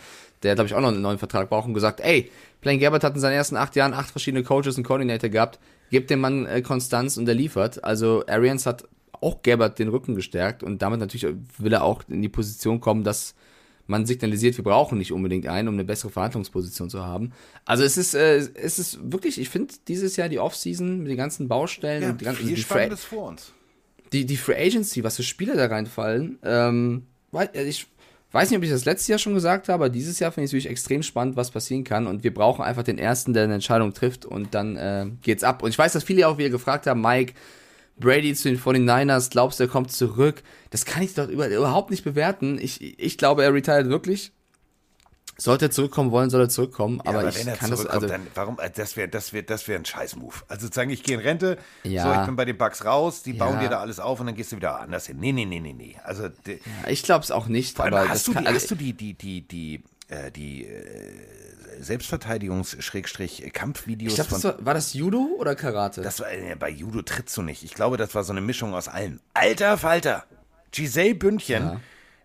der glaube ich auch noch einen neuen Vertrag braucht und gesagt, ey, Blaine Gabbert hat in seinen ersten acht Jahren acht verschiedene Coaches und Coordinator gehabt, gebt dem Mann äh, Konstanz und er liefert, also Arians hat auch Gerbert den Rücken gestärkt und damit natürlich will er auch in die Position kommen, dass man signalisiert, wir brauchen nicht unbedingt einen, um eine bessere Verhandlungsposition zu haben. Also es ist, äh, es ist wirklich, ich finde dieses Jahr die Offseason mit den ganzen Baustellen Ja, und die ganzen viel die, Spannendes vor uns. die, die Free Agency, was für Spieler da reinfallen, ähm, äh, ich weiß nicht, ob ich das letztes Jahr schon gesagt habe, aber dieses Jahr finde ich es wirklich extrem spannend, was passieren kann. Und wir brauchen einfach den Ersten, der eine Entscheidung trifft und dann äh, geht's ab. Und ich weiß, dass viele auch wieder gefragt haben, Mike, Brady zu den 49ers, glaubst du, er kommt zurück? Das kann ich doch über, überhaupt nicht bewerten. Ich, ich glaube, er retired wirklich. Sollte er zurückkommen wollen, soll er zurückkommen. Ja, aber, aber ich wenn er kann das, zurückkommt, also, dann warum? äh, Das wäre, das wäre, das wäre ein Scheiß-Move. Also sagen, ich gehe in Rente, Ja. so ich bin bei den Bucks raus, die bauen Ja. dir da alles auf und dann gehst du wieder anders hin. Nee, nee, nee, nee, nee. Also ich glaube es auch nicht. allem aber hast das du kann, die, also, hast du die, die, die, die, äh, die äh, Selbstverteidigungs-Kampfvideos ich glaube, das war, war das Judo oder Karate? Das war, äh, bei Judo trittst du nicht. Ich glaube, das war so eine Mischung aus allen. Alter Falter! Giselle Bündchen.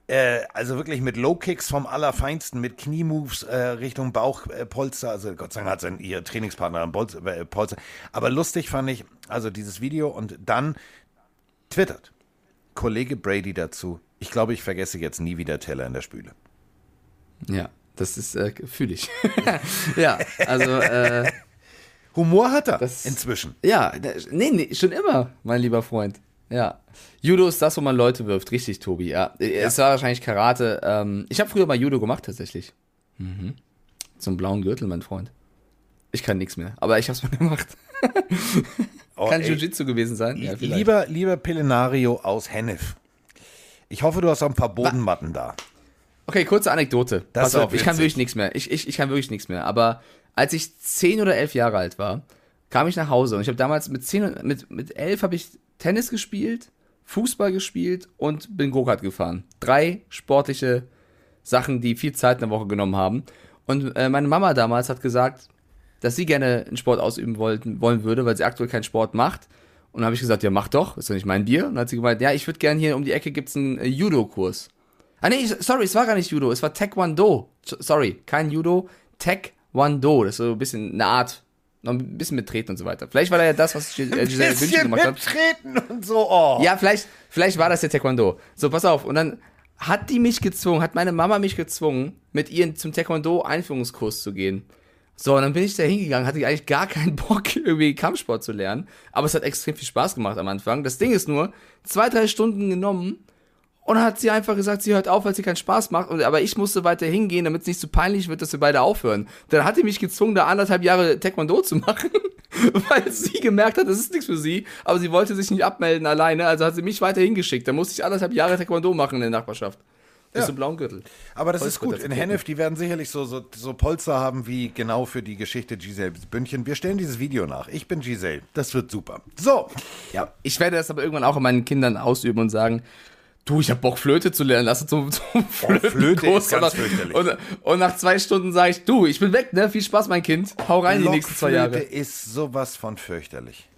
Äh, also wirklich mit Low-Kicks vom Allerfeinsten, mit Kniemoves äh, Richtung Bauchpolster. Äh, also Gott sei Dank hat sein ihr Trainingspartner ein Bolz, äh, Polster. Aber lustig fand ich, also dieses Video und dann twittert Kollege Brady dazu. Ich glaube, ich vergesse jetzt nie wieder Teller in der Spüle. Ja, das ist, äh, fühle ich. ja, also, äh, Humor hat er Das- inzwischen. ja, nee, nee, schon immer, mein lieber Freund. Ja. Judo ist das, wo man Leute wirft, richtig, Tobi. Ja, es war wahrscheinlich Karate. Ähm, ich habe früher mal Judo gemacht, tatsächlich. Mhm. Zum blauen Gürtel, mein Freund. Ich kann nichts mehr, aber ich hab's mal gemacht. Oh, kann. Jiu-Jitsu gewesen sein? Ja, lieber, lieber Pelenario aus Hennef. Ich hoffe, du hast auch ein paar Bodenmatten da. Okay, kurze Anekdote. Das Pass auf, auch ich kann witzig. wirklich nichts mehr. Ich, ich, ich kann wirklich nichts mehr. Aber als ich zehn oder elf Jahre alt war, kam ich nach Hause und ich habe damals mit zehn, und- mit, mit elf habe ich Tennis gespielt, Fußball gespielt und bin Go-Kart gefahren. Drei sportliche Sachen, die viel Zeit in der Woche genommen haben. Und äh, meine Mama damals hat gesagt, dass sie gerne einen Sport ausüben wollten, wollen würde, weil sie aktuell keinen Sport macht. Und dann habe ich gesagt, ja, mach doch, ist doch nicht mein Bier. Und dann hat sie gemeint, ja, ich würde gerne hier um die Ecke gibt's einen äh, Judo-Kurs. Ah nee, sorry, es war gar nicht Judo, es war Taekwondo. Sorry, kein Judo, Taekwondo. Das ist so ein bisschen eine Art, noch ein bisschen mit Treten und so weiter. Vielleicht war da ja das, was äh, Giselle Bündchen Bisschen gemacht hat. mittreten und so. Oh. Ja, vielleicht, vielleicht war das ja Taekwondo. So, pass auf. Und dann hat die mich gezwungen, hat meine Mama mich gezwungen, mit ihr zum Taekwondo-Einführungskurs zu gehen. So, und dann bin ich da hingegangen, hatte ich eigentlich gar keinen Bock, irgendwie Kampfsport zu lernen. Aber es hat extrem viel Spaß gemacht am Anfang. Das Ding ist nur, zwei, drei Stunden genommen und dann hat sie einfach gesagt, sie hört auf, weil sie keinen Spaß macht. Und, aber ich musste weiter hingehen, damit es nicht so peinlich wird, dass wir beide aufhören. Dann hat die mich gezwungen, da anderthalb Jahre Taekwondo zu machen, weil sie gemerkt hat, das ist nichts für sie. Aber sie wollte sich nicht abmelden alleine, also hat sie mich weiter hingeschickt. Dann musste ich anderthalb Jahre Taekwondo machen in der Nachbarschaft. Bis Ja. zum blauen Gürtel. Aber das ist gut. In. Hennef, die werden sicherlich so, so, so Polster haben wie genau für die Geschichte Giselle Bündchen. Wir stellen dieses Video nach. Ich bin Giselle. Das wird super. So. Ja, ich werde das aber irgendwann auch an meinen Kindern ausüben und sagen, du, ich hab Bock Flöte zu lernen, lass uns zum, zum Flöte Flötenkurs. ist ganz und, fürchterlich. und, und nach zwei Stunden sage ich, du, ich bin weg, ne? Viel Spaß, mein Kind. Hau rein die nächsten zwei Jahre. ist sowas von fürchterlich.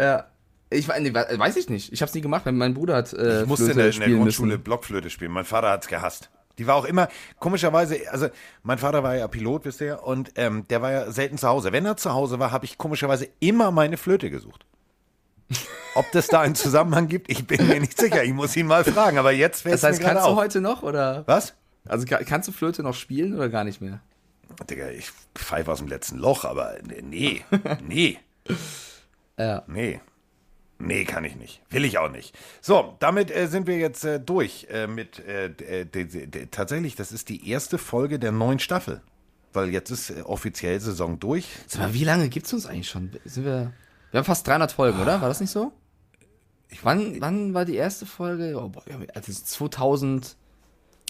Ja. Ich nee, we- weiß ich nicht. Ich hab's nie gemacht, weil mein Bruder hat äh, Ich musste in Flöte der, in der Grundschule müssen. Blockflöte spielen. Mein Vater hat's gehasst. Die war auch immer, komischerweise, also mein Vater war ja Pilot, wisst ihr, und ähm, der war ja selten zu Hause. Wenn er zu Hause war, habe ich komischerweise immer meine Flöte gesucht. Ob das da einen Zusammenhang gibt, ich bin mir nicht sicher. Ich muss ihn mal fragen, aber jetzt fällt Das es heißt, mir kannst du auf. heute noch oder? Was? Also ka- kannst du Flöte noch spielen oder gar nicht mehr? Digga, ich pfeife aus dem letzten Loch, aber nee, nee, Ja. nee. Nee, kann ich nicht. Will ich auch nicht. So, damit äh, sind wir jetzt äh, durch äh, mit äh, äh, tatsächlich, das ist die erste Folge der neuen Staffel. Weil jetzt ist äh, offiziell Saison durch. Sag mal, wie lange gibt's uns eigentlich schon? Sind wir. Wir haben fast 300 Folgen, oder? War das nicht so? wann, wann war die erste Folge? Oh, boah, ist 2000.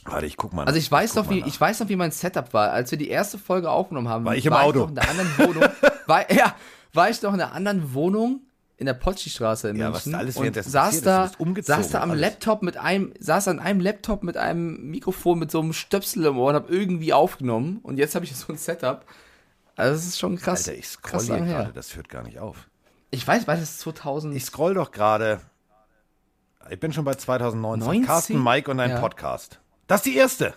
Warte, ich guck mal. Also ich weiß guck noch, wie nach. ich weiß noch, wie mein Setup war, als wir die erste Folge aufgenommen haben. War ich im Auto. Ich noch in der anderen Wohnung. war, ja, war ich noch in einer anderen Wohnung in der Potschi-Straße in Ja, was München da alles und saß da, saß da am alles. Laptop mit einem, saß an einem Laptop mit einem Mikrofon mit so einem Stöpsel im Ohr und hab irgendwie aufgenommen und jetzt habe ich so ein Setup. Also das ist schon krass. Alter, ich scroll hier gerade, das hört gar nicht auf. Ich weiß, war das 2000? Ich scroll doch gerade. Ich bin schon bei 2019. 19? Carsten, Mike und ein Ja. Podcast. Das ist die erste.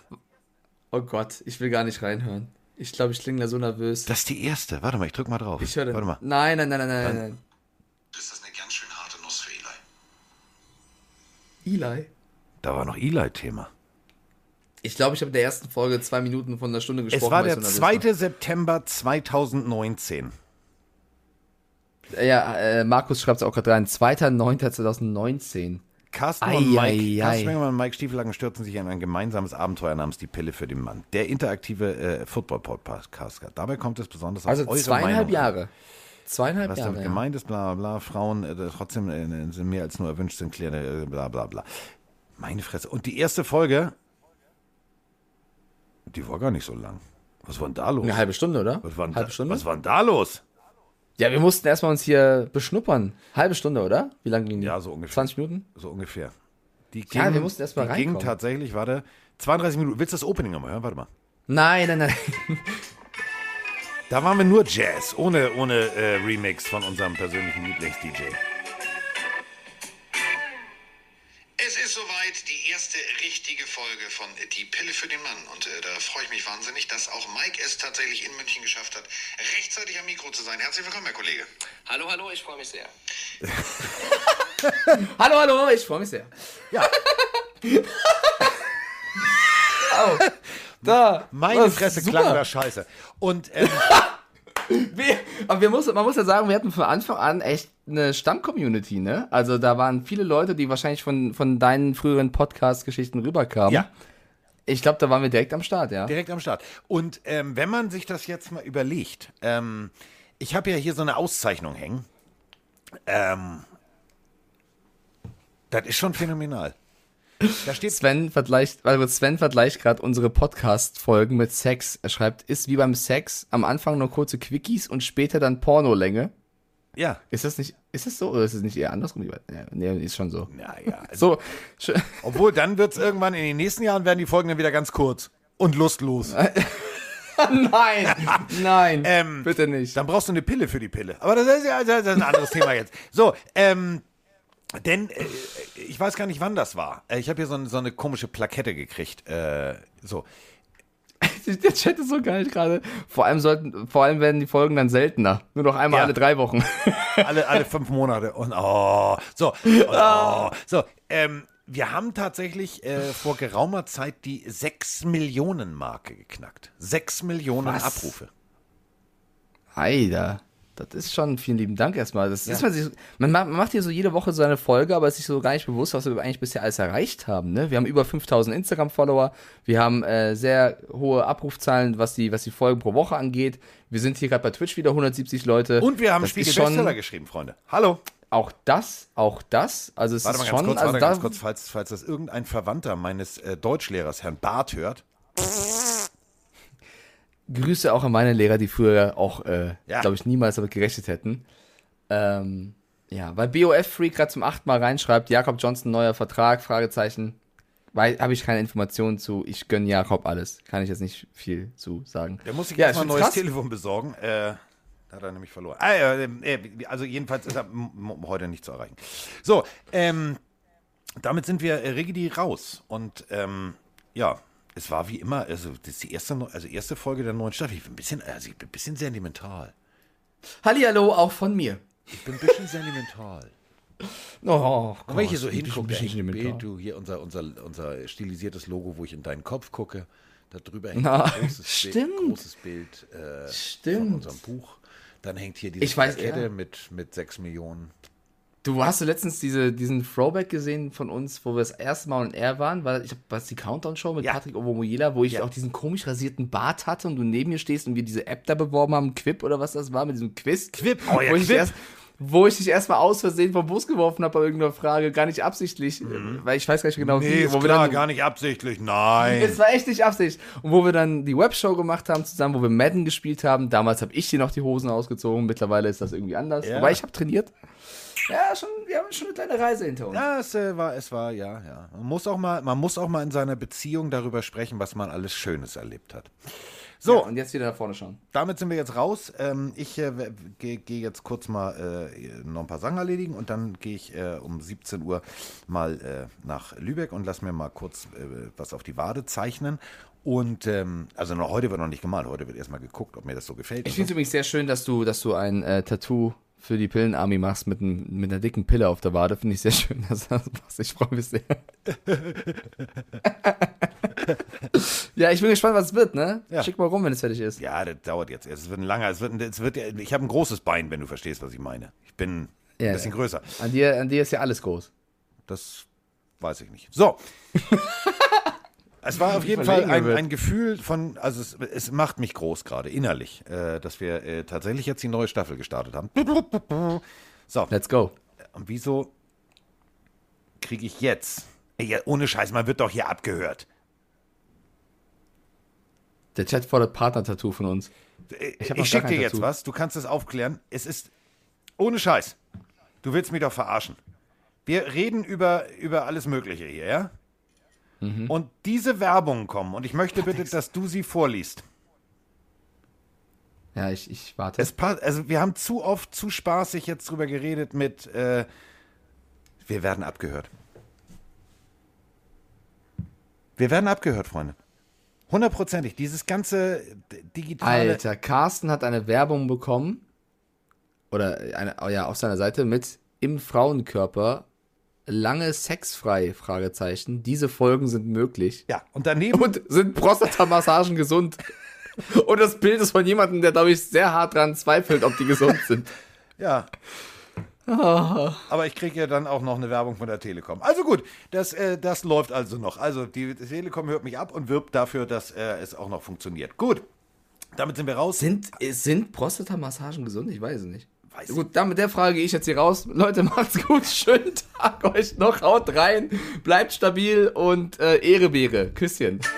oh Gott, ich will gar nicht reinhören. Ich glaube, ich klinge da so nervös. Das ist die erste. Warte mal, ich drück mal drauf. ich höre Warte mal. Nein, nein, nein, nein, nein, nein. Das ist eine ganz schön harte Nuss für Eli. Eli. Da war noch Eli-Thema. Ich glaube, ich habe in der ersten Folge zwei Minuten von einer Stunde gesprochen. Es war der so nervös 2. September 2019. Ja, äh, Markus schreibt es auch gerade rein. 2.9.2019. Carsten, Ei, und Mike, ei, Carsten ei. Und Mike Stiefelhagen stürzen sich in ein gemeinsames Abenteuer namens Die Pille für den Mann. Der interaktive äh, Football-Podcast. Dabei kommt es besonders Also auf eure zweieinhalb Meinung an. Jahre. Zweieinhalb Was Jahre. damit ja. gemeint ist, bla bla bla, Frauen äh, trotzdem äh, sind mehr als nur erwünscht, sind klar, äh, bla bla bla. Meine Fresse. Und die erste Folge, die war gar nicht so lang. Was war denn da los? Eine halbe Stunde, oder? was war denn halbe da, Stunde? Was war denn da los? Ja, wir mussten erstmal uns hier beschnuppern. Halbe Stunde, oder? Wie lange ging die? Ja, so ungefähr. 20 Minuten? So ungefähr. Die Ja, wir mussten erst mal die ging tatsächlich, warte, 32 Minuten. Willst du das Opening nochmal hören? Warte mal. Nein, nein, nein. Da waren wir nur Jazz, ohne, ohne äh, Remix von unserem persönlichen Lieblings-DJ. Es ist soweit die erste richtige Folge von Die Pille für den Mann. Und äh, da freue ich mich wahnsinnig, dass auch Mike es tatsächlich in München geschafft hat, rechtzeitig am Mikro zu sein. Herzlich willkommen, Herr Kollege. Hallo, hallo, ich freue mich sehr. hallo, hallo, ich freue mich sehr. Ja. Au. Da. Meine Das Fresse super. klang das scheiße. Und ähm, Wir, aber wir muss, man muss ja sagen, wir hatten von Anfang an echt eine Stamm-Community, ne? Also da waren viele Leute, die wahrscheinlich von, von deinen früheren Podcast-Geschichten rüberkamen. Ja. Ich glaube, da waren wir direkt am Start, ja. direkt am Start. Und ähm, wenn man sich das jetzt mal überlegt, ähm, ich habe ja hier so eine Auszeichnung hängen. Ähm, das ist schon phänomenal. Da steht Sven vergleicht, also Sven vergleicht gerade unsere Podcast-Folgen mit Sex. Er schreibt, ist wie beim Sex, am Anfang nur kurze Quickies und später dann Pornolänge. Ja. Ist das nicht, ist das so oder ist es nicht eher andersrum? Ja, nee, ist schon so. Naja. So, sch- Obwohl, dann wird es irgendwann in den nächsten Jahren werden die Folgen dann wieder ganz kurz und lustlos. nein, nein, Ähm, bitte nicht. Dann brauchst du eine Pille für die Pille. Aber das ist ja das ist ein anderes Thema jetzt. So, ähm, denn äh, ich weiß gar nicht, wann das war. Äh, Ich habe hier so, ein, so eine komische Plakette gekriegt. Äh, so. Der Chat ist so geil gerade. Vor allem sollten, vor allem werden die Folgen dann seltener. Nur noch einmal Ja. alle drei Wochen. alle, alle fünf Monate. Und oh, so. Und, oh, so. Ähm, wir haben tatsächlich äh, vor geraumer Zeit die 6 Millionen Marke geknackt. 6 Millionen Was? Abrufe. Alter, das ist schon, vielen lieben Dank erstmal. Das ist, man, sich, man, ma- man macht hier so jede Woche so eine Folge, aber ist sich so gar nicht bewusst, was wir eigentlich bisher alles erreicht haben. Ne? Wir haben über 5000 Instagram-Follower, wir haben äh, sehr hohe Abrufzahlen, was die, was die Folgen pro Woche angeht. Wir sind hier gerade bei Twitch wieder 170 Leute. Und wir haben Das Spiegel Bestseller geschrieben, Freunde. Hallo. Auch das, auch das. Also es Warte mal ist ganz schon, kurz, also warte ganz kurz, falls, falls das irgendein Verwandter meines äh, Deutschlehrers, Herrn Barth, hört. Grüße auch an meine Lehrer, die früher auch, äh, Ja. glaube ich, niemals damit gerechnet hätten. Ähm, ja, weil BOF Freak gerade zum achten Mal reinschreibt, Jakob Johnson neuer Vertrag, Fragezeichen. Habe ich keine Informationen zu. Ich gönn Jakob alles. Kann ich jetzt nicht viel zu sagen. Der muss sich Ja, jetzt mal ein neues krass. Telefon besorgen. Äh, da hat er nämlich verloren. Ah, ja, äh, also jedenfalls ist er heute nicht zu erreichen. So, ähm, damit sind wir äh, Rigidi raus. Und ähm, ja, es war wie immer, also das ist die erste, also erste Folge der neuen Staffel. Ich bin ein bisschen, also ich bin ein bisschen sentimental. Hallihallo, auch von mir. Ich bin ein bisschen sentimental. Oh, Und wenn ich hier so Gott, hingucke, sentimental. Bild, du hier unser, unser, unser stilisiertes Logo, wo ich in deinen Kopf gucke, da drüber hängt Na, ein großes stimmt. Bild, großes Bild äh, von unserem Buch. Dann hängt hier diese Ich weiß, Plakette ja. mit, mit 6 Millionen. Du hast du letztens diese, diesen Throwback gesehen von uns, wo wir das erste Mal on Air waren? War, ich was die Countdown-Show mit Ja. Patrick Ovomoyela, wo ich Ja. auch diesen komisch rasierten Bart hatte und du neben mir stehst und wir diese App da beworben haben, Quip oder was das war, mit diesem Quiz. Quip, oh ja, wo, ich dich Quip. erst, wo ich dich erstmal aus Versehen vom Bus geworfen habe bei irgendeiner Frage, gar nicht absichtlich, weil ich weiß gar nicht genau Nee, wie. ist Wo wir klar, dann, gar nicht absichtlich, nein. es war echt nicht Absicht. Und wo wir dann die Webshow gemacht haben zusammen, wo wir Madden gespielt haben. Damals habe ich dir noch die Hosen ausgezogen. Mittlerweile ist das irgendwie anders. Ja. Wobei ich habe trainiert. Ja, schon, wir haben schon eine kleine Reise hinter uns. Ja, es äh, war, es war, ja, ja. Man muss, auch mal, man muss auch mal in seiner Beziehung darüber sprechen, was man alles Schönes erlebt hat. So, Ja, und jetzt wieder nach vorne schauen. damit sind wir jetzt raus. Ähm, ich äh, gehe geh jetzt kurz mal äh, noch ein paar Sachen erledigen und dann gehe ich äh, um 17 Uhr mal äh, nach Lübeck und lass mir mal kurz äh, was auf die Wade zeichnen. Und ähm, also noch, heute wird noch nicht gemalt, heute wird erstmal geguckt, ob mir das so gefällt. Ich finde es übrigens sehr schön, dass du, dass du ein äh, Tattoo für die Pillenarmy machst mit, einem, mit einer dicken Pille auf der Wade, finde ich sehr schön, dass du das machst. Ich freue mich sehr. ja, ich bin gespannt, was es wird, ne? Ja. Schick mal rum, wenn es fertig ist. Ja, das dauert jetzt. Es wird ein langer, es wird, ein- es wird, ich habe ein großes Bein, wenn du verstehst, was ich meine. Ich bin Ja, ein bisschen ja. größer. An dir, an dir ist ja alles groß. Das weiß ich nicht. So. Es war auf jeden Fall ein, ein Gefühl von, also es, es macht mich groß gerade, innerlich, äh, dass wir äh, tatsächlich jetzt die neue Staffel gestartet haben. So. Let's go. Und wieso kriege ich jetzt, ey, ohne Scheiß, man wird doch hier abgehört. Der Chat fordert Partner-Tattoo von uns. Ich, noch ich gar schicke dir jetzt Tattoo. was, du kannst es aufklären. Es ist ohne Scheiß. Du willst mich doch verarschen. Wir reden über, über alles Mögliche hier, ja? Mhm. Und diese Werbungen kommen und ich möchte bitte, dass du sie vorliest. Ja, ich, ich warte. Es passt, also wir haben zu oft, zu spaßig jetzt drüber geredet mit, äh, wir werden abgehört. Wir werden abgehört, Freunde. Hundertprozentig. Dieses ganze digitale. Alter, Carsten hat eine Werbung bekommen. Oder eine, ja, auf seiner Seite mit im Frauenkörper lange sexfrei, Fragezeichen. Diese Folgen sind möglich. Ja, und daneben. Und sind Prostatamassagen gesund. Und das Bild ist von jemandem, der, glaube ich, sehr hart dran zweifelt, ob die gesund sind. Ja. Aber ich kriege ja dann auch noch eine Werbung von der Telekom. Also gut, das, äh, das läuft also noch. Also die Telekom hört mich ab und wirbt dafür, dass äh, es auch noch funktioniert. Gut, damit sind wir raus. Sind, sind Prostatamassagen gesund? Ich weiß es nicht. Weiß Gut, dann mit der Frage gehe ich jetzt hier raus. Leute, macht's gut. Schönen Tag euch noch. Haut rein. Bleibt stabil und äh, Ehrebeere. Küsschen.